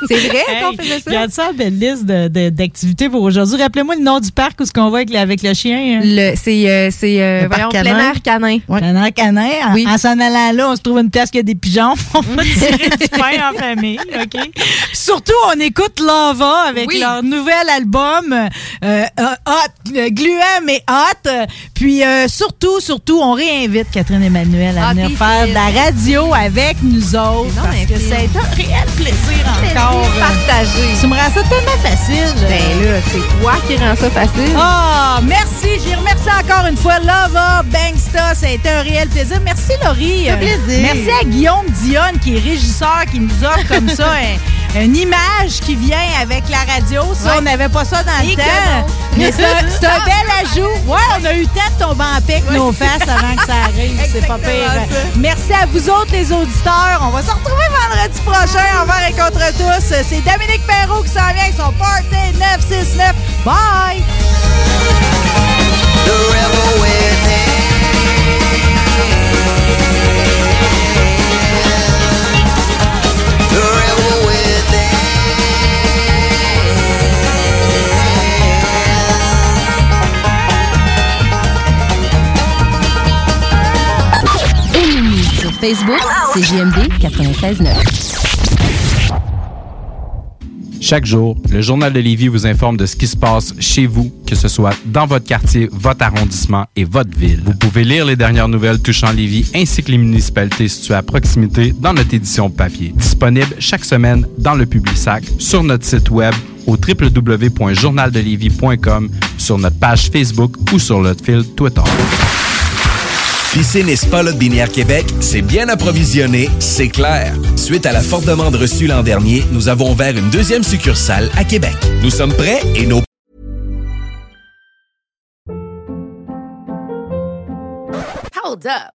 c'est vrai qu'on faisait ça? Regarde ça, belle liste de- de- d'activités pour aujourd'hui. Rappelez-moi le nom du parc où ce qu'on va avec, le- avec le chien. hein. Le- C'est euh, c'est, euh, voyons, plein air canin. Plein air canin. En, Oui. en s'en allant là, on se trouve une place qui a des pigeons. (laughs) On va tirer du (laughs) pain en famille, OK? Surtout, on écoute Lava avec Oui. leur nouvel album euh, euh, Hot, euh, gluant mais hot. Puis surtout, surtout, on réinvite Catherine Emmanuel à Ah, venir faire de la radio avec nous autres. non, parce que c'est un réel plaisir encore. euh, partagé. Tu me rends ça tellement facile. Ben là, c'est toi qui rends ça facile. Ah, merci. J'ai remercié encore une fois Lava, Bangsta. Ça a été un réel plaisir. Merci, Laurie. Ça Euh, plaisir. Merci à Guillaume Dionne, qui est régisseur, qui nous offre comme ça (laughs) un- une image qui vient avec la radio. Ça, Ouais. on n'avait pas ça dans Et le temps. (laughs) Mais c'est un, c'est un bel ajout. Ouais, on a eu de tomber en avec nos faces avant que ça arrive. (laughs) C'est pas pire. Ça. Merci à vous autres, les auditeurs. On va se retrouver vendredi prochain envers et contre tous. C'est Dominique Perrault qui s'en vient avec son Party 969. Bye! Facebook, c'est JMD 96.9. Chaque jour, le Journal de Lévis vous informe de ce qui se passe chez vous, que ce soit dans votre quartier, votre arrondissement et votre ville. Vous pouvez lire les dernières nouvelles touchant Lévis ainsi que les municipalités situées à proximité dans notre édition papier. Disponible chaque semaine dans le Publisac, sur notre site web au www.journaldelévis.com, sur notre page Facebook ou sur notre fil Twitter. Piscine et Spa Lot Binière Québec, c'est bien approvisionné, c'est clair. Suite à la forte demande reçue l'an dernier, nous avons ouvert une deuxième succursale à Québec. Nous sommes prêts et nos Hold up.